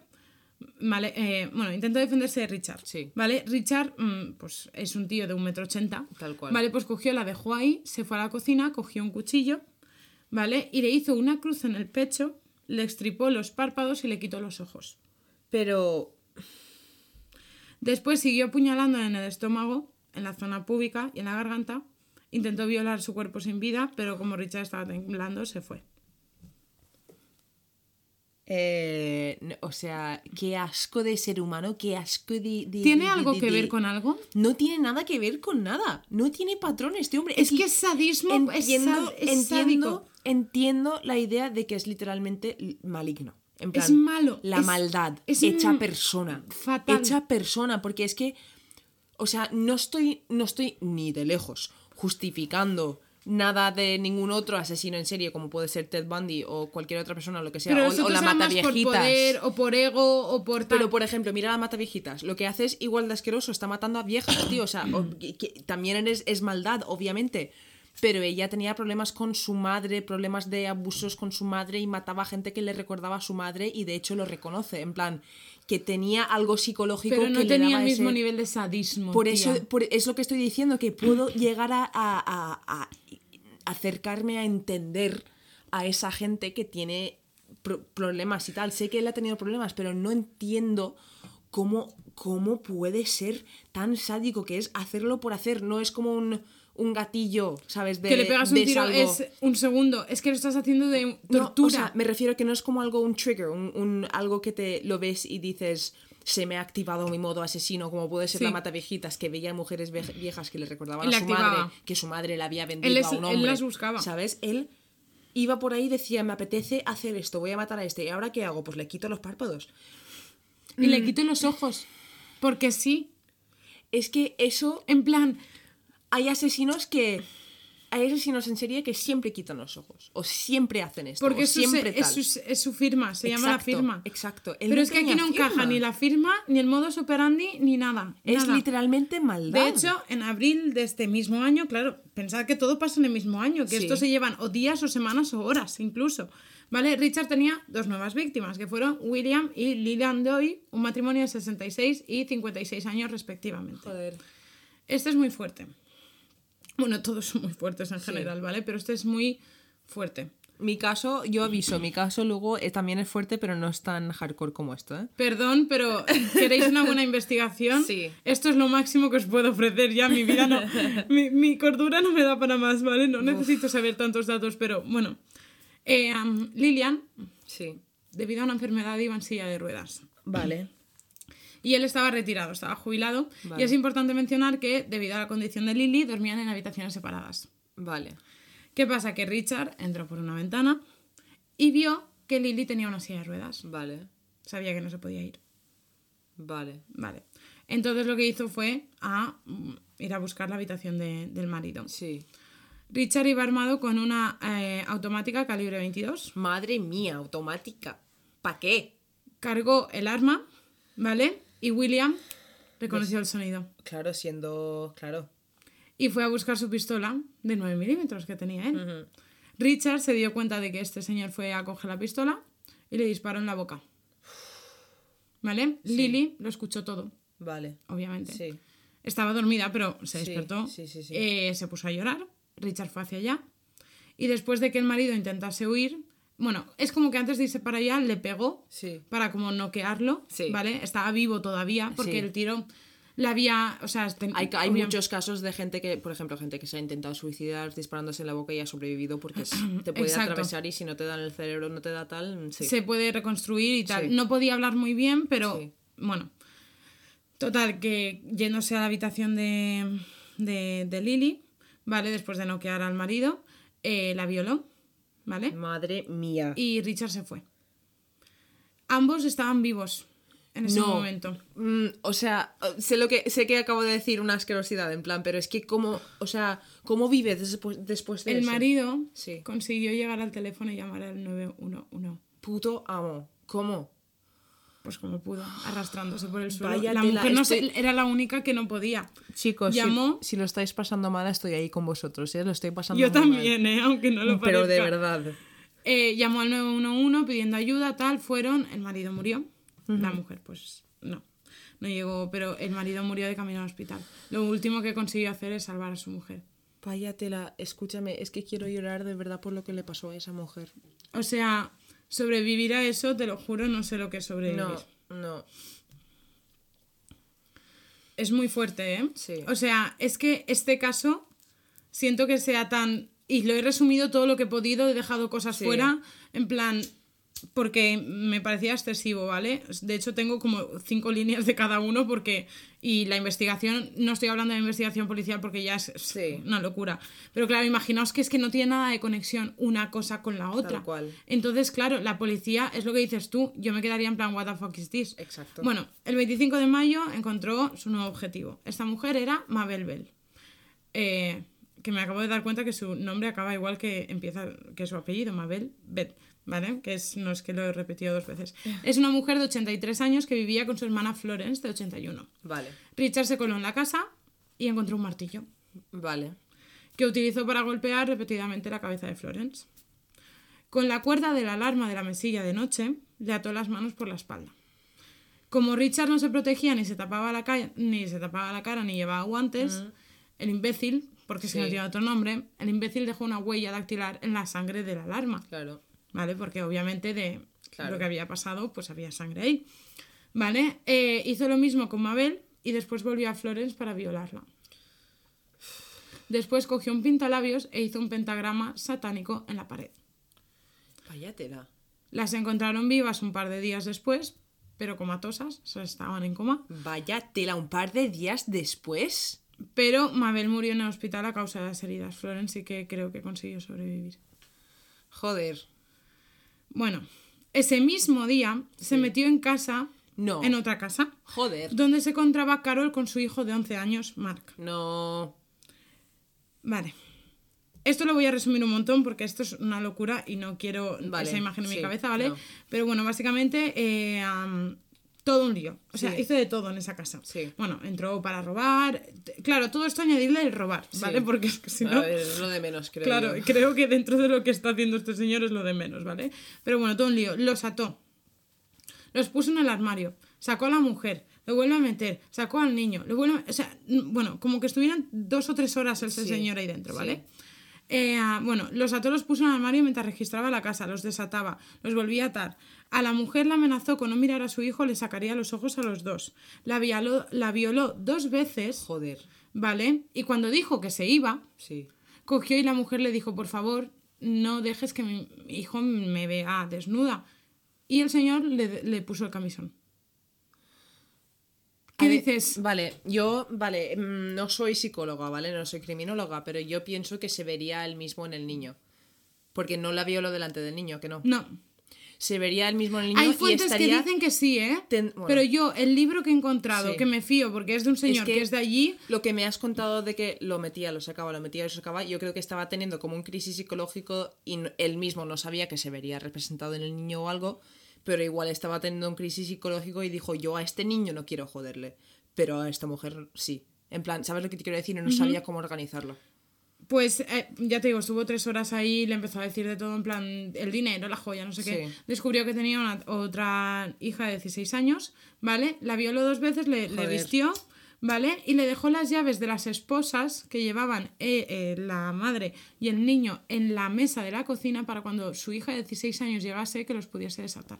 ¿vale? Eh, bueno, intentó defenderse de Richard, Sí. ¿vale? Richard, mm, pues es un tío de un metro ochenta, Tal cual. ¿vale? Pues cogió, la dejó ahí, se fue a la cocina, cogió un cuchillo, ¿vale? Y le hizo una cruz en el pecho, le extripó los párpados y le quitó los ojos. Pero... Después siguió apuñalando en el estómago, en la zona pública y en la garganta. Intentó violar su cuerpo sin vida, pero como Richard estaba temblando, se fue. Eh, o sea, qué asco de ser humano, qué asco de... de- ¿Tiene de- algo de- que ver con algo? No tiene nada que ver con nada. No tiene patrón este hombre. Es que es sadismo, entiendo, es entiendo, entiendo la idea de que es literalmente maligno. En plan, Es malo, La es- maldad es hecha persona. fatal. Hecha persona. Porque es que. O sea, no estoy, no estoy ni de lejos justificando nada de ningún otro asesino en serie, como puede ser Ted Bundy o cualquier otra persona, lo que sea. Pero o, la mata más por viejitas. poder o por ego o por tal. Pero, por ejemplo, mira la mata viejitas. Lo que hace es igual de asqueroso. Está matando a viejas, tío. O sea, o- que- que también es, es maldad, obviamente. Pero ella tenía problemas con su madre, problemas de abusos con su madre y mataba a gente que le recordaba a su madre y de hecho lo reconoce. En plan, que tenía algo psicológico Pero no que le tenía daba el mismo ese- nivel de sadismo. Por tía. eso por- es lo que estoy diciendo, que puedo llegar a, a- a- a acercarme a entender a esa gente que tiene pro- problemas y tal. Sé que él ha tenido problemas, pero no entiendo cómo, cómo puede ser tan sádico que es hacerlo por hacer. No es como un, un gatillo, ¿sabes? De, que le pegas un tiro es un segundo. Es que lo estás haciendo de No, tortura. o sea, me refiero que no es como algo, un trigger, un, un- algo que te lo ves y dices, se me ha activado mi modo asesino, como puede ser Sí. la mata viejitas, que veía mujeres viejas que le recordaban a su madre que su madre la había vendido Él les- a un él hombre. las buscaba. ¿Sabes? Él iba por ahí y decía, me apetece hacer esto, voy a matar a este. ¿Y ahora qué hago? Pues le quito los párpados. Y Mm. le quito los ojos. Porque sí. Es que eso, En plan, hay asesinos que... Hay asesinos en serie que siempre quitan los ojos. O siempre hacen esto. porque o es siempre es, tal. su, es su firma, se llama la Exacto, firma. Exacto. Él Pero es que aquí no encaja ni la firma, ni el modus operandi, ni nada. Es nada. literalmente maldad. De hecho, en abril de este mismo año, claro, pensad que todo pasa en el mismo año, que Sí. esto se llevan o días o semanas o horas incluso. ¿Vale? Richard tenía dos nuevas víctimas, que fueron William y Lillian Doy, un matrimonio de 66 y 56 años respectivamente. Joder. Este es muy fuerte. Bueno, todos son muy fuertes en Sí. general, ¿vale? Pero este es muy fuerte. Mi caso, yo aviso, mi caso luego eh, también es fuerte, pero no es tan hardcore como esto, ¿eh? Perdón, pero ¿queréis una buena investigación? Sí. Esto es lo máximo que os puedo ofrecer ya. Mi vida no. mi, mi cordura no me da para más, ¿vale? No necesito saber tantos datos, pero bueno. Eh, Lilian, Sí. debido a una enfermedad, iba en silla de ruedas. Vale. Y él estaba retirado, estaba jubilado. Vale. Y es importante mencionar que, debido a la condición de Lily, dormían en habitaciones separadas. Vale. ¿Qué pasa? Que Richard entró por una ventana y vio que Lily tenía una silla de ruedas. Vale. Sabía que no se podía ir. Vale. Vale. Entonces lo que hizo fue a mm, ir a buscar la habitación de- del marido. Sí. Richard iba armado con una eh, automática calibre 22. Madre mía, automática. ¿Para qué? Cargó el arma, ¿vale? Y William reconoció Pues el sonido. Claro, siendo. Claro. Y fue a buscar su pistola de 9 milímetros que tenía él. Richard se dio cuenta de que este señor fue a coger la pistola y le disparó en la boca. ¿Vale? Lily lo escuchó todo, Vale. obviamente. Sí. Estaba dormida, pero se despertó. sí, sí, sí. eh, se puso a llorar. Richard fue hacia allá. Y después de que el marido intentase huir, bueno, es como que antes de irse para allá le pegó Sí. para como noquearlo, Sí. ¿vale? Estaba vivo todavía porque Sí. el tiro le había, o sea, ten- Hay, muchos casos de gente que, por ejemplo, gente que se ha intentado suicidar disparándose en la boca y ha sobrevivido porque te puede Exacto. atravesar y si no te dan el cerebro, no te da tal. Sí. se puede reconstruir y tal. Sí. No podía hablar muy bien, pero Sí. bueno. Total, que yéndose a la habitación de, de, de Lily, ¿vale? Después de noquear al marido, eh, la violó, ¿vale? Madre mía. Y Richard se fue. Ambos estaban vivos en ese No. momento. Mm, o sea, sé lo que sé que acabo de decir una asquerosidad en plan, pero es que cómo, o sea, cómo vive después, después de El eso. marido Sí. consiguió llegar al teléfono y llamar al 911. Puto amo. ¿Cómo? Pues como pudo, arrastrándose por el suelo. Vaya la mujer no se- era la única que no podía. Chicos, si- Llamó- si, lo estáis pasando mal, estoy ahí con vosotros, ¿eh? Lo estoy pasando Yo muy mal. también, ¿eh? aunque no lo Pero de verdad. Eh, llamó al 911 pidiendo ayuda, tal, fueron, el marido murió, la mujer pues no, no llegó, pero el marido murió de camino al hospital. Lo último que consiguió hacer es salvar a su mujer. Vaya tela, escúchame, es que quiero llorar de verdad por lo que le pasó a esa mujer. O sea, sobrevivir a eso, te lo juro, no sé lo que es sobrevivir. No, no. Es muy fuerte, ¿eh? Sí. O sea, es que este caso siento que sea tan... Y lo he resumido todo lo que he podido, he dejado cosas Sí. fuera, en plan, porque me parecía excesivo, ¿vale? De hecho, tengo como cinco líneas de cada uno porque... Y la investigación, no estoy hablando de investigación policial porque ya es, Sí. una locura. Pero claro, imaginaos que es que no tiene nada de conexión una cosa con la otra. cual. Entonces, claro, la policía, es lo que dices tú, yo me quedaría en plan, what the fuck is this? Exacto. Bueno, el 25 de mayo encontró su nuevo objetivo. Esta mujer era Mabel Bell. Eh, que me acabo de dar cuenta que su nombre acaba igual que empieza que su apellido, Mabel Bell. ¿Vale? Que es, no es que lo he repetido dos veces. Es una mujer de 83 años que vivía con su hermana Florence, de 81. Vale, Richard se coló en la casa y encontró un martillo vale. que utilizó para golpear repetidamente la cabeza de Florence. Con la cuerda de la alarma de la mesilla de noche, le ató las manos por la espalda. Como Richard no se protegía ni se tapaba la, ni se tapaba la cara ni llevaba guantes, el imbécil, porque que no tiene otro nombre, el imbécil dejó una huella dactilar en la sangre de la alarma. Claro. ¿Vale? Porque obviamente de Claro. lo que había pasado, pues había sangre ahí, ¿vale? Eh, hizo lo mismo con Mabel y después volvió a Florence para violarla. Después cogió un pintalabios e hizo un pentagrama satánico en la pared. Vaya tela. Las encontraron vivas un par de días después, pero comatosas, o sea, estaban en coma. Vaya tela, un par de días después. Pero Mabel murió en el hospital a causa de las heridas. Florence sí que creo que consiguió sobrevivir. Joder. Bueno, ese mismo día se metió en casa, No. en otra casa, Joder. donde se encontraba Carol con su hijo de 11 años, Mark. No. Vale. Esto lo voy a resumir un montón porque esto es una locura y no quiero Vale, esa imagen en mi cabeza, ¿vale? no. Pero bueno, básicamente eh, todo un lío. O sea, Sí. hizo de todo en esa casa. Sí. Bueno, entró para robar. Claro, todo esto añadirle el robar, ¿vale? Sí. Porque es que si A no... ver, es lo de menos, creo. Claro, yo. creo que dentro de lo que está haciendo este señor es lo de menos, ¿vale? Pero bueno, todo un lío. Los ató. Los puso en el armario. Sacó a la mujer. Lo vuelve a meter. Sacó al niño. Lo vuelve a- O sea, bueno, como que estuvieran dos o tres horas ese señor ahí dentro, ¿vale? sí. Eh, ah, bueno, los ató, los puso en el armario mientras registraba la casa, los desataba, los volvía a atar. A la mujer la amenazó con no mirar a su hijo, le sacaría los ojos a los dos. La violó, la violó dos veces, Joder. ¿vale? Y cuando dijo que se iba, Sí. cogió y la mujer le dijo, por favor, no dejes que mi hijo me vea desnuda. Y el señor le, le puso el camisón. ¿Qué ver, dices? Vale, yo, vale, mm, no soy psicóloga, ¿vale? No soy criminóloga, pero yo pienso que se vería el mismo en el niño. Porque no la violo delante del niño, que no. No. Se vería el mismo en el niño Hay y fuentes estaría... que dicen que sí, ¿eh? Ten- bueno. Pero yo, el libro que he encontrado, Sí. que me fío porque es de un señor que... que es de allí, Lo que me has contado de que lo metía, lo sacaba, lo metía, lo sacaba, yo creo que estaba teniendo como un crisis psicológico y él mismo no sabía que se vería representado en el niño o algo, pero igual estaba teniendo un crisis psicológico y dijo, yo a este niño no quiero joderle, pero a esta mujer sí. En plan, ¿sabes lo que te quiero decir? No sabía cómo organizarlo. Pues eh, ya te digo, estuvo tres horas ahí, le empezó a decir de todo, en plan, el dinero, la joya, no sé qué. Sí. Descubrió que tenía una, otra hija de 16 años, ¿vale? La violó dos veces, le, le vistió, ¿vale? Y le dejó las llaves de las esposas que llevaban eh, eh, la madre y el niño en la mesa de la cocina para cuando su hija de 16 años llegase que los pudiese desatar.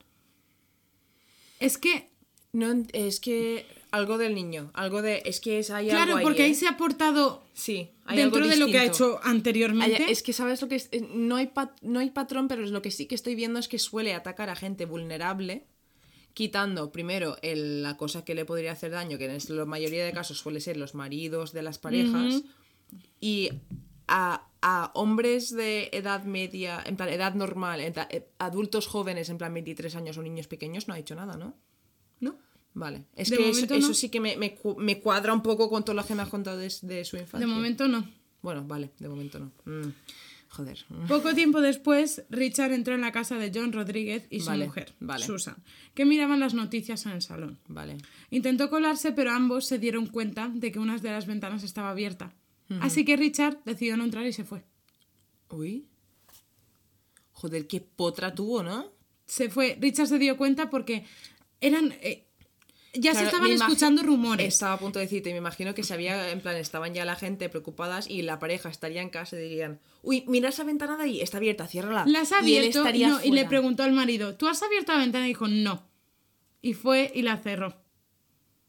Es que No, es que algo del niño, algo de... Es que es, hay algo Claro, ahí, porque ahí ¿eh? se ha aportado Sí, hay dentro algo de lo que ha hecho anteriormente. Hay- Es que sabes lo que es. eh, No hay, pat- no hay patrón, pero es lo que sí que estoy viendo es que suele atacar a gente vulnerable, quitando primero el- la cosa que le podría hacer daño, que en es- la mayoría de casos suele ser los maridos de las parejas, y a, a hombres de edad media, en plan, edad normal, en plan, eh, adultos jóvenes, en plan 23 años o niños pequeños, no ha hecho nada, ¿no? Vale. Es De que eso, sí que me, me me cuadra un poco con todo lo que me has contado de, de su De infancia. momento no. Bueno, vale, de momento no. Mm, Joder. Poco tiempo después, Richard entró en la casa de John Rodríguez y su Vale, mujer, vale. Susan, que miraban las noticias en el salón. Vale. Intentó colarse, pero ambos se dieron cuenta de que una de las ventanas estaba abierta. Así que Richard decidió no entrar y se fue. Uy. Joder, qué potra tuvo, ¿no? Se fue. Richard se dio cuenta porque eran. eh, ya se estaban escuchando rumores. Estaba a punto de decirte, me imagino que se había, en plan, estaban ya la gente preocupadas y la pareja estaría en casa y dirían, uy, mira esa ventana de ahí, está abierta, ciérrala. Las ha y él abierto no, y le preguntó al marido, ¿tú has abierto la ventana? Y dijo, no. Y fue y la cerró.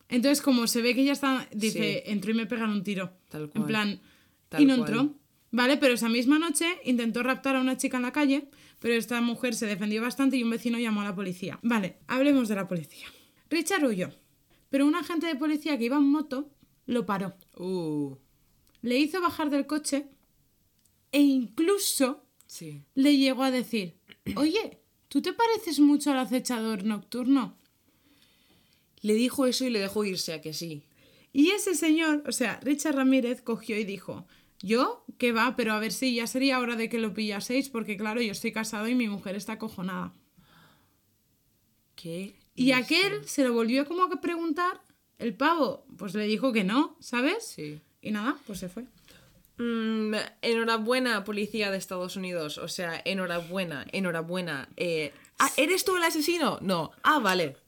Entonces, como se ve que ya está, dice, Sí. entró y me pegaron un tiro. Tal En cual. plan, Tal y no cual. entró. ¿Vale? Pero esa misma noche intentó raptar a una chica en la calle, pero esta mujer se defendió bastante y un vecino llamó a la policía. Vale, hablemos de la policía. Richard huyó, pero un agente de policía que iba en moto lo paró. Uh, Le hizo bajar del coche e incluso sí. le llegó a decir, oye, ¿tú te pareces mucho al acechador nocturno? Le dijo eso y le dejó irse a que sí. Y ese señor, o sea, Richard Ramírez cogió y dijo, yo, ¿qué va? Pero a ver si ya sería hora de que lo pillaseis, porque claro, yo estoy casado y mi mujer está acojonada. ¿Qué? Y aquel se lo volvió como a preguntar, el pavo, pues le dijo que no, ¿sabes? Sí. Y nada, pues se fue. Mm, enhorabuena, policía de Estados Unidos. O sea, enhorabuena, enhorabuena. Eh, ah, ¿Eres tú el asesino? No. Ah, vale.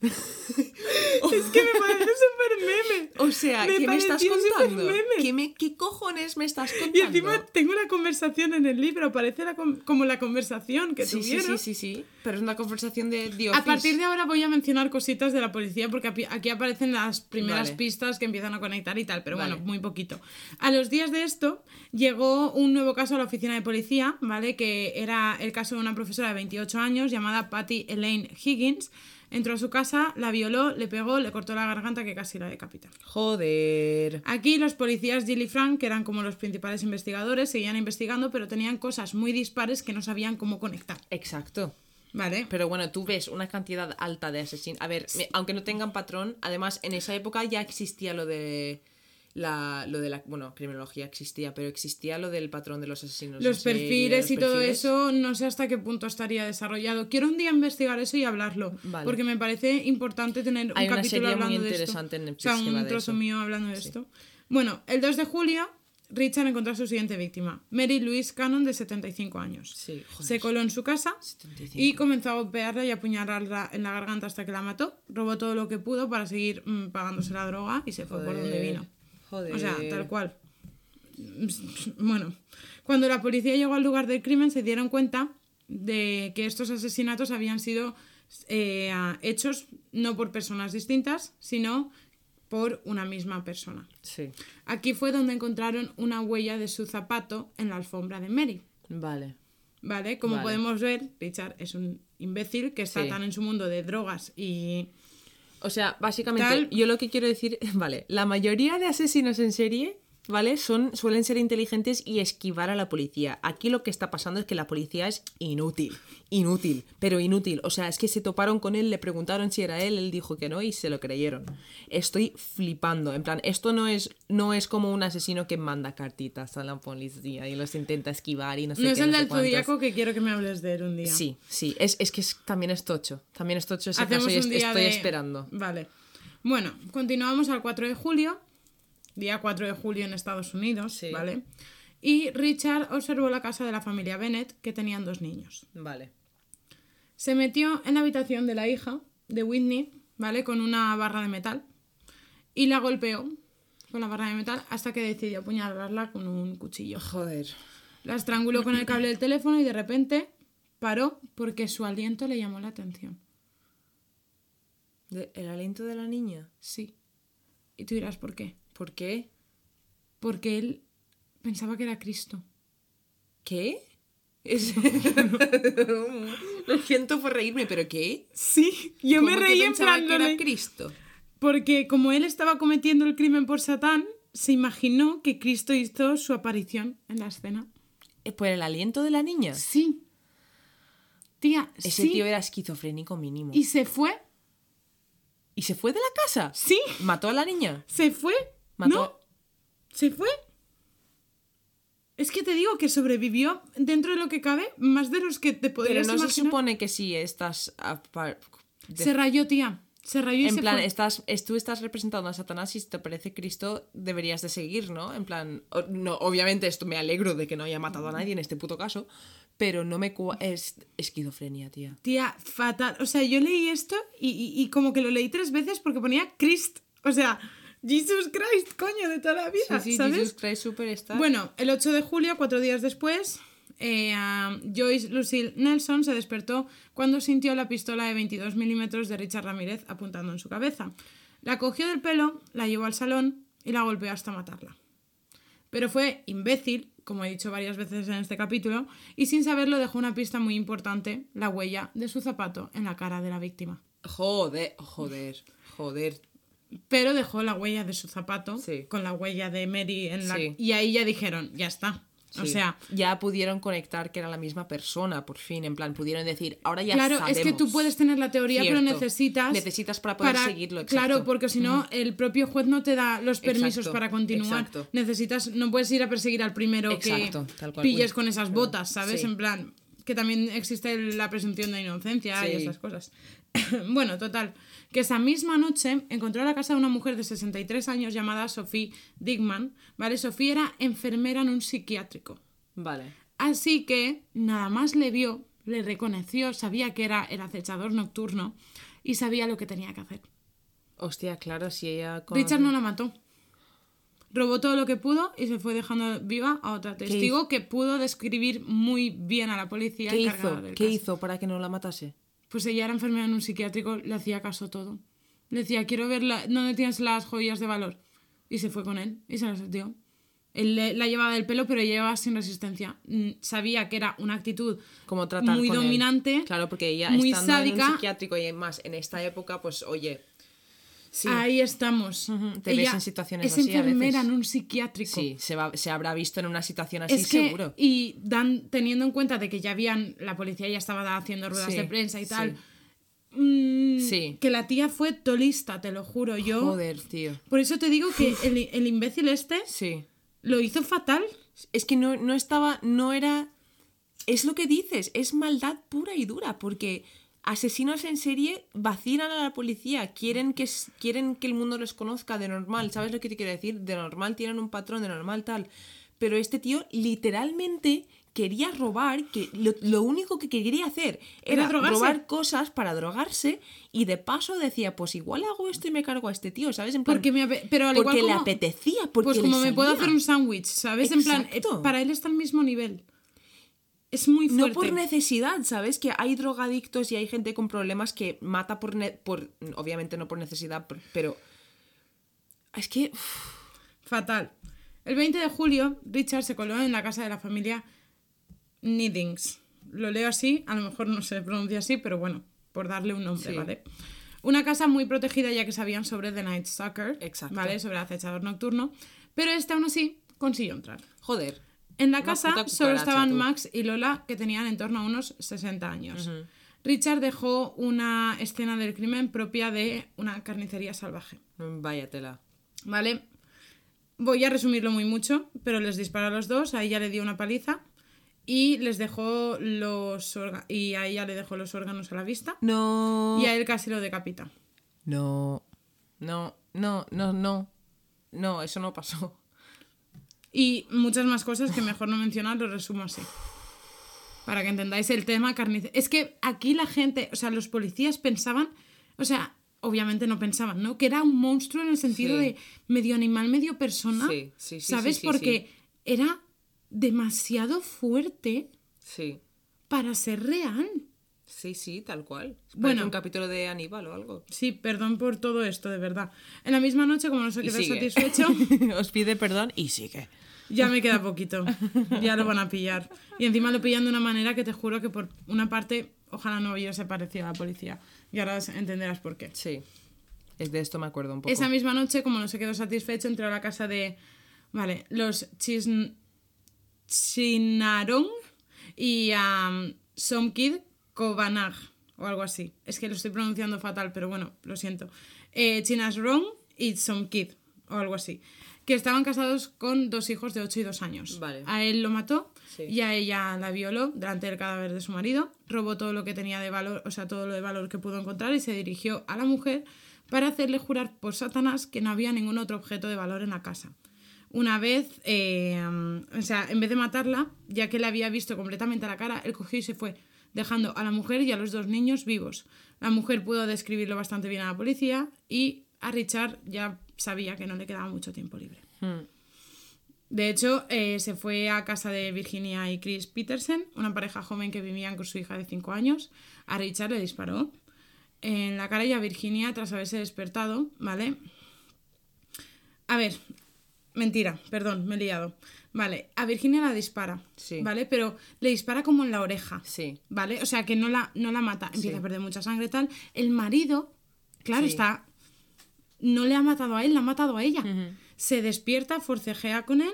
Es que me parece súper meme. O sea, Me ¿qué me estás contando? ¿Qué, me- ¿Qué cojones me estás contando? Y encima tengo una conversación en el libro, parece la como la conversación que Sí, sí, tuvieron. sí, sí, sí. Pero es una conversación de Dios. A partir de ahora voy a mencionar cositas de la policía porque aquí aparecen las primeras Vale. pistas que empiezan a conectar y tal, pero Vale. bueno, muy poquito. A los días de esto llegó un nuevo caso a la oficina de policía, ¿vale? Que era el caso de una profesora de 28 años llamada Patty Elaine Higgins, entró a su casa, la violó, le pegó, le cortó la garganta que casi la decapita. Joder. Aquí los policías Jill y Frank, que eran como los principales investigadores, seguían investigando, pero tenían cosas muy dispares que no sabían cómo conectar. Exacto. ¿Vale? Pero bueno, tú ves una cantidad alta de asesinos. A ver, aunque no tengan patrón, además en esa época ya existía lo de la, lo de la, bueno, criminología existía, pero existía lo del patrón de los asesinos. los perfiles y todo eso, no sé hasta qué punto estaría desarrollado. Quiero un día investigar eso y hablarlo, Vale. porque me parece importante tener un Hay una capítulo serie muy hablando de interesante esto. en Netflix o sea, un de trozo eso. mío hablando de esto. Bueno, el 2 de julio, Richard encontró a su siguiente víctima, Mary Louise Cannon, de 75 años. Sí, joder. Se coló en su casa 75. y comenzó a golpearla y apuñalarla en la garganta hasta que la mató. Robó todo lo que pudo para seguir mm, pagándose la droga y se fue por donde vino. Joder. O sea, tal cual. Bueno, cuando la policía llegó al lugar del crimen se dieron cuenta de que estos asesinatos habían sido eh, hechos no por personas distintas, sino por una misma persona. Sí. Aquí fue donde encontraron una huella de su zapato en la alfombra de Mary. Vale. ¿Vale? Como Vale. podemos ver, Richard es un imbécil que está Sí. tan en su mundo de drogas y... O sea, básicamente, Tal- yo lo que quiero decir, vale, la mayoría de asesinos en serie, ¿vale? Son, suelen ser inteligentes y esquivar a la policía. Aquí lo que está pasando es que la policía es inútil, inútil, pero inútil. O sea, es que se toparon con él, le preguntaron si era él, él dijo que no y se lo creyeron. Estoy flipando, en plan, esto no es, no es como un asesino que manda cartitas a la policía y los intenta esquivar y no sé no qué, es el del que quiero que me hables de él un día. Sí, sí, es, es que es- también es tocho, también es tocho ese Hacemos caso y es- estoy de- esperando. Vale. Bueno, continuamos al 4 de julio, día 4 de julio en Estados Unidos, Sí. ¿vale? Y Richard observó la casa de la familia Bennett, que tenían dos niños. Vale. Se metió en la habitación de la hija de Whitney, ¿vale? Con una barra de metal. Y la golpeó con la barra de metal hasta que decidió apuñalarla con un cuchillo. Joder. La estranguló con el cable del teléfono y de repente paró porque su aliento le llamó la atención. ¿El aliento de la niña? Sí. Y tú dirás, ¿por qué? ¿Por qué? Porque él pensaba que era Cristo. ¿Qué? Es- Lo siento por reírme, pero ¿qué? Sí, yo me ¿Cómo que reí en plan que era Cristo. Porque como él estaba cometiendo el crimen por Satán, se imaginó que Cristo hizo su aparición en la escena. ¿Eh, ¿Por el aliento de la niña? Sí. Tía, Ese sí. tío era esquizofrénico mínimo. Y se fue. ¿Y se fue de la casa? Sí, ¿Mató a la niña? se fue. Mató- No, se fue. Es que te digo que sobrevivió dentro de lo que cabe más de los que te Pero podrías no se supone que si estás... a par- de- Se rayó, tía. Se rayó y en se plan, fue. estás, es- tú estás representando a Satanás y si te parece Cristo, deberías de seguir, ¿no? En plan, no, obviamente esto me alegro de que no haya matado a nadie en este puto caso, pero no me... Es esquizofrenia, tía. Tía, fatal. O sea, yo leí esto y, y- y como que lo leí tres veces porque ponía Christ. O sea, Jesus Christ, coño, de toda la vida, Sí, sí, ¿sabes? Jesus Christ Superstar. Bueno, el 8 de julio, cuatro días después, eh, Joyce Lucille Nelson se despertó cuando sintió la pistola de 22 milímetros de Richard Ramírez apuntando en su cabeza. La cogió del pelo, la llevó al salón y la golpeó hasta matarla. Pero fue imbécil, como he dicho varias veces en este capítulo, y sin saberlo dejó una pista muy importante, la huella de su zapato en la cara de la víctima. Joder, joder, joder. Pero dejó la huella de su zapato Sí. con la huella de Mary en la... Sí. Y ahí ya dijeron, ya está. O sea, ya pudieron conectar que era la misma persona, por fin, en plan, pudieron decir, ahora ya claro, sabemos. es que tú puedes tener la teoría, pero necesitas... Necesitas para poder seguirlo, exacto. Claro, porque si no, el propio juez no te da los permisos Exacto, para continuar. exacto. Necesitas, no puedes ir a perseguir al primero que tal cual. pilles con esas botas, ¿sabes? Sí. En plan, que también existe la presunción de inocencia y esas cosas. bueno, total, que esa misma noche encontró la casa de una mujer de 63 años llamada Sophie Digman, ¿vale? Sophie era enfermera en un psiquiátrico. Vale. Así que nada más le vio, le reconoció, sabía que era el acechador nocturno y sabía lo que tenía que hacer. Hostia, claro, si ella... con- Richard no la mató. Robó todo lo que pudo y se fue dejando viva a otra testigo que pudo describir muy bien a la policía. ¿Qué hizo? ¿Qué caso. hizo para que no la matase? Pues ella era enfermera en un psiquiátrico, le hacía caso todo. Le decía, quiero ver la- dónde tienes las joyas de valor. Y se fue con él y se las dio. Él le- la llevaba del pelo, pero llevaba sin resistencia. Mm, Sabía que era una actitud Como tratar muy con él. dominante, Claro, porque ella muy estando en sádica. un psiquiátrico y más en esta época, pues oye. Sí, Ahí estamos. Ujú, te ves en situaciones es así a enfermera veces. en un psiquiátrico. sí se, va- se habrá visto en una situación así es que, seguro. y dan, teniendo en cuenta de que ya habían, la policía ya estaba haciendo ruedas Sí, de prensa y sí. tal, mm, Sí. que la tía fue tolista, te lo juro. Yo, Joder, tío. por eso te digo que el, el imbécil este Sí. lo hizo fatal. Es que no, no estaba, no era... Es lo que dices, es maldad pura y dura, porque asesinos en serie vacilan a la policía, quieren que, quieren que el mundo los conozca de normal, ¿sabes lo que te quiero decir? De normal tienen un patrón, de normal tal. Pero este tío literalmente quería robar, que lo, lo único que quería hacer Era era drogarse. robar cosas para drogarse y de paso decía, pues igual hago esto y me cargo a este tío, ¿sabes? En plan, Porque me ape- pero al porque igual le apetecía, porque Pues como me puedo hacer un sándwich, ¿sabes? En plan, eh, para él está al mismo nivel. Es muy No fuerte. por necesidad, ¿sabes? Que hay drogadictos y hay gente con problemas que mata por... ne- por obviamente no por necesidad, pero... Es que... Fatal. El 20 de julio, Richard se coló en la casa de la familia Niddings. Lo leo así, a lo mejor no se pronuncia así, pero bueno, por darle un nombre, Sí. ¿vale? Una casa muy protegida ya que sabían sobre The Night Stalker, Exacto. ¿vale? Sobre el acechador nocturno, pero este aún así consiguió entrar. joder. En la casa solo estaban tú. Max y Lola, que tenían en torno a unos 60 años. Richard dejó una escena del crimen propia de una carnicería salvaje. Vaya tela. ¿Vale? Voy a resumirlo muy mucho, pero les disparó a los dos, a ella le dio una paliza y les dejó los y a ella le dejó los órganos a la vista No. y a él casi lo decapita. No. No, no, no, no. No, eso no pasó. Y muchas más cosas que mejor no mencionar, lo resumo así. Para que entendáis el tema carnicería. Es que aquí la gente, o sea, los policías pensaban, o sea, obviamente no pensaban, ¿no? Que era un monstruo en el sentido Sí. de medio animal, medio persona. Sí, sí, sí, ¿Sabes? sí, sí, Porque era demasiado fuerte Sí. para ser real. Sí, sí, tal cual. Bueno. Bueno. un capítulo de Aníbal o algo. Sí, perdón por todo esto, de verdad. En la misma noche, como no se quedó satisfecho, Os pide perdón y sigue. Ya me queda poquito. Ya lo van a pillar. Y encima lo pillan de una manera que te juro que por una parte, ojalá no hubiese parecido a la policía. Y ahora entenderás por qué. Sí. Es de esto me acuerdo un poco. Esa misma noche, como no se quedó satisfecho, entró a la casa de. Vale, los Chisn... Chinarong y a Somkid Kovanag o algo así. Es que lo estoy pronunciando fatal, pero bueno, lo siento. Eh, Chinasrong y Somkid o algo así. Que estaban casados con dos hijos de 8 y 2 años. Vale. A él lo mató Sí. y a ella la violó delante del cadáver de su marido. Robó todo lo que tenía de valor, o sea, todo lo de valor que pudo encontrar y se dirigió a la mujer para hacerle jurar por Satanás que no había ningún otro objeto de valor en la casa. Una vez, eh, o sea, en vez de matarla, ya que le había visto completamente a la cara, él cogió y se fue, dejando a la mujer y a los dos niños vivos. La mujer pudo describirlo bastante bien a la policía y a Richard ya sabía que no le quedaba mucho tiempo libre. Hmm. De hecho, eh, se fue a casa de Virginia y Chris Peterson, una pareja joven que vivían con su hija de 5 años. A Richard le disparó en la cara y a Virginia tras haberse despertado, ¿vale? A ver, mentira, perdón, me he liado. Vale, a Virginia la dispara, Sí. ¿vale? Pero le dispara como en la oreja, Sí. ¿vale? O sea, que no la, no la mata, empieza Sí. a perder mucha sangre y tal. El marido, claro, está... No le ha matado a él, la ha matado a ella. Se despierta, forcejea con él,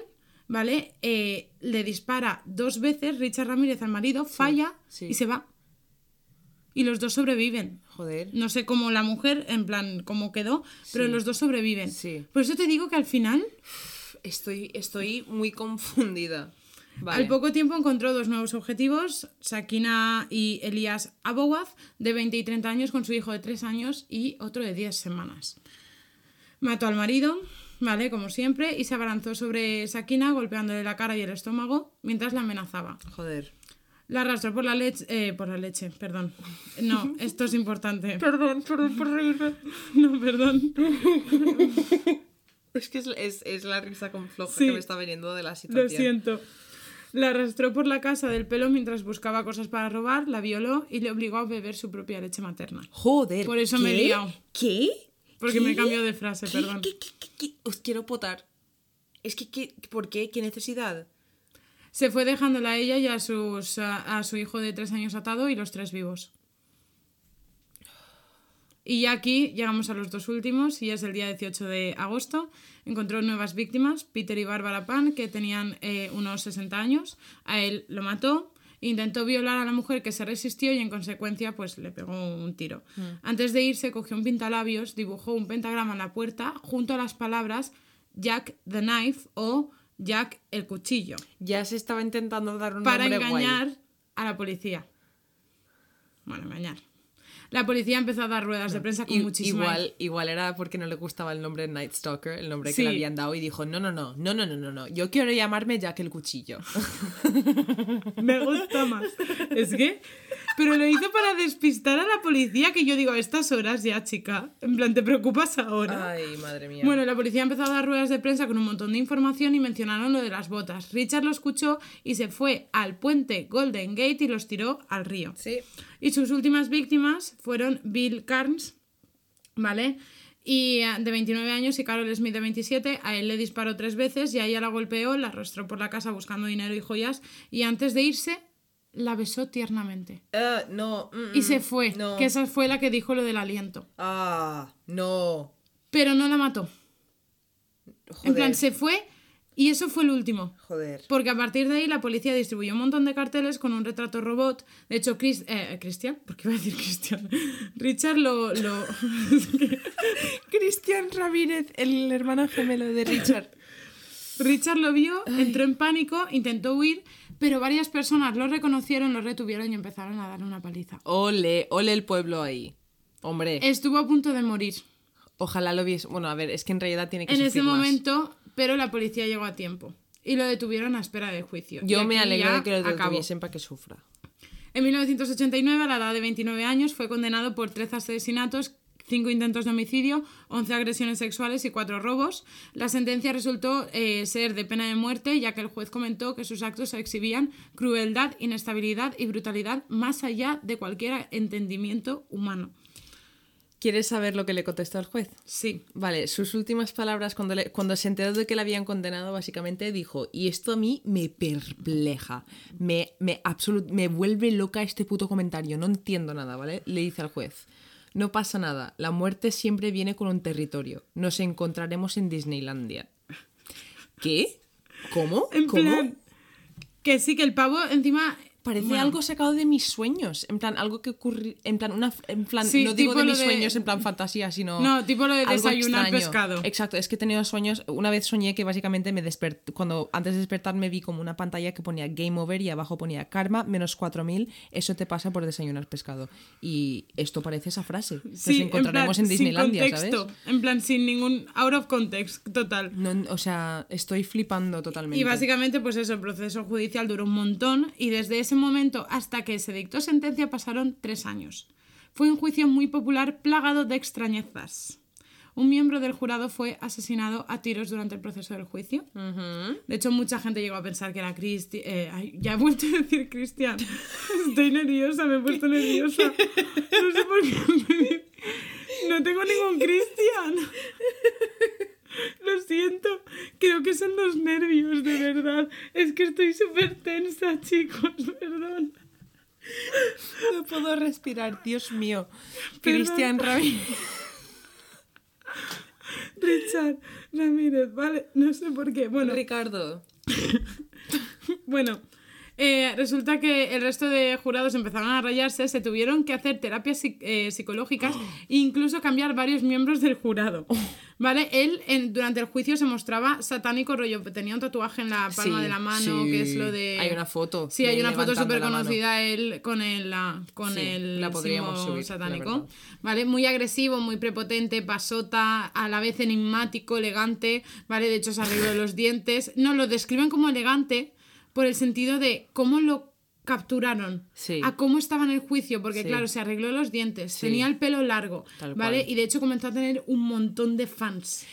¿vale? Eh, le dispara dos veces Richard Ramírez al marido, falla sí. y se va. Y los dos sobreviven. Joder. No sé cómo la mujer, en plan, cómo quedó, pero los dos sobreviven. Sí. Por eso te digo que al final, Estoy, estoy muy confundida. Vale. al poco tiempo encontró dos nuevos objetivos, Sakina y Elías Abowaz, de 20 y 30 años, con su hijo de 3 años y otro de 10 semanas. Mató al marido, ¿vale? Como siempre, y se abalanzó sobre Sakina, golpeándole la cara y el estómago, mientras la amenazaba. Joder. La arrastró por la leche, eh, por la leche, perdón. No, esto es importante. Perdón, perdón por reírme. No, perdón. Es que es, es, es la risa con floja Sí. que me está viniendo de la Lo situación. siento. La arrastró por la casa del pelo mientras buscaba cosas para robar, la violó y le obligó a beber su propia leche materna. Joder. Por eso ¿qué? me he liado. ¿Qué? Porque ¿Qué? me cambió de frase, ¿Qué? perdón. Os quiero potar. Es que, ¿qué, ¿por qué? ¿Qué necesidad? Se fue dejándola a ella y a, sus, a, a su hijo de tres años atado y los tres vivos. Y ya aquí llegamos a los dos últimos y es el día 18 de agosto. Encontró nuevas víctimas, Peter y Bárbara Pan, que tenían eh, unos 60 años. A él lo mató, intentó violar a la mujer que se resistió y en consecuencia pues le pegó un tiro. Antes de irse cogió un pintalabios, dibujó un pentagrama en la puerta junto a las palabras Jack the Knife o Jack el cuchillo Ya se estaba intentando dar un para guay. engañar a la policía. Bueno, engañar. La policía empezó a dar ruedas de prensa con muchísimo. Igual, igual era porque no le gustaba el nombre Night Stalker, el nombre que le habían dado, y dijo: No, no, no, no, no, no, no, yo quiero llamarme Jack el Cuchillo. Me gusta más. Es que pero lo hizo para despistar a la policía, que yo digo, a estas horas ya, chica. En plan, ¿te preocupas ahora? Ay, madre mía. Bueno, la policía empezó a dar ruedas de prensa con un montón de información y mencionaron lo de las botas. Richard lo escuchó y se fue al puente Golden Gate y los tiró al río. sí. Y sus últimas víctimas fueron Bill Carnes, ¿vale? Y eh, de 29 años y Carol Smith de 27, a él le disparó tres veces y a ella la golpeó, la arrastró por la casa buscando dinero y joyas y antes de irse la besó tiernamente. Ah, no. mm, Y mm, se fue, No. que esa fue la que dijo lo del aliento. Ah, no. Pero no la mató. Joder. En plan, se fue y eso fue el último. Joder. Porque a partir de ahí la policía distribuyó un montón de carteles con un retrato robot. De hecho, Chris, eh, Cristian, ¿por qué iba a decir Cristian? Richard lo... lo... Cristian Ramírez, el hermano gemelo de Richard. Richard lo vio, entró en pánico, intentó huir, pero varias personas lo reconocieron, lo retuvieron y empezaron a darle una paliza. Ole, ole el pueblo ahí. Hombre, Estuvo a punto de morir ojalá lo viese. Bueno, a ver, es que en realidad tiene que en ese más. momento, pero la policía llegó a tiempo y lo detuvieron a espera del juicio. Yo me alegro de que lo detuviesen para que sufra. En 1989, a la edad de 29 años, fue condenado por 13 asesinatos, 5 intentos de homicidio, 11 agresiones sexuales y 4 robos. La sentencia resultó eh, ser de pena de muerte, ya que el juez comentó que sus actos exhibían crueldad, inestabilidad y brutalidad más allá de cualquier entendimiento humano. ¿Quieres saber lo que le contestó el juez? Sí. Vale, sus últimas palabras cuando, le- cuando se enteró de que le habían condenado, básicamente dijo, y esto a mí me perpleja, me, me, absolut- me vuelve loca este puto comentario, no entiendo nada, ¿vale? Le dice al juez, no pasa nada, la muerte siempre viene con un territorio, nos encontraremos en Disneylandia. ¿Qué? ¿Cómo? En ¿Cómo? plan, que sí, que el pavo encima... Parece bueno, algo sacado de mis sueños, en plan, algo que ocurre, en plan, una, en plan, Sí, no digo de mis de- sueños en plan fantasía, sino... No, tipo lo de desayunar extraño. pescado. Exacto, es que he tenido sueños, una vez soñé que básicamente me desperté, cuando antes de despertarme vi como una pantalla que ponía Game Over y abajo ponía Karma menos 4000, eso te pasa por desayunar pescado. Y esto parece esa frase, nos Sí, en encontraremos plan, en, Disneylandia, sin contexto, ¿sabes? En plan, sin ningún... Out of context, total. No, o sea, estoy flipando totalmente. Y básicamente, pues eso, el proceso judicial duró un montón y desde ese momento hasta que se dictó sentencia pasaron tres años. Fue un juicio muy popular plagado de extrañezas. Un miembro del jurado fue asesinado a tiros durante el proceso del juicio. De hecho, mucha gente llegó a pensar que era Cristi... eh, ya he vuelto a decir Cristian. Estoy nerviosa, me he puesto nerviosa. No sé por qué. No tengo ningún Cristian. Lo siento. Creo que son los nervios, de verdad. Es que estoy súper tensa, chicos. Perdón. No puedo respirar, Dios mío. Cristian Ramírez. Richard Ramírez, vale. No sé por qué. Bueno, Ricardo. Bueno, eh, resulta que el resto de jurados empezaron a rayarse, se tuvieron que hacer terapias psic- eh, psicológicas e incluso cambiar varios miembros del jurado. ¿Vale? Él en- durante el juicio se mostraba satánico rollo, tenía un tatuaje en la palma Sí, de la mano, sí. que es lo de... Hay una foto Sí, hay una foto súper conocida él con el, la- con Sí, el la podríamos subir, satánico. ¿Vale? Muy agresivo, muy prepotente, pasota, a la vez enigmático, elegante, ¿vale? De hecho se arregló los dientes. No, lo describen como elegante por el sentido de cómo lo capturaron, Sí. a cómo estaba en el juicio, porque Sí. claro, se arregló los dientes, Sí. tenía el pelo largo, Tal ¿vale? cual. Y de hecho comenzó a tener un montón de fans.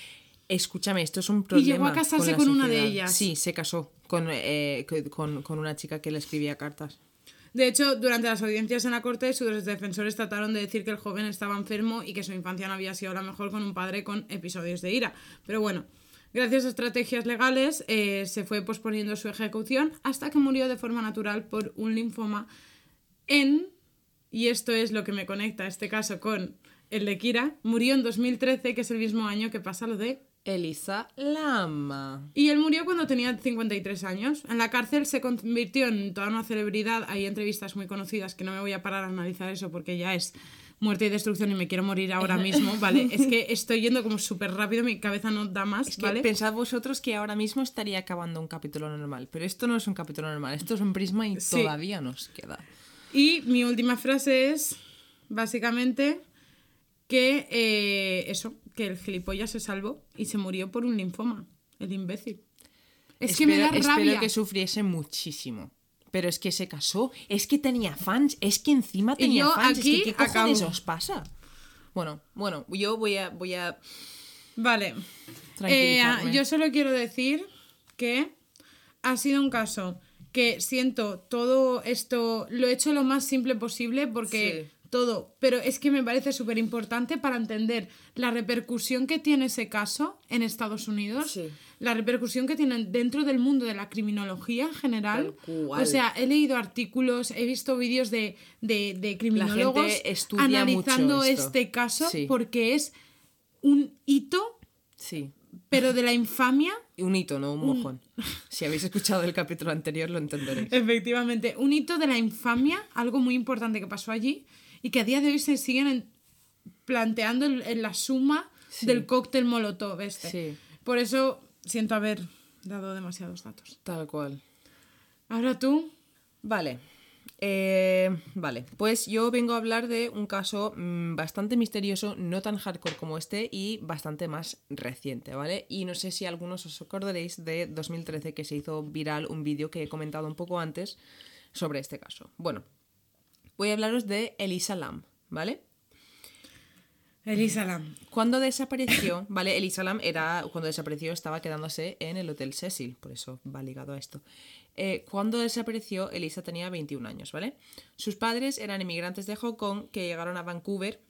Escúchame, esto es un problema. llegó a casarse con una de ellas. Sí, se casó con, eh, con, con una chica que le escribía cartas. De hecho, durante las audiencias en la corte, sus defensores trataron de decir que el joven estaba enfermo y que su infancia no había sido la mejor con un padre con episodios de ira. Pero bueno, Gracias a estrategias legales eh, se fue posponiendo su ejecución hasta que murió de forma natural por un linfoma en, y esto es lo que me conecta este caso con el de Kira, murió en 2013, que es el mismo año que pasa lo de Elisa Lama. Y él murió cuando tenía 53 años. En la cárcel se convirtió en toda una celebridad. Hay entrevistas muy conocidas que no me voy a parar a analizar eso porque ya es muerte y destrucción y me quiero morir ahora mismo, ¿vale? es que estoy yendo como súper rápido, mi cabeza no da más, Es que ¿vale? pensad vosotros que ahora mismo estaría acabando un capítulo normal, pero esto no es un capítulo normal, esto es un prisma y Sí. todavía nos queda. Y mi última frase es, básicamente, que eh, eso, que el gilipollas se salvó y se murió por un linfoma, el imbécil. Es que me da Espero- rabia. Espero que sufriese muchísimo. Pero es que se casó, es que tenía fans, es que encima Y tenía yo fans, aquí es que ¿qué cojones acabo. os pasa? Bueno, bueno, yo voy a, voy a Vale. Eh, yo solo quiero decir que ha sido un caso que siento todo esto, lo he hecho lo más simple posible porque Sí. Todo, pero es que me parece súper importante para entender la repercusión que tiene ese caso en Estados Unidos, Sí. la repercusión que tiene dentro del mundo de la criminología en general. O sea, he leído artículos, he visto vídeos de, de, de criminólogos analizando este caso Sí. porque es un hito Sí. pero de la infamia, Un hito, no un mojón. Si habéis escuchado el capítulo anterior lo entenderéis. efectivamente, un hito de la infamia, algo muy importante que pasó allí y que a día de hoy se siguen en- planteando en, en la suma Sí. del cóctel molotov este. Sí. Por eso siento haber dado demasiados datos. Tal cual. Ahora tú, Vale. Eh, vale, pues yo vengo a hablar de un caso mm, bastante misterioso, no tan hardcore como este y bastante más reciente, ¿vale? Y no sé si algunos os acordaréis de 2013 que se hizo viral un vídeo que he comentado un poco antes sobre este caso. Bueno, voy a hablaros de Elisa Lam, ¿vale? Elisa Lam. Cuando desapareció, ¿vale? Elisa Lam era, cuando desapareció estaba quedándose en el Hotel Cecil, por eso va ligado a esto. Eh, cuando desapareció, Elisa tenía 21 años, ¿vale? Sus padres eran inmigrantes de Hong Kong que llegaron a Vancouver,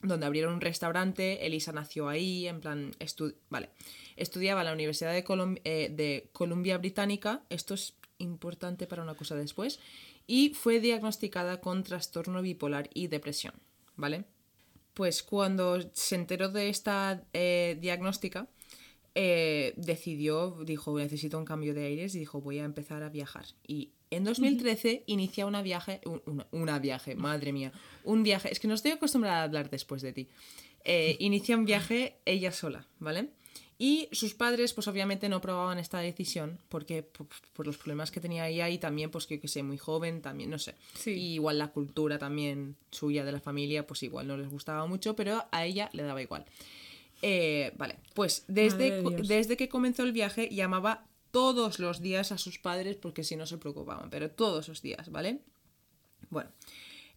donde abrieron un restaurante. Elisa nació ahí, en plan, estu- vale. Estudiaba en la Universidad de, Colum- eh, de Columbia Británica, esto es importante para una cosa después, y fue diagnosticada con trastorno bipolar y depresión, ¿vale? Pues cuando se enteró de esta eh, diagnóstica, eh, decidió, dijo, necesito un cambio de aires y dijo, voy a empezar a viajar. Y en 2013 inicia una viaje, un- una, una viaje, madre mía, un viaje, es que no estoy acostumbrada a hablar después de ti. Eh, inicia un viaje ella sola, ¿vale? Y sus padres, pues obviamente no aprobaban esta decisión porque por, por los problemas que tenía ella y también, pues que, que sé, muy joven, también, no sé. Sí. Y igual la cultura también suya de la familia, pues igual no les gustaba mucho, pero a ella le daba igual. Eh, vale, pues desde, de desde que comenzó el viaje llamaba todos los días a sus padres porque si no se preocupaban, pero todos los días, ¿vale? Bueno,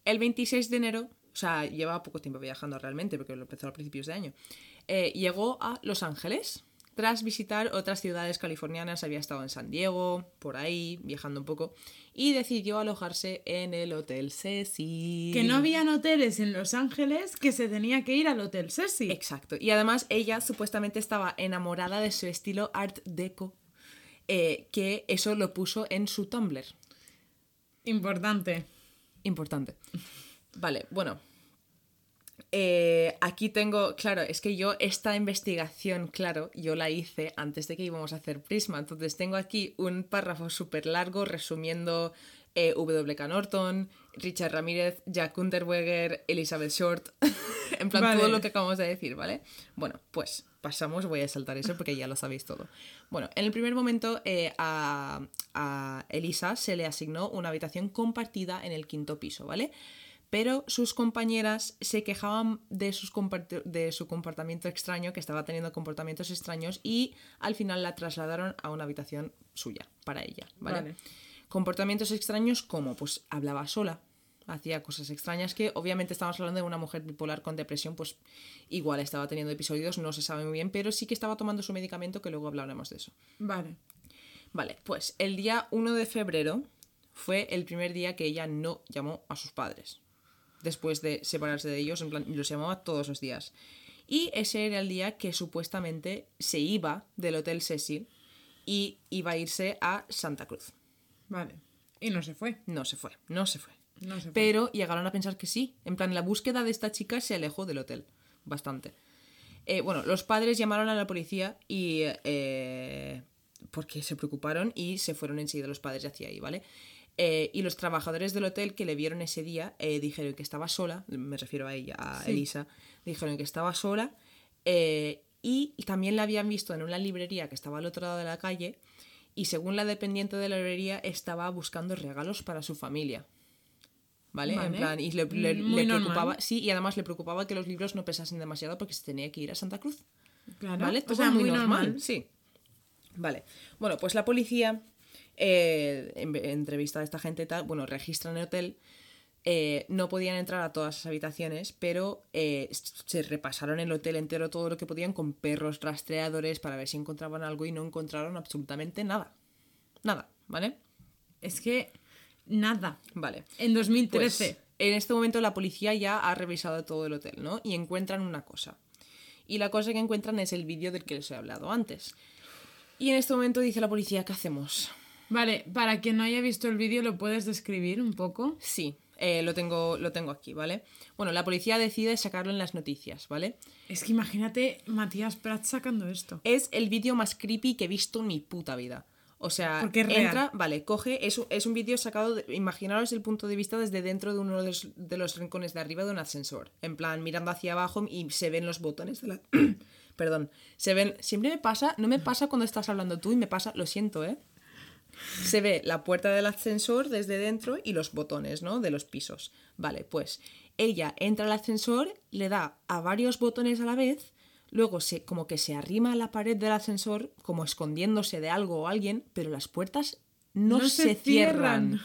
el 26 de enero, o sea, lleva poco tiempo viajando realmente porque lo empezó a principios de año, eh, llegó a Los Ángeles. Tras visitar otras ciudades californianas, había estado en San Diego, por ahí, viajando un poco, y decidió alojarse en el Hotel Cecil. Que no habían hoteles en Los Ángeles que se tenía que ir al Hotel Cecil. Exacto. Y además ella supuestamente estaba enamorada de su estilo art deco, eh, que eso lo puso en su Tumblr. Importante. Importante. Vale, bueno. Eh, aquí tengo, claro, es que yo esta investigación, claro, yo la hice antes de que íbamos a hacer Prisma. Entonces tengo aquí un párrafo súper largo resumiendo eh, W.K. Norton, Richard Ramírez, Jack Unterweger, Elizabeth Short. en plan, Vale. todo lo que acabamos de decir, ¿vale? Bueno, pues pasamos, voy a saltar eso porque ya lo sabéis todo. Bueno, en el primer momento eh, a, a Elisa se le asignó una habitación compartida en el quinto piso, ¿vale? Pero sus compañeras se quejaban de, sus compart- de su comportamiento extraño, que estaba teniendo comportamientos extraños, y al final la trasladaron a una habitación suya, para ella, ¿vale? Vale. Comportamientos extraños como, pues, hablaba sola, hacía cosas extrañas que obviamente estamos hablando de una mujer bipolar con depresión, pues igual estaba teniendo episodios, no se sabe muy bien, pero sí que estaba tomando su medicamento, que luego hablaremos de eso. Vale. Vale, pues el día 1 de febrero fue el primer día que ella no llamó a sus padres. Después de separarse de ellos, en plan, los llamaba todos los días. Y ese era el día que supuestamente se iba del Hotel Cecil y iba a irse a Santa Cruz. Vale. Y no se fue. No se fue, no se fue. No se fue. Pero llegaron a pensar que sí. En plan, la búsqueda de esta chica se alejó del hotel. Bastante. Eh, bueno, los padres llamaron a la policía y... eh, porque se preocuparon y se fueron enseguida los padres hacia ahí, ¿vale? Eh, y los trabajadores del hotel que le vieron ese día eh, dijeron que estaba sola, me refiero a ella, a Sí. Elisa, dijeron que estaba sola eh, y también la habían visto en una librería que estaba al otro lado de la calle y según la dependiente de la librería estaba buscando regalos para su familia. ¿Vale? En plan, y le, normal. preocupaba, sí, y además le preocupaba que los libros no pesasen demasiado porque se tenía que ir a Santa Cruz. Claro. ¿Vale? O Todo sea, muy, muy normal. normal. Sí. Vale. Bueno, pues la policía eh, en- entrevista a esta gente y tal, bueno, registran el hotel. eh, no podían entrar a todas las habitaciones, pero eh, se repasaron el hotel entero todo lo que podían con perros rastreadores para ver si encontraban algo y no encontraron absolutamente nada. Nada, ¿vale? Es que nada. Vale. En Pues, 2013. en este momento la policía ya ha revisado todo el hotel, ¿no? Y encuentran una cosa. Y la cosa que encuentran es el vídeo del que les he hablado antes. Y en este momento dice la policía, ¿qué hacemos? Vale, para quien no haya visto el vídeo, ¿lo puedes describir un poco? Sí, eh, lo, tengo, lo tengo aquí, ¿vale? Bueno, la policía decide sacarlo en las noticias, ¿vale? Es que imagínate Matías Prats sacando esto. Es el vídeo más creepy que he visto en mi puta vida. O sea, Porque es real. entra, vale, coge, es, un- es un vídeo sacado, de- imaginaros el punto de vista desde dentro de uno de los, de los rincones de arriba de un ascensor. En plan, mirando hacia abajo y se ven los botones de la... Perdón, se ven... Siempre me pasa, no me pasa cuando estás hablando tú y me pasa, lo siento, ¿eh? Se ve la puerta del ascensor desde dentro y los botones, ¿no? De los pisos. Vale, pues ella entra al ascensor, le da a varios botones a la vez, luego se, como que se arrima a la pared del ascensor, como escondiéndose de algo o alguien, pero las puertas no, No se, se cierran. cierran.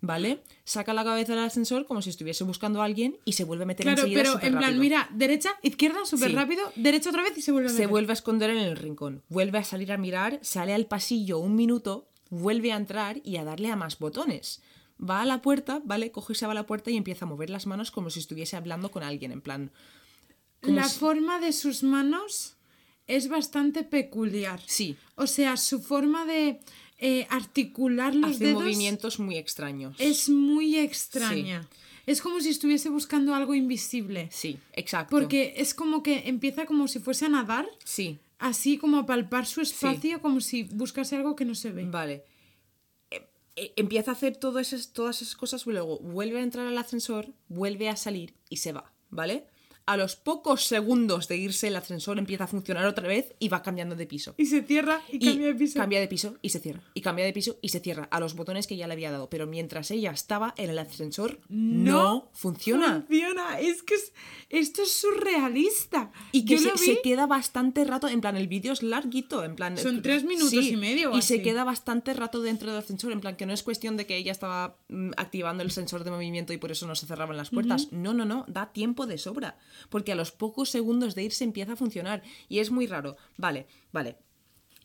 ¿Vale? Saca la cabeza del ascensor como si estuviese buscando a alguien y se vuelve a meter Claro, enseguida pero súper en plan, rápido. mira, derecha, izquierda, súper Sí. rápido, derecha otra vez y se vuelve a Se vuelve a esconder en el rincón, vuelve a salir a mirar, sale al pasillo un minuto, vuelve a entrar y a darle a más botones. Va a la puerta, ¿vale? Coge y se va a la puerta y empieza a mover las manos como si estuviese hablando con alguien, en plan... La si- forma de sus manos es bastante peculiar. Sí, O sea, su forma de eh, articular los hace dedos movimientos muy extraños. es muy extraña. Es como si estuviese buscando algo invisible. Sí, exacto. Porque es como que empieza como si fuese a nadar, Sí, así como a palpar su espacio, como si buscase algo que no se ve. Vale. Eh, eh, Empieza a hacer todas esas, todas esas cosas y luego vuelve a entrar al ascensor, vuelve a salir y se va, ¿vale? A los pocos segundos de irse el ascensor empieza a funcionar otra vez y va cambiando de piso. Y se cierra y, Y cambia de piso. cambia de piso y se cierra. Y cambia de piso y se cierra a los botones que ya le había dado. Pero mientras ella estaba en el ascensor, no, funciona. Funciona. Es que es- esto es surrealista. Y que se, queda bastante rato, en plan, el vídeo es larguito, en plan... Son tres minutos y medio o Y se queda bastante rato dentro del ascensor, en plan, que no es cuestión de que ella estaba mm, activando el sensor de movimiento y por eso no se cerraban las puertas. No, no, no, da tiempo de sobra. Porque a los pocos segundos de irse empieza a funcionar. Y es muy raro. Vale, vale.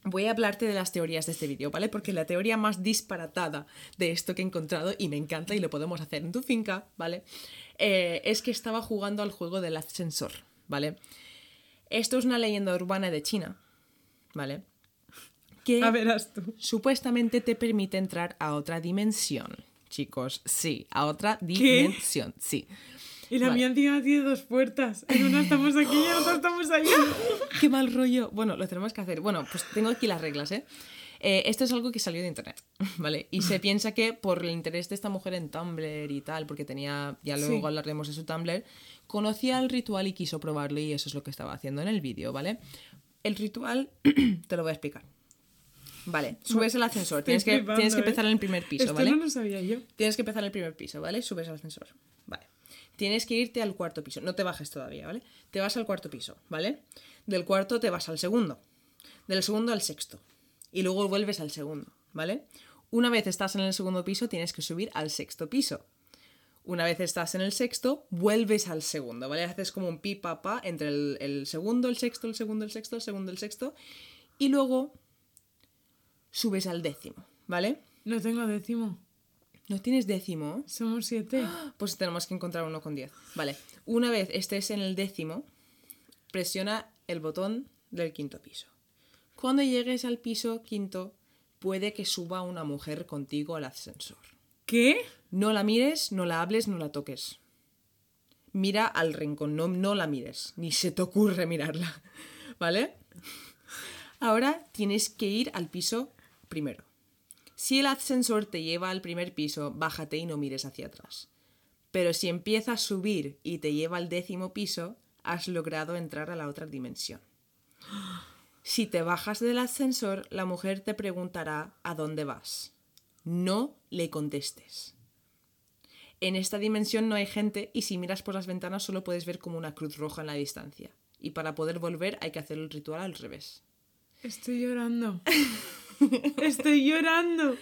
Voy a hablarte de las teorías de este vídeo, ¿vale? Porque la teoría más disparatada de esto que he encontrado, y me encanta y lo podemos hacer en tu finca, ¿vale? Eh, es que estaba jugando al juego del ascensor, ¿vale? Esto es una leyenda urbana de China, ¿vale? Que A verás tú. supuestamente te permite entrar a otra dimensión. Chicos, sí, a otra dimensión, sí. Y la Vale. mía encima tiene dos puertas. En una estamos aquí y en otra estamos allá. Qué mal rollo. Bueno, lo tenemos que hacer. Bueno, pues tengo aquí las reglas, ¿eh? Eh, esto es algo que salió de internet, ¿vale? Y se piensa que por el interés de esta mujer en Tumblr y tal, porque tenía, ya luego Sí. hablaremos de su Tumblr, conocía el ritual y quiso probarlo y eso es lo que estaba haciendo en el vídeo, ¿vale? El ritual te lo voy a explicar. Vale, subes el ascensor, tienes que, flipando, tienes que ¿eh? empezar en el primer piso, Esto ¿vale? no lo sabía yo. Tienes que empezar en el primer piso, ¿vale? Subes al ascensor. Vale. Tienes que irte al cuarto piso. No te bajes todavía, ¿vale? Te vas al cuarto piso, ¿vale? Del cuarto te vas al segundo. Del segundo al sexto. Y luego vuelves al segundo, ¿vale? Una vez estás en el segundo piso, tienes que subir al sexto piso. Una vez estás en el sexto, vuelves al segundo, ¿vale? Haces como un pi pa pa entre el, el segundo, el sexto, el segundo, el sexto, el segundo, el sexto. Y luego subes al décimo, ¿vale? No tengo décimo. ¿No tienes décimo? Somos siete. Pues tenemos que encontrar uno con 10. Vale. Una vez estés en el décimo, presiona el botón del quinto piso. Cuando llegues al piso quinto, puede que suba una mujer contigo al ascensor. ¿Qué? No la mires, no la hables, no la toques. Mira al rincón, no, no la mires, ni se te ocurre mirarla. ¿Vale? Ahora tienes que ir al piso primero. Si el ascensor te lleva al primer piso, bájate y no mires hacia atrás. Pero si empieza a subir y te lleva al décimo piso, has logrado entrar a la otra dimensión. Si te bajas del ascensor, la mujer te preguntará a dónde vas. No le contestes. En esta dimensión no hay gente y si miras por las ventanas solo puedes ver como una cruz roja en la distancia. Y para poder volver hay que hacer el ritual al revés. Estoy llorando. Estoy llorando.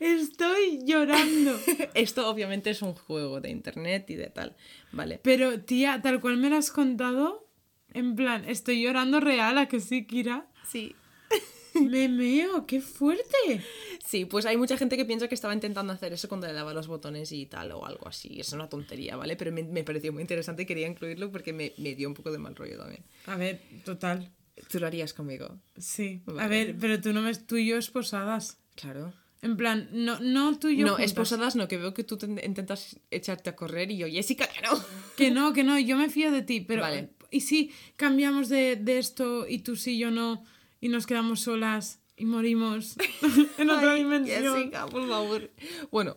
Estoy llorando. Esto obviamente es un juego de internet y de tal, ¿vale? Pero, tía, tal cual me lo has contado, en plan, estoy llorando real, ¿a que sí, Kira? Sí. Me meo, qué fuerte. Sí, pues hay mucha gente que piensa que estaba intentando hacer eso cuando le daba los botones y tal o algo así. Es una tontería, ¿vale? Pero me, me pareció muy interesante y quería incluirlo porque me, me dio un poco de mal rollo también. A ver, total. ¿Tú lo harías conmigo? Sí. A ver, pero tú no me... Tú y yo esposadas. Claro. En plan, no, no tú y yo No, juntas. esposadas no, que veo que tú te intentas echarte a correr y yo, Jessica, que no. Que no, que no, yo me fío de ti, pero... Vale. ¿Y si cambiamos de, de esto y tú sí, yo no, y nos quedamos solas y morimos en otra Ay, dimensión? Jessica, por favor. Bueno,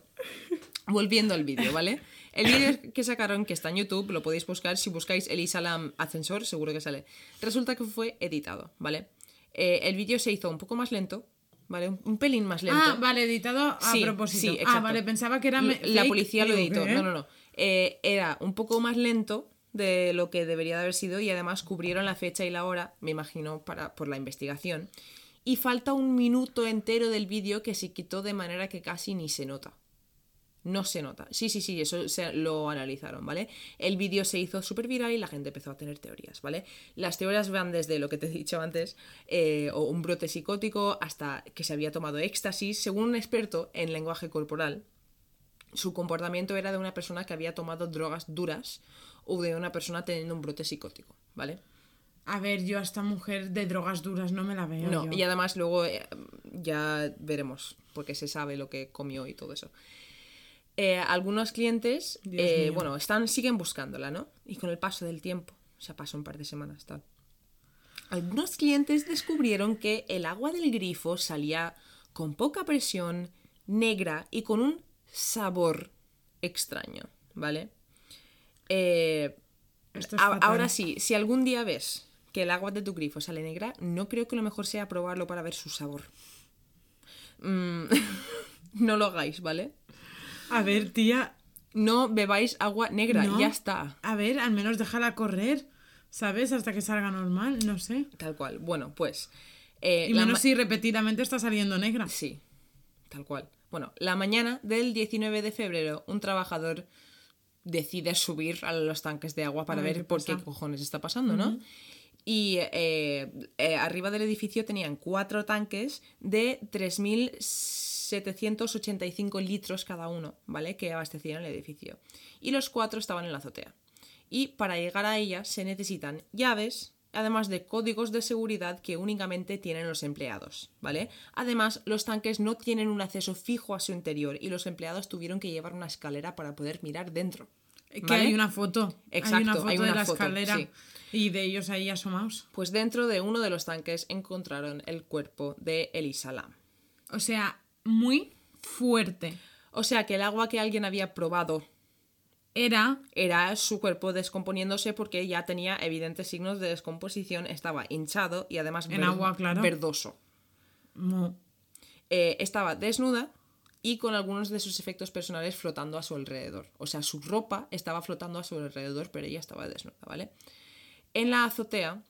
volviendo al vídeo, ¿vale? El vídeo que sacaron, que está en YouTube, lo podéis buscar. Si buscáis Elisa Lam Ascensor, seguro que sale. Resulta que fue editado, ¿vale? Eh, el vídeo se hizo un poco más lento, ¿vale? Un, un pelín más lento. Ah, vale, editado a Sí, propósito. sí, ah, vale, pensaba que era... la policía lo editó. ¿qué? No, no, no. Eh, era un poco más lento de lo que debería de haber sido y además cubrieron la fecha y la hora, me imagino, para, por la investigación. Y falta un minuto entero del vídeo que se quitó de manera que casi ni se nota. No se nota. Sí, sí, sí, eso se, lo analizaron, ¿vale? El vídeo se hizo súper viral y la gente empezó a tener teorías, ¿vale? Las teorías van desde lo que te he dicho antes, eh, o un brote psicótico, hasta que se había tomado éxtasis. Según un experto en lenguaje corporal, su comportamiento era de una persona que había tomado drogas duras o de una persona teniendo un brote psicótico, ¿vale? A ver, yo a esta mujer de drogas duras no me la veo. No, yo. y además luego eh, ya veremos, porque se sabe lo que comió y todo eso. Eh, algunos clientes, eh, bueno, están, siguen buscándola, ¿no? Y con el paso del tiempo, o sea, pasó un par de semanas, tal. Algunos clientes descubrieron que el agua del grifo salía con poca presión, negra y con un sabor extraño, ¿vale? Eh, es ahora sí, si algún día ves que el agua de tu grifo sale negra, no creo que lo mejor sea probarlo para ver su sabor. Mm, no lo hagáis, ¿vale? A ver, tía, No bebáis agua negra, No. ya está. a ver, al menos déjala correr, ¿sabes? Hasta que salga normal, no sé. Tal cual. Bueno, pues. eh, Y menos si repetidamente está saliendo negra. Sí, tal cual. Bueno, la mañana del 19 de febrero, un trabajador decide subir a los tanques de agua para ver qué por qué cojones está pasando, ¿no? Y eh, eh, arriba del edificio tenían cuatro tanques de 3.785 litros cada uno, ¿vale? Que abastecían el edificio. Y los cuatro estaban en la azotea. Y para llegar a ellas se necesitan llaves, además de códigos de seguridad que únicamente tienen los empleados, ¿vale? Además, los tanques no tienen un acceso fijo a su interior y los empleados tuvieron que llevar una escalera para poder mirar dentro. Que hay una foto. hay Exacto, una foto hay de la foto, escalera sí. y de ellos ahí asomados. Pues dentro de uno de los tanques encontraron el cuerpo de Elisa Lam. O sea, muy fuerte. O sea que el agua que alguien había probado Era era su cuerpo descomponiéndose porque ya tenía evidentes signos de descomposición, estaba hinchado y además En agua, claro. verdoso. mo- Eh, estaba desnuda y con algunos de sus efectos personales flotando a su alrededor. O sea, su ropa estaba flotando a su alrededor, pero ella estaba desnuda, ¿vale? En la azotea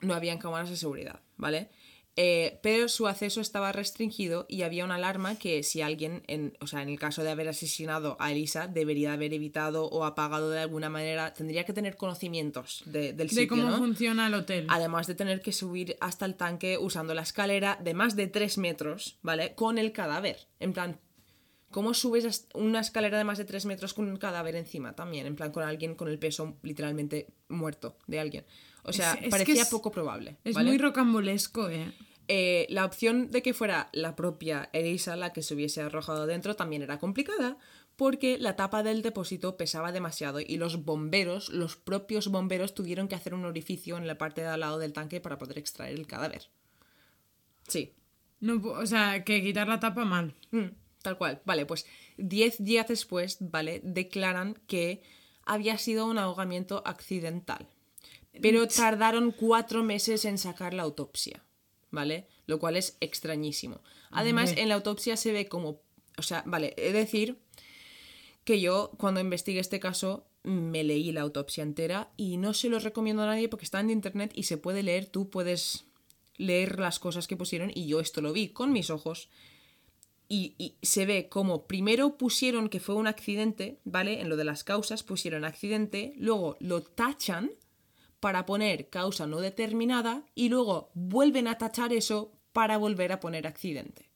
no habían cámaras de seguridad, ¿vale? Eh, pero su acceso estaba restringido y había una alarma que si alguien, en, o sea, en el caso de haber asesinado a Elisa, debería haber evitado o apagado de alguna manera, tendría que tener conocimientos de- del de sitio, cómo ¿no? funciona el hotel. Además de tener que subir hasta el tanque usando la escalera de más de 3 metros, ¿vale? Con el cadáver. En plan, ¿Cómo subes una escalera de más de 3 metros con un cadáver encima también? En plan, con alguien con el peso literalmente muerto de alguien. O sea, Es- parecía es- poco probable. Es ¿vale? muy rocambolesco, ¿eh? Eh, la opción de que fuera la propia Elisa la que se hubiese arrojado dentro también era complicada porque la tapa del depósito pesaba demasiado y los bomberos, los propios bomberos, tuvieron que hacer un orificio en la parte de al lado del tanque para poder extraer el cadáver. Sí, No, o sea, que quitar la tapa mal. Mm, tal cual. Vale, pues 10 días después, ¿vale? Declaran que había sido un ahogamiento accidental. Pero tardaron cuatro meses en sacar la autopsia, ¿vale? Lo cual es extrañísimo. Además, en la autopsia se ve como... O sea, vale, he de decir que yo cuando investigué este caso me leí la autopsia entera y no se lo recomiendo a nadie porque está en internet y se puede leer, tú puedes leer las cosas que pusieron y yo esto lo vi con mis ojos y, y se ve como primero pusieron que fue un accidente, ¿vale? En lo de las causas pusieron accidente, luego lo tachan para poner causa no determinada y luego vuelven a tachar eso para volver a poner accidente.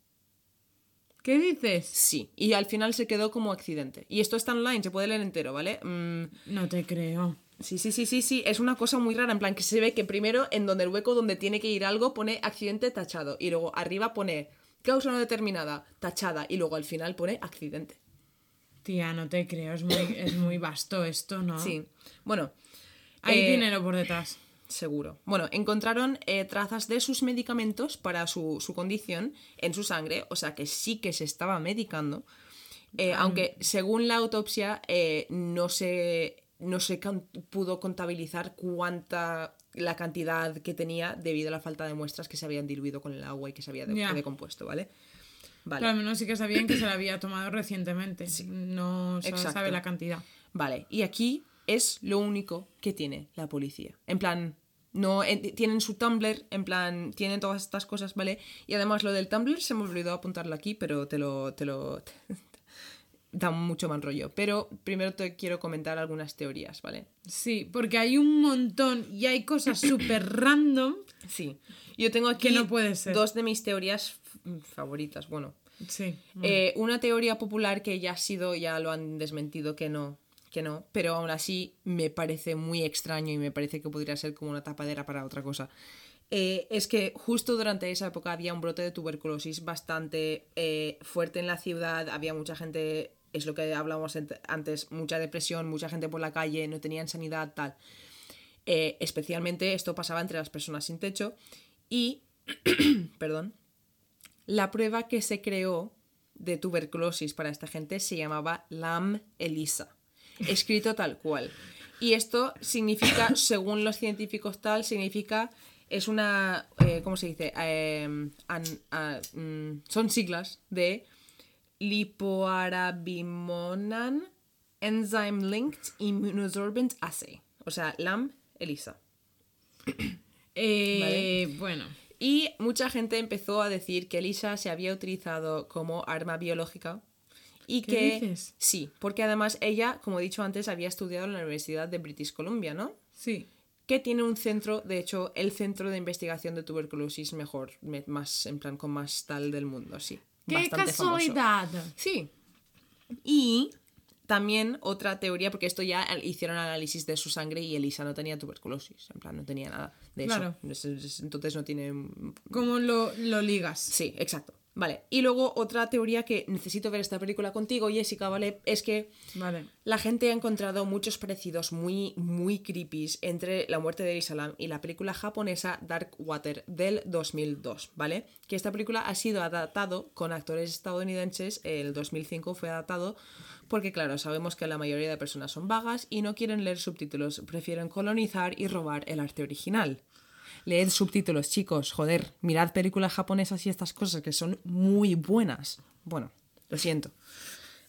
¿Qué dices? Sí, y al final se quedó como accidente. Y esto está online, se puede leer entero, ¿vale? Mm, No te creo. sí, sí, sí, sí, sí, es una cosa muy rara, en plan que se ve que primero en donde el hueco donde tiene que ir algo pone accidente tachado y luego arriba pone causa no determinada tachada y luego al final pone accidente. Tía, no te creo. Es muy, es muy vasto esto, ¿no? Sí, bueno. Hay eh, dinero por detrás. Seguro. Bueno, encontraron eh, trazas de sus medicamentos para su, su condición en su sangre, o sea que sí que se estaba medicando, eh, aunque según la autopsia no se, no se can- pudo contabilizar cuánta la cantidad que tenía debido a la falta de muestras que se habían diluido con el agua y que se había de- Ya. decompuesto, ¿vale? Vale. Pero al menos sí que sabían que se la había tomado recientemente. No se Exacto. sabe la cantidad. Vale, y aquí es lo único que tiene la policía. En plan, no en- tienen su Tumblr, en plan, tienen todas estas cosas, ¿vale? Y además lo del Tumblr se me olvidó apuntarlo aquí, pero te lo. Te lo da mucho mal rollo. Pero primero te quiero comentar algunas teorías, ¿vale? Sí, porque hay un montón y hay cosas súper random. Sí. Yo tengo aquí Que no puede ser. dos de mis teorías favoritas. Bueno, Sí. Eh, una teoría popular que ya ha sido, ya lo han desmentido que no, que no, pero aún así me parece muy extraño y me parece que podría ser como una tapadera para otra cosa. Eh, es que justo durante esa época había un brote de tuberculosis bastante eh, fuerte en la ciudad, había mucha gente, es lo que hablábamos antes, mucha depresión, mucha gente por la calle, no tenían sanidad, tal. Eh, especialmente esto pasaba entre las personas sin techo y, perdón, la prueba que se creó de tuberculosis para esta gente se llamaba LAM ELISA, escrito tal cual. Y esto significa, según los científicos tal, significa, es una, eh, ¿cómo se dice? Eh, an- ah, mm, son siglas de lipoarabimonan enzyme linked immunosorbent assay. O sea, LAM ELISA. Eh, Bueno. Y mucha gente empezó a decir que Elisa se había utilizado como arma biológica y ¿Qué que dices? sí, porque además ella, como he dicho antes, había estudiado en la Universidad de British Columbia, ¿no? Sí. Que tiene un centro, de hecho, el centro de investigación de tuberculosis mejor, me- más en plan con más tal del mundo, sí. ¡Qué famoso. casualidad! Sí. Y también otra teoría, porque esto ya hicieron análisis de su sangre y Elisa no tenía tuberculosis, en plan, no tenía nada de Claro. eso. Es- Entonces no tiene ¿Cómo lo, lo ligas? Sí, exacto. Vale. Y luego otra teoría que necesito ver esta película contigo, Jessica, ¿vale? Es que Vale. la gente ha encontrado muchos parecidos muy, muy creepy entre la muerte de Elisa Lam y la película japonesa Dark Water del 2002, ¿vale? Que esta película ha sido adaptado con actores estadounidenses, el 2005 fue adaptado, porque claro, sabemos que la mayoría de personas son vagas y no quieren leer subtítulos, prefieren colonizar y robar el arte original. Leed subtítulos, chicos, joder, mirad películas japonesas y estas cosas que son muy buenas. Bueno, lo siento.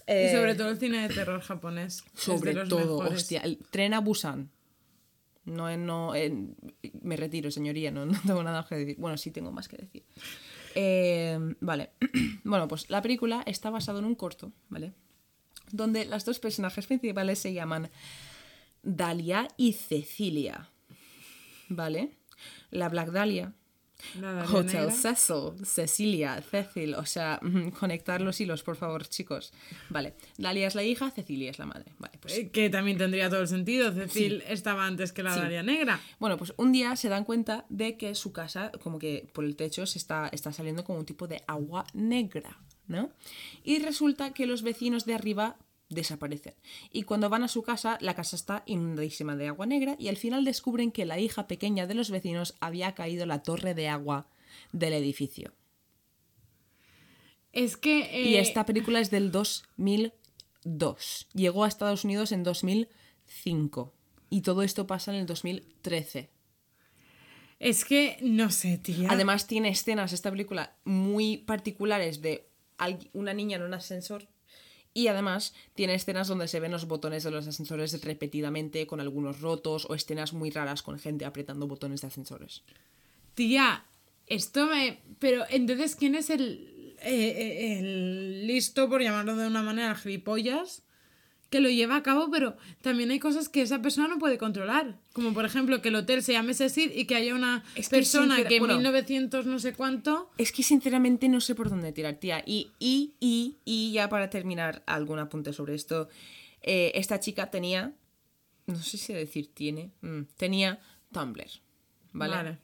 y Eh, sobre todo el cine de terror japonés. de sobre los todo, mejores. hostia, el tren a Busan. No, no, eh, me retiro, señoría, no, no tengo nada que decir. Bueno, sí tengo más que decir. Eh, vale, bueno, pues la película está basada en un corto, ¿vale? Donde las dos personajes principales se llaman Dalia y Cecilia, ¿vale? La Black Dahlia La Hotel. Cecil, Cecilia, Cecil, o sea, conectar los hilos, por favor, chicos. Vale, Dalia es la hija, Cecilia es la madre. Vale, pues Eh, Que también tendría todo el sentido. Cecil estaba antes que la Sí. Negra. Bueno, pues un día se dan cuenta de que su casa, como que por el techo, se está, está saliendo como un tipo de agua negra, ¿no? Y resulta que los vecinos de arriba desaparecen. Y cuando van a su casa, la casa está inundadísima de agua negra y al final descubren que la hija pequeña de los vecinos había caído la torre de agua del edificio. Es que. Y eh, esta película es del 2002. Llegó a Estados Unidos en 2005. Y todo esto pasa en el 2013. Es que, no sé, tía. Además tiene escenas, esta película, muy particulares de una niña en un ascensor. Y además tiene escenas donde se ven los botones de los ascensores repetidamente, con algunos rotos, o escenas muy raras con gente apretando botones de ascensores. Tía, esto me. Pero entonces, ¿quién es el, eh, eh, el listo, por llamarlo de una manera, gilipollas? Que lo lleva a cabo, pero también hay cosas que esa persona no puede controlar. Como por ejemplo que el hotel se llame Cecil y que haya una Es que persona sincera- que en bueno. 1900 no sé cuánto. Es que sinceramente no sé por dónde tirar, tía. Y, y, y, y ya para terminar, algún apunte sobre esto. Eh, esta chica tenía, no sé si decir tiene, mm, tenía Tumblr, ¿vale? Vale.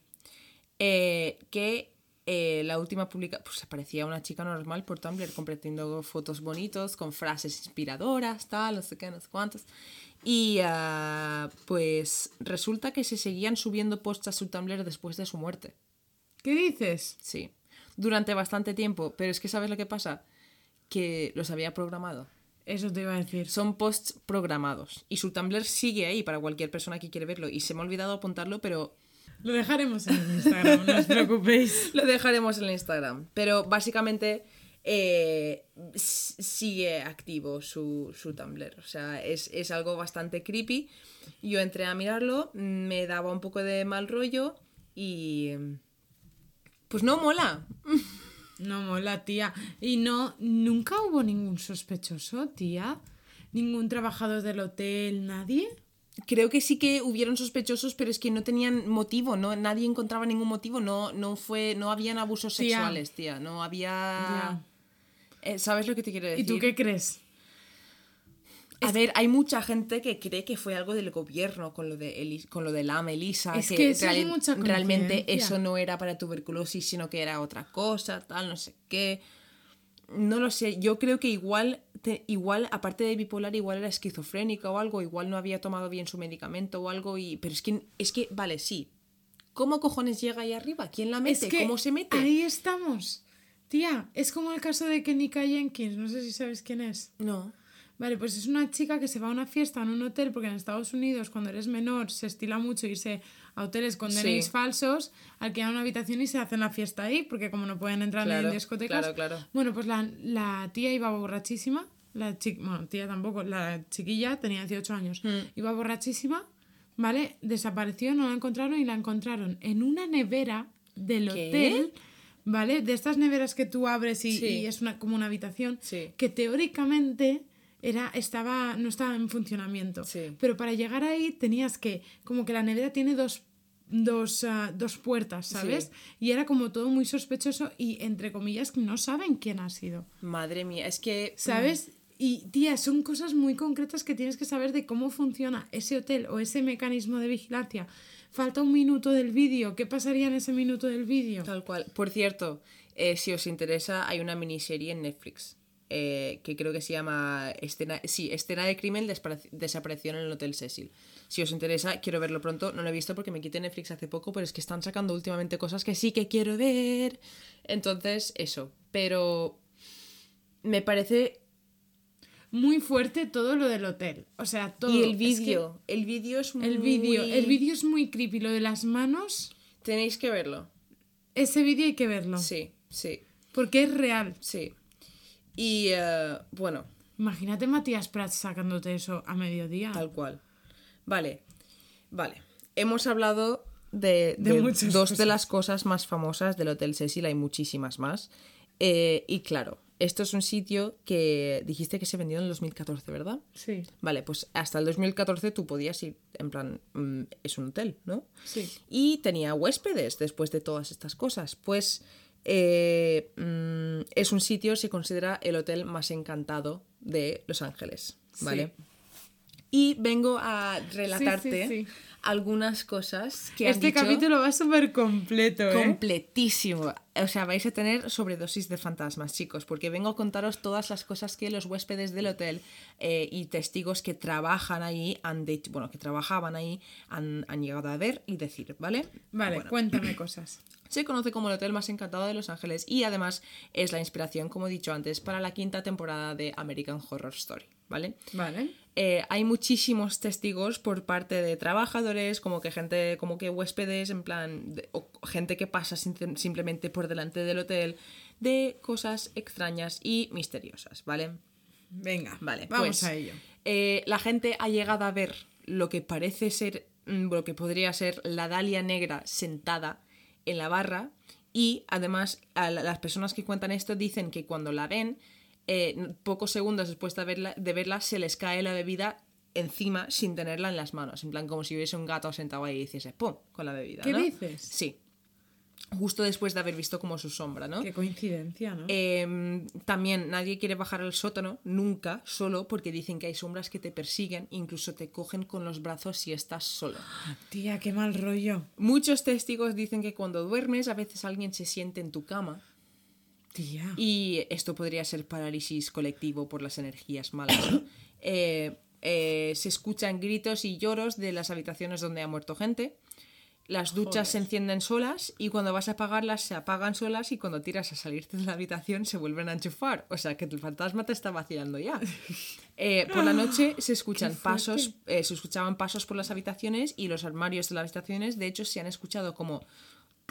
Eh, que eh, la última publica pues aparecía una chica normal por Tumblr compartiendo fotos bonitos con frases inspiradoras, tal, no sé qué, no sé cuántos. Y ah, pues resulta que se seguían subiendo posts a su Tumblr después de su muerte. ¿Qué dices? Sí, durante bastante tiempo, pero es que ¿sabes lo que pasa? Que los había programado. Eso te iba a decir. Son posts programados y su Tumblr sigue ahí para cualquier persona que quiere verlo y se me ha olvidado apuntarlo, pero Lo dejaremos en el Instagram, no os preocupéis. lo dejaremos en el Instagram. Pero básicamente eh, sigue activo su, su Tumblr, o sea, es, es algo bastante creepy. Yo entré a mirarlo, me daba un poco de mal rollo y... Pues no mola. No mola, tía. Y no, nunca hubo ningún sospechoso, tía. Ningún trabajador del hotel, nadie. Creo que sí que hubieron sospechosos, pero es que no tenían motivo, no, nadie encontraba ningún motivo, no, no fue, no habían abusos Tía. sexuales, tía, no había. Eh, ¿Sabes lo que te quiero decir? ¿Y tú qué crees? A ver, hay mucha gente que cree que fue algo del gobierno con lo de Eli- con lo de la Melissa, Es que, que eso es mucha realmente eso no era para tuberculosis, sino que era otra cosa, tal, no sé qué. No lo sé, yo creo que igual, te- igual aparte de bipolar, igual era esquizofrénica o algo, igual no había tomado bien su medicamento o algo, y pero es que, es que, vale, sí. ¿Cómo cojones llega ahí arriba? ¿Quién la mete? Es que ¿Cómo se mete? Ahí estamos. Tía, es como el caso de Kenika Jenkins, no sé si sabes quién es. No. Vale, pues es una chica que se va a una fiesta en un hotel, porque en Estados Unidos, cuando eres menor, se estila mucho irse a hoteles con Sí. DNIs falsos, alquilan una habitación y se hacen la fiesta ahí, porque como no pueden entrar Claro, en discotecas. claro, claro. Bueno, pues la, la tía iba borrachísima. La chi- bueno, tía tampoco, la chiquilla tenía 18 años. Hmm. Iba borrachísima, ¿vale? Desapareció, no la encontraron y la encontraron en una nevera del ¿Qué? hotel. ¿Vale? De estas neveras que tú abres y, Sí. y es una, como una habitación Sí. que teóricamente era, estaba, no estaba en funcionamiento. Sí. Pero para llegar ahí tenías que, como que la nevera tiene dos, dos, ah, dos puertas, ¿sabes? Sí. Y era como todo muy sospechoso y, entre comillas, no saben quién ha sido, Madre mía, es que. ¿sabes? Y, tía, son cosas muy concretas que tienes que saber de cómo funciona ese hotel o ese mecanismo de vigilancia. Falta un minuto del vídeo. ¿Qué pasaría en ese minuto del vídeo? Tal cual. Por cierto, eh, si os interesa, hay una miniserie en Netflix eh, que creo que se llama Escena, sí, Escena de crimen desaparición en el Hotel Cecil. Si os interesa, quiero verlo pronto. No lo he visto porque me quité Netflix hace poco, pero es que están sacando últimamente cosas que sí que quiero ver. Entonces, eso. Pero me parece... Muy fuerte todo lo del hotel. O sea, todo. Y el Es que vídeo. El vídeo es muy... El vídeo. El vídeo es muy creepy. Lo de las manos. Tenéis que verlo. Ese vídeo hay que verlo. Sí, sí, Porque es real. sí. Y eh, bueno, Imagínate Matías Prats sacándote eso a mediodía. Tal cual. Vale, vale. Hemos hablado de, De de muchas dos cosas. de las cosas más famosas del Hotel Cecil, hay muchísimas más. Eh, y claro, esto es un sitio que dijiste que se vendió en el 2014, ¿verdad? Sí. Vale, pues hasta el 2014 tú podías ir, en plan, mm, es un hotel, ¿no? Sí. Y tenía huéspedes después de todas estas cosas. Pues eh, mm, es un sitio, se considera el hotel más encantado de Los Ángeles, ¿vale? Y vengo a relatarte sí, sí. algunas cosas que han Este dicho capítulo va súper completo, ¿eh? completísimo. O sea, vais a tener sobredosis de fantasmas, chicos, porque vengo a contaros todas las cosas que los huéspedes del hotel eh, y testigos que trabajan ahí han dicho, bueno, que trabajaban ahí han, han llegado a ver y decir, ¿vale? Vale, Bueno. cuéntame cosas. Se conoce como el hotel más encantado de Los Ángeles y además es la inspiración, como he dicho antes, para la quinta temporada de American Horror Story, ¿vale? Vale. Eh, hay muchísimos testigos por parte de trabajadores, como que gente, como que huéspedes, en plan, de- o gente que pasa sin- simplemente por delante del hotel, de cosas extrañas y misteriosas, ¿vale? Venga, Vale, vamos pues, a ello. eh, la gente ha llegado a ver lo que parece ser, mm, lo que podría ser la Dalia negra sentada en la barra y además a la- las personas que cuentan esto dicen que cuando la ven, eh, pocos segundos después de verla, de verla se les cae la bebida encima sin tenerla en las manos, en plan como si hubiese un gato sentado ahí y hiciese ¡pum! con la bebida. ¿Qué ¿no? dices? Sí. Justo después de haber visto como su sombra, ¿no? Qué coincidencia, ¿no? Eh, también nadie quiere bajar al sótano, nunca, solo porque dicen que hay sombras que te persiguen, incluso te cogen con los brazos si estás solo. Tía, qué mal rollo. Muchos testigos dicen que cuando duermes a veces alguien se siente en tu cama Tía. y esto podría ser parálisis colectivo por las energías malas. ¿no? Eh, eh, se escuchan gritos y lloros de las habitaciones donde ha muerto gente. Las duchas se encienden solas y cuando vas a apagarlas se apagan solas y cuando tiras a salirte de la habitación se vuelven a enchufar. O sea que el fantasma te está vacilando ya. Eh, por la noche se escuchan pasos, eh, se escuchaban pasos por las habitaciones y los armarios de las habitaciones. De hecho, se han escuchado como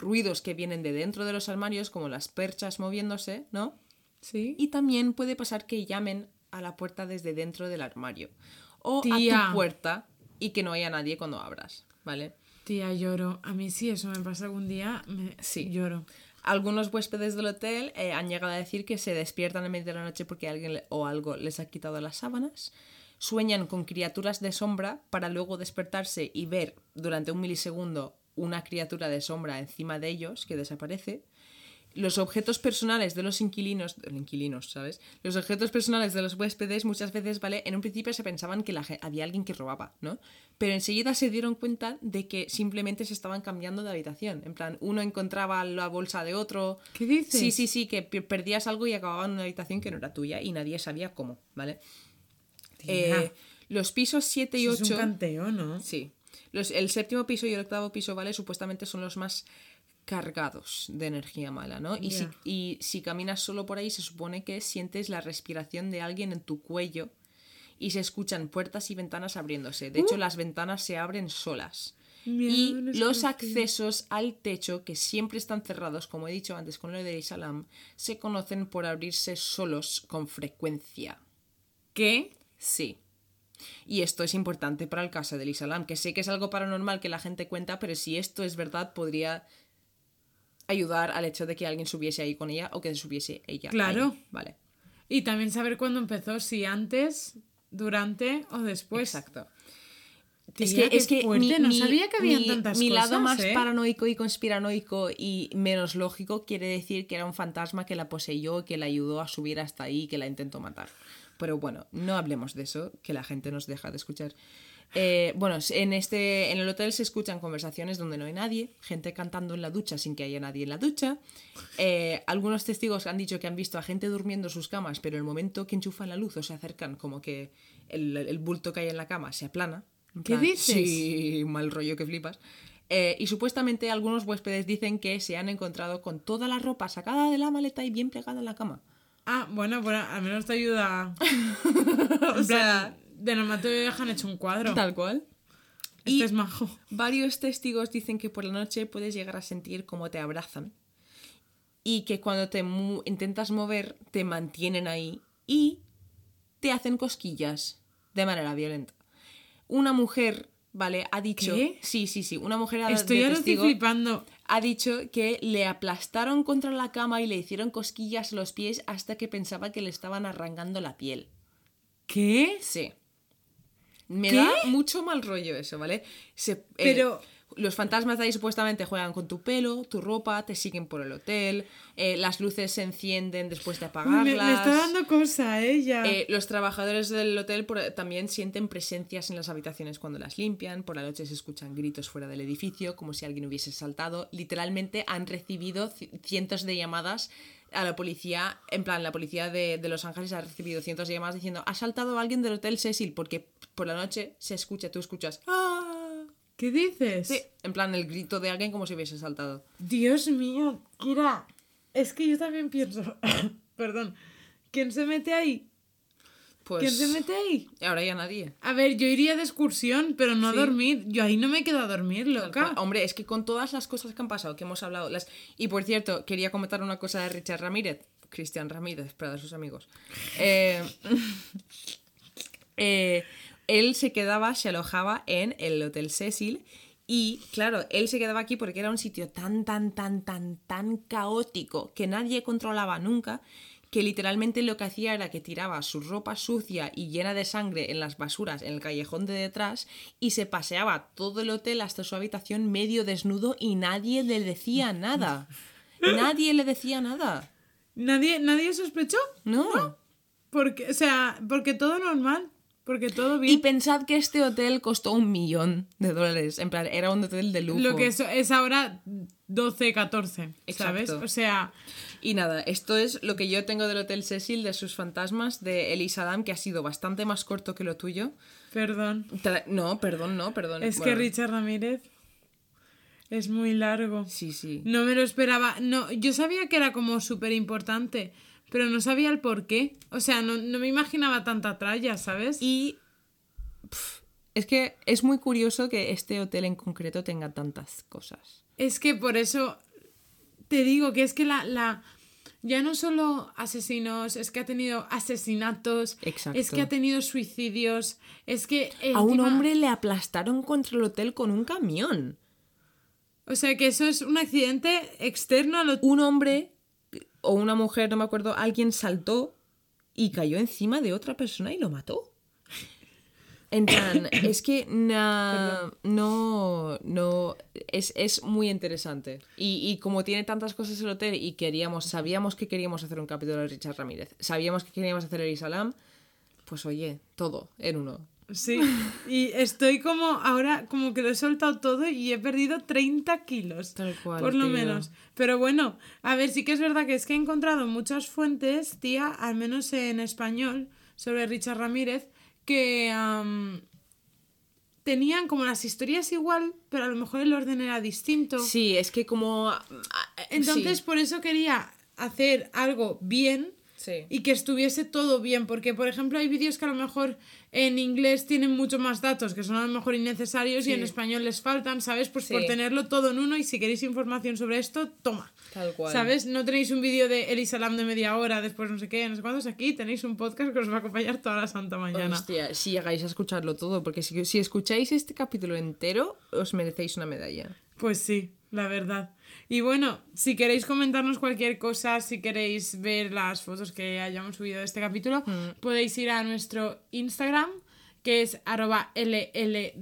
ruidos que vienen de dentro de los armarios, como las perchas moviéndose, ¿no? ¿Sí? Y también puede pasar que llamen a la puerta desde dentro del armario. O a tu puerta y que no haya nadie cuando abras, ¿vale? Tía, lloro. A mí sí, eso me pasa algún día, me Sí. lloro. Algunos huéspedes del hotel eh, han llegado a decir que se despiertan en medio de la noche porque alguien le- o algo les ha quitado las sábanas. Sueñan con criaturas de sombra para luego despertarse y ver durante un milisegundo una criatura de sombra encima de ellos que desaparece. Los objetos personales de los inquilinos, los inquilinos, ¿sabes? Los objetos personales de los huéspedes muchas veces, ¿vale? En un principio se pensaban que la había alguien que robaba, ¿no? Pero enseguida se dieron cuenta de que simplemente se estaban cambiando de habitación. En plan, uno encontraba la bolsa de otro. ¿Qué dices? Sí, sí, sí, que pe- perdías algo y acababa en una habitación que no era tuya y nadie sabía cómo, ¿vale? Eh, los pisos 7 y Eso es 8... un canteo, ¿no? Sí. Los, el séptimo piso y el octavo piso, ¿vale? Supuestamente son los más cargados de energía mala, ¿no? Y, si, Ya. y si caminas solo por ahí, se supone que sientes la respiración de alguien en tu cuello y se escuchan puertas y ventanas abriéndose. De hecho, las ventanas se abren solas. Y los accesos al techo, que siempre están cerrados, como he dicho antes con lo de Isalam, se conocen por abrirse solos con frecuencia. ¿Qué? Sí. Y esto es importante para el caso del Isalam, que sé que es algo paranormal que la gente cuenta, pero si esto es verdad, podría ayudar al hecho de que alguien subiese ahí con ella o que subiese ella. Claro. ahí, Vale. Y también saber cuándo empezó, si antes, durante o después. Exacto. Tía, es que, es que fuerte, mi, no sabía que habían mi- tantas mi cosas, lado más ¿eh? paranoico y conspiranoico y menos lógico quiere decir que era un fantasma que la poseyó, que la ayudó a subir hasta ahí, que la intentó matar. Pero bueno, no hablemos de eso, que la gente nos deja de escuchar. Eh, bueno, en, este, en el hotel se escuchan conversaciones donde no hay nadie, gente cantando en la ducha sin que haya nadie en la ducha. Eh, algunos testigos han dicho que han visto a gente durmiendo en sus camas, pero el momento que enchufan la luz o se acercan, como que el, el bulto que hay en la cama se aplana. ¿Qué plan, dices? Sí, mal rollo que flipas. Eh, y supuestamente algunos huéspedes dicen que se han encontrado con toda la ropa sacada de la maleta y bien pegada en la cama. Ah, bueno, bueno, al menos te ayuda. O En sea, plan, de normal te dejan hecho un cuadro. tal cual. Este y- es majo. Varios testigos dicen que por la noche puedes llegar a sentir cómo te abrazan y que cuando te mu- intentas mover te mantienen ahí y te hacen cosquillas de manera violenta. Una mujer, ¿vale? Ha dicho... ¿Qué? Sí, sí, sí. Una mujer ha Estoy ahora estoy flipando. Ha dicho que le aplastaron contra la cama y le hicieron cosquillas a los pies hasta que pensaba que le estaban arrancando la piel. ¿Qué? Sí. Me ¿Qué? da mucho mal rollo eso, ¿vale? Se- eh, Pero- los fantasmas de ahí supuestamente juegan con tu pelo, tu ropa, te siguen por el hotel, eh, las luces se encienden después de apagarlas. me, me está dando cosa, ella. Eh, los trabajadores del hotel por- también sienten presencias en las habitaciones cuando las limpian. Por la noche se escuchan gritos fuera del edificio, como si alguien hubiese saltado. Literalmente han recibido ci- cientos de llamadas a la policía. En plan, la policía de, de Los Ángeles ha recibido cientos de llamadas diciendo: Ha saltado alguien del hotel Cecil, porque por la noche se escucha, tú escuchas. ¡Ah! ¿Qué dices? Sí, en plan, el grito de alguien como si hubiese saltado. Dios mío, Kira. Es que yo también pienso. Perdón. ¿Quién se mete ahí? Pues. ¿Quién se mete ahí? Ahora ya nadie. A ver, yo iría de excursión, pero no a dormir. Yo ahí no me quedo a dormir, loca. Hombre, es que con todas las cosas que han pasado, que hemos hablado, las... y por cierto, quería comentar una cosa de Richard Ramírez, Cristian Ramírez, para sus amigos. Eh, eh, él se quedaba, se alojaba en el Hotel Cecil y, claro, él se quedaba aquí porque era un sitio tan, tan, tan, tan, tan caótico que nadie controlaba nunca que literalmente lo que hacía era que tiraba su ropa sucia y llena de sangre en las basuras en el callejón de detrás y se paseaba todo el hotel hasta su habitación medio desnudo y nadie le decía nada. Nadie le decía nada. ¿Nadie, ¿Nadie sospechó? No. Porque, o sea, porque todo normal. Porque todo Y bien. pensad que este hotel costó un millón de dólares. En plan, era un hotel de lujo. Lo que es, es ahora 12, 14, ¿sabes? Exacto. O sea, Y nada, esto es lo que yo tengo del Hotel Cecil, de sus fantasmas, de Elisa Adam, que ha sido bastante más corto que lo tuyo. perdón. No, perdón, no, perdón. Es que Richard Ramírez es muy largo. Sí, sí. No me lo esperaba. No, yo sabía que era como súper importante, pero no sabía el por qué. O sea, no, no me imaginaba tanta tralla, ¿sabes? Y pf, es que es muy curioso que este hotel en concreto tenga tantas cosas. Es que por eso te digo que es que la, la ya no solo asesinos, es que ha tenido asesinatos, Exacto. es que ha tenido suicidios, es que A un hombre le aplastaron contra el hotel con un camión. o sea que eso es un accidente externo al hotel. Un hombre o una mujer, no me acuerdo, alguien saltó y cayó encima de otra persona y lo mató. En plan, es que na- no, no, es, es muy interesante. Y, y como tiene tantas cosas el hotel y queríamos, sabíamos que queríamos hacer un capítulo de Richard Ramírez, sabíamos que queríamos hacer el Isalam, pues oye, todo en uno. Sí, y estoy como ahora como que lo he soltado todo y he perdido 30 kilos. Tal cual, Por lo tío. menos. Pero bueno, a ver, sí que es verdad que es que he encontrado muchas fuentes, tía, al menos en español, sobre Richard Ramírez, que tenían como las historias igual, pero a lo mejor el orden era distinto. Sí, es que como... ah, Entonces, sí, por eso quería hacer algo bien sí. y que estuviese todo bien, porque por ejemplo hay vídeos que a lo mejor en inglés tienen mucho más datos que son a lo mejor innecesarios y en español les faltan, ¿sabes? Pues por tenerlo todo en uno y si queréis información sobre esto, toma. Tal cual. ¿Sabes? No tenéis un vídeo de Elisa Lam de media hora, después no sé qué, no sé cuántos, aquí tenéis un podcast que os va a acompañar toda la santa mañana. Hostia, si llegáis a escucharlo todo, porque si, si escucháis este capítulo entero, os merecéis una medalla. Pues sí, la verdad. Y bueno, si queréis comentarnos cualquier cosa, si queréis ver las fotos que hayamos subido de este capítulo, podéis ir a nuestro Instagram, que es arroba LLDMpodcast.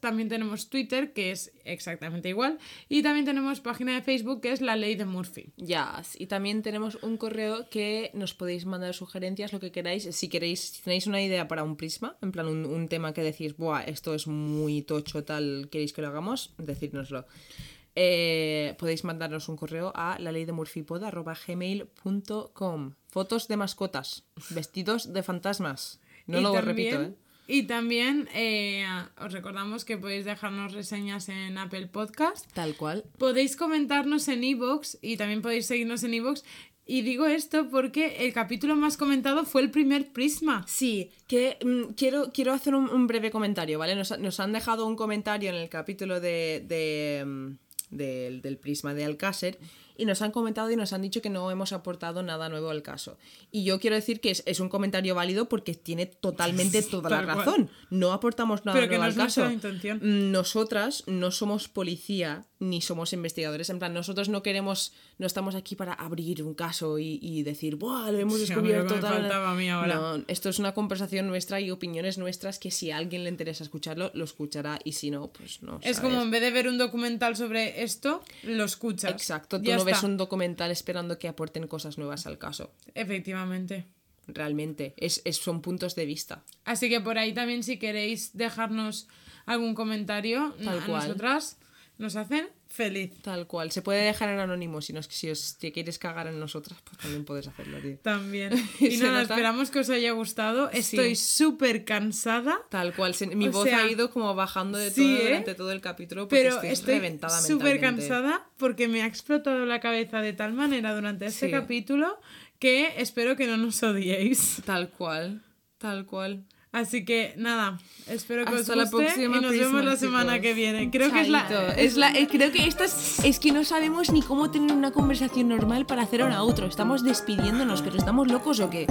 También tenemos Twitter, que es exactamente igual. Y también tenemos página de Facebook, que es La Ley de Murphy. Ya, y también tenemos un correo que nos podéis mandar sugerencias, lo que queráis. Si queréis, si tenéis una idea para un prisma, en plan un, un tema que decís, Buah, esto es muy tocho, tal, queréis que lo hagamos, decírnoslo. Eh, podéis mandarnos un correo a la ley de gmail.com Fotos de mascotas, vestidos de fantasmas. No Y lo también- repito, ¿eh? Y también eh, os recordamos que podéis dejarnos reseñas en Apple Podcast. Tal cual. Podéis comentarnos en iVoox y también podéis seguirnos en iVoox. Y digo esto porque el capítulo más comentado fue el primer Prisma. Sí, que mm, quiero, quiero hacer un, un breve comentario, ¿vale? Nos, nos han dejado un comentario en el capítulo de, de, mm, del, del prisma de Alcácer y nos han comentado y nos han dicho que no hemos aportado nada nuevo al caso. Y yo quiero decir que es, es un comentario válido porque tiene totalmente toda la razón. No aportamos nada Pero que nuevo no al caso. intención. Nosotras no somos policía ni somos investigadores. En plan, nosotros no queremos, no estamos aquí para abrir un caso y, y decir, ¡buah! Lo hemos Sí, descubierto. me tal". faltaba a mí ahora. No, esto es una conversación nuestra y opiniones nuestras que si a alguien le interesa escucharlo, lo escuchará y si no, pues no. Es ¿sabes? como en vez de ver un documental sobre esto, lo escuchas. Exacto, tú Ya no ves un documental esperando que aporten cosas nuevas al caso. Efectivamente. Realmente, es, es- son puntos de vista. Así que por ahí también si queréis dejarnos algún comentario Tal a cual. nosotras, nos hacen feliz. Tal cual. Se puede dejar en anónimo si, nos, si os te quieres cagar en nosotras, pues también puedes hacerlo, tío. También. Y nada, nota. esperamos que os haya gustado. Estoy súper cansada, Tal cual. mi O voz sea, ha ido como bajando de sí, todo ¿eh? durante todo el capítulo porque pero estoy, estoy reventada súper cansada porque me ha explotado la cabeza de tal manera durante este Sí. capítulo que espero que no nos odiéis. Tal cual. Tal cual. Así que nada, espero que Hasta os la guste próxima, y nos vemos la semana chicos. que viene. Creo que es la, Chaito. Es la- eh, creo que esta es, es que no sabemos ni cómo tener una conversación normal para hacer una outro. Estamos despidiéndonos, pero ¿estamos locos o qué?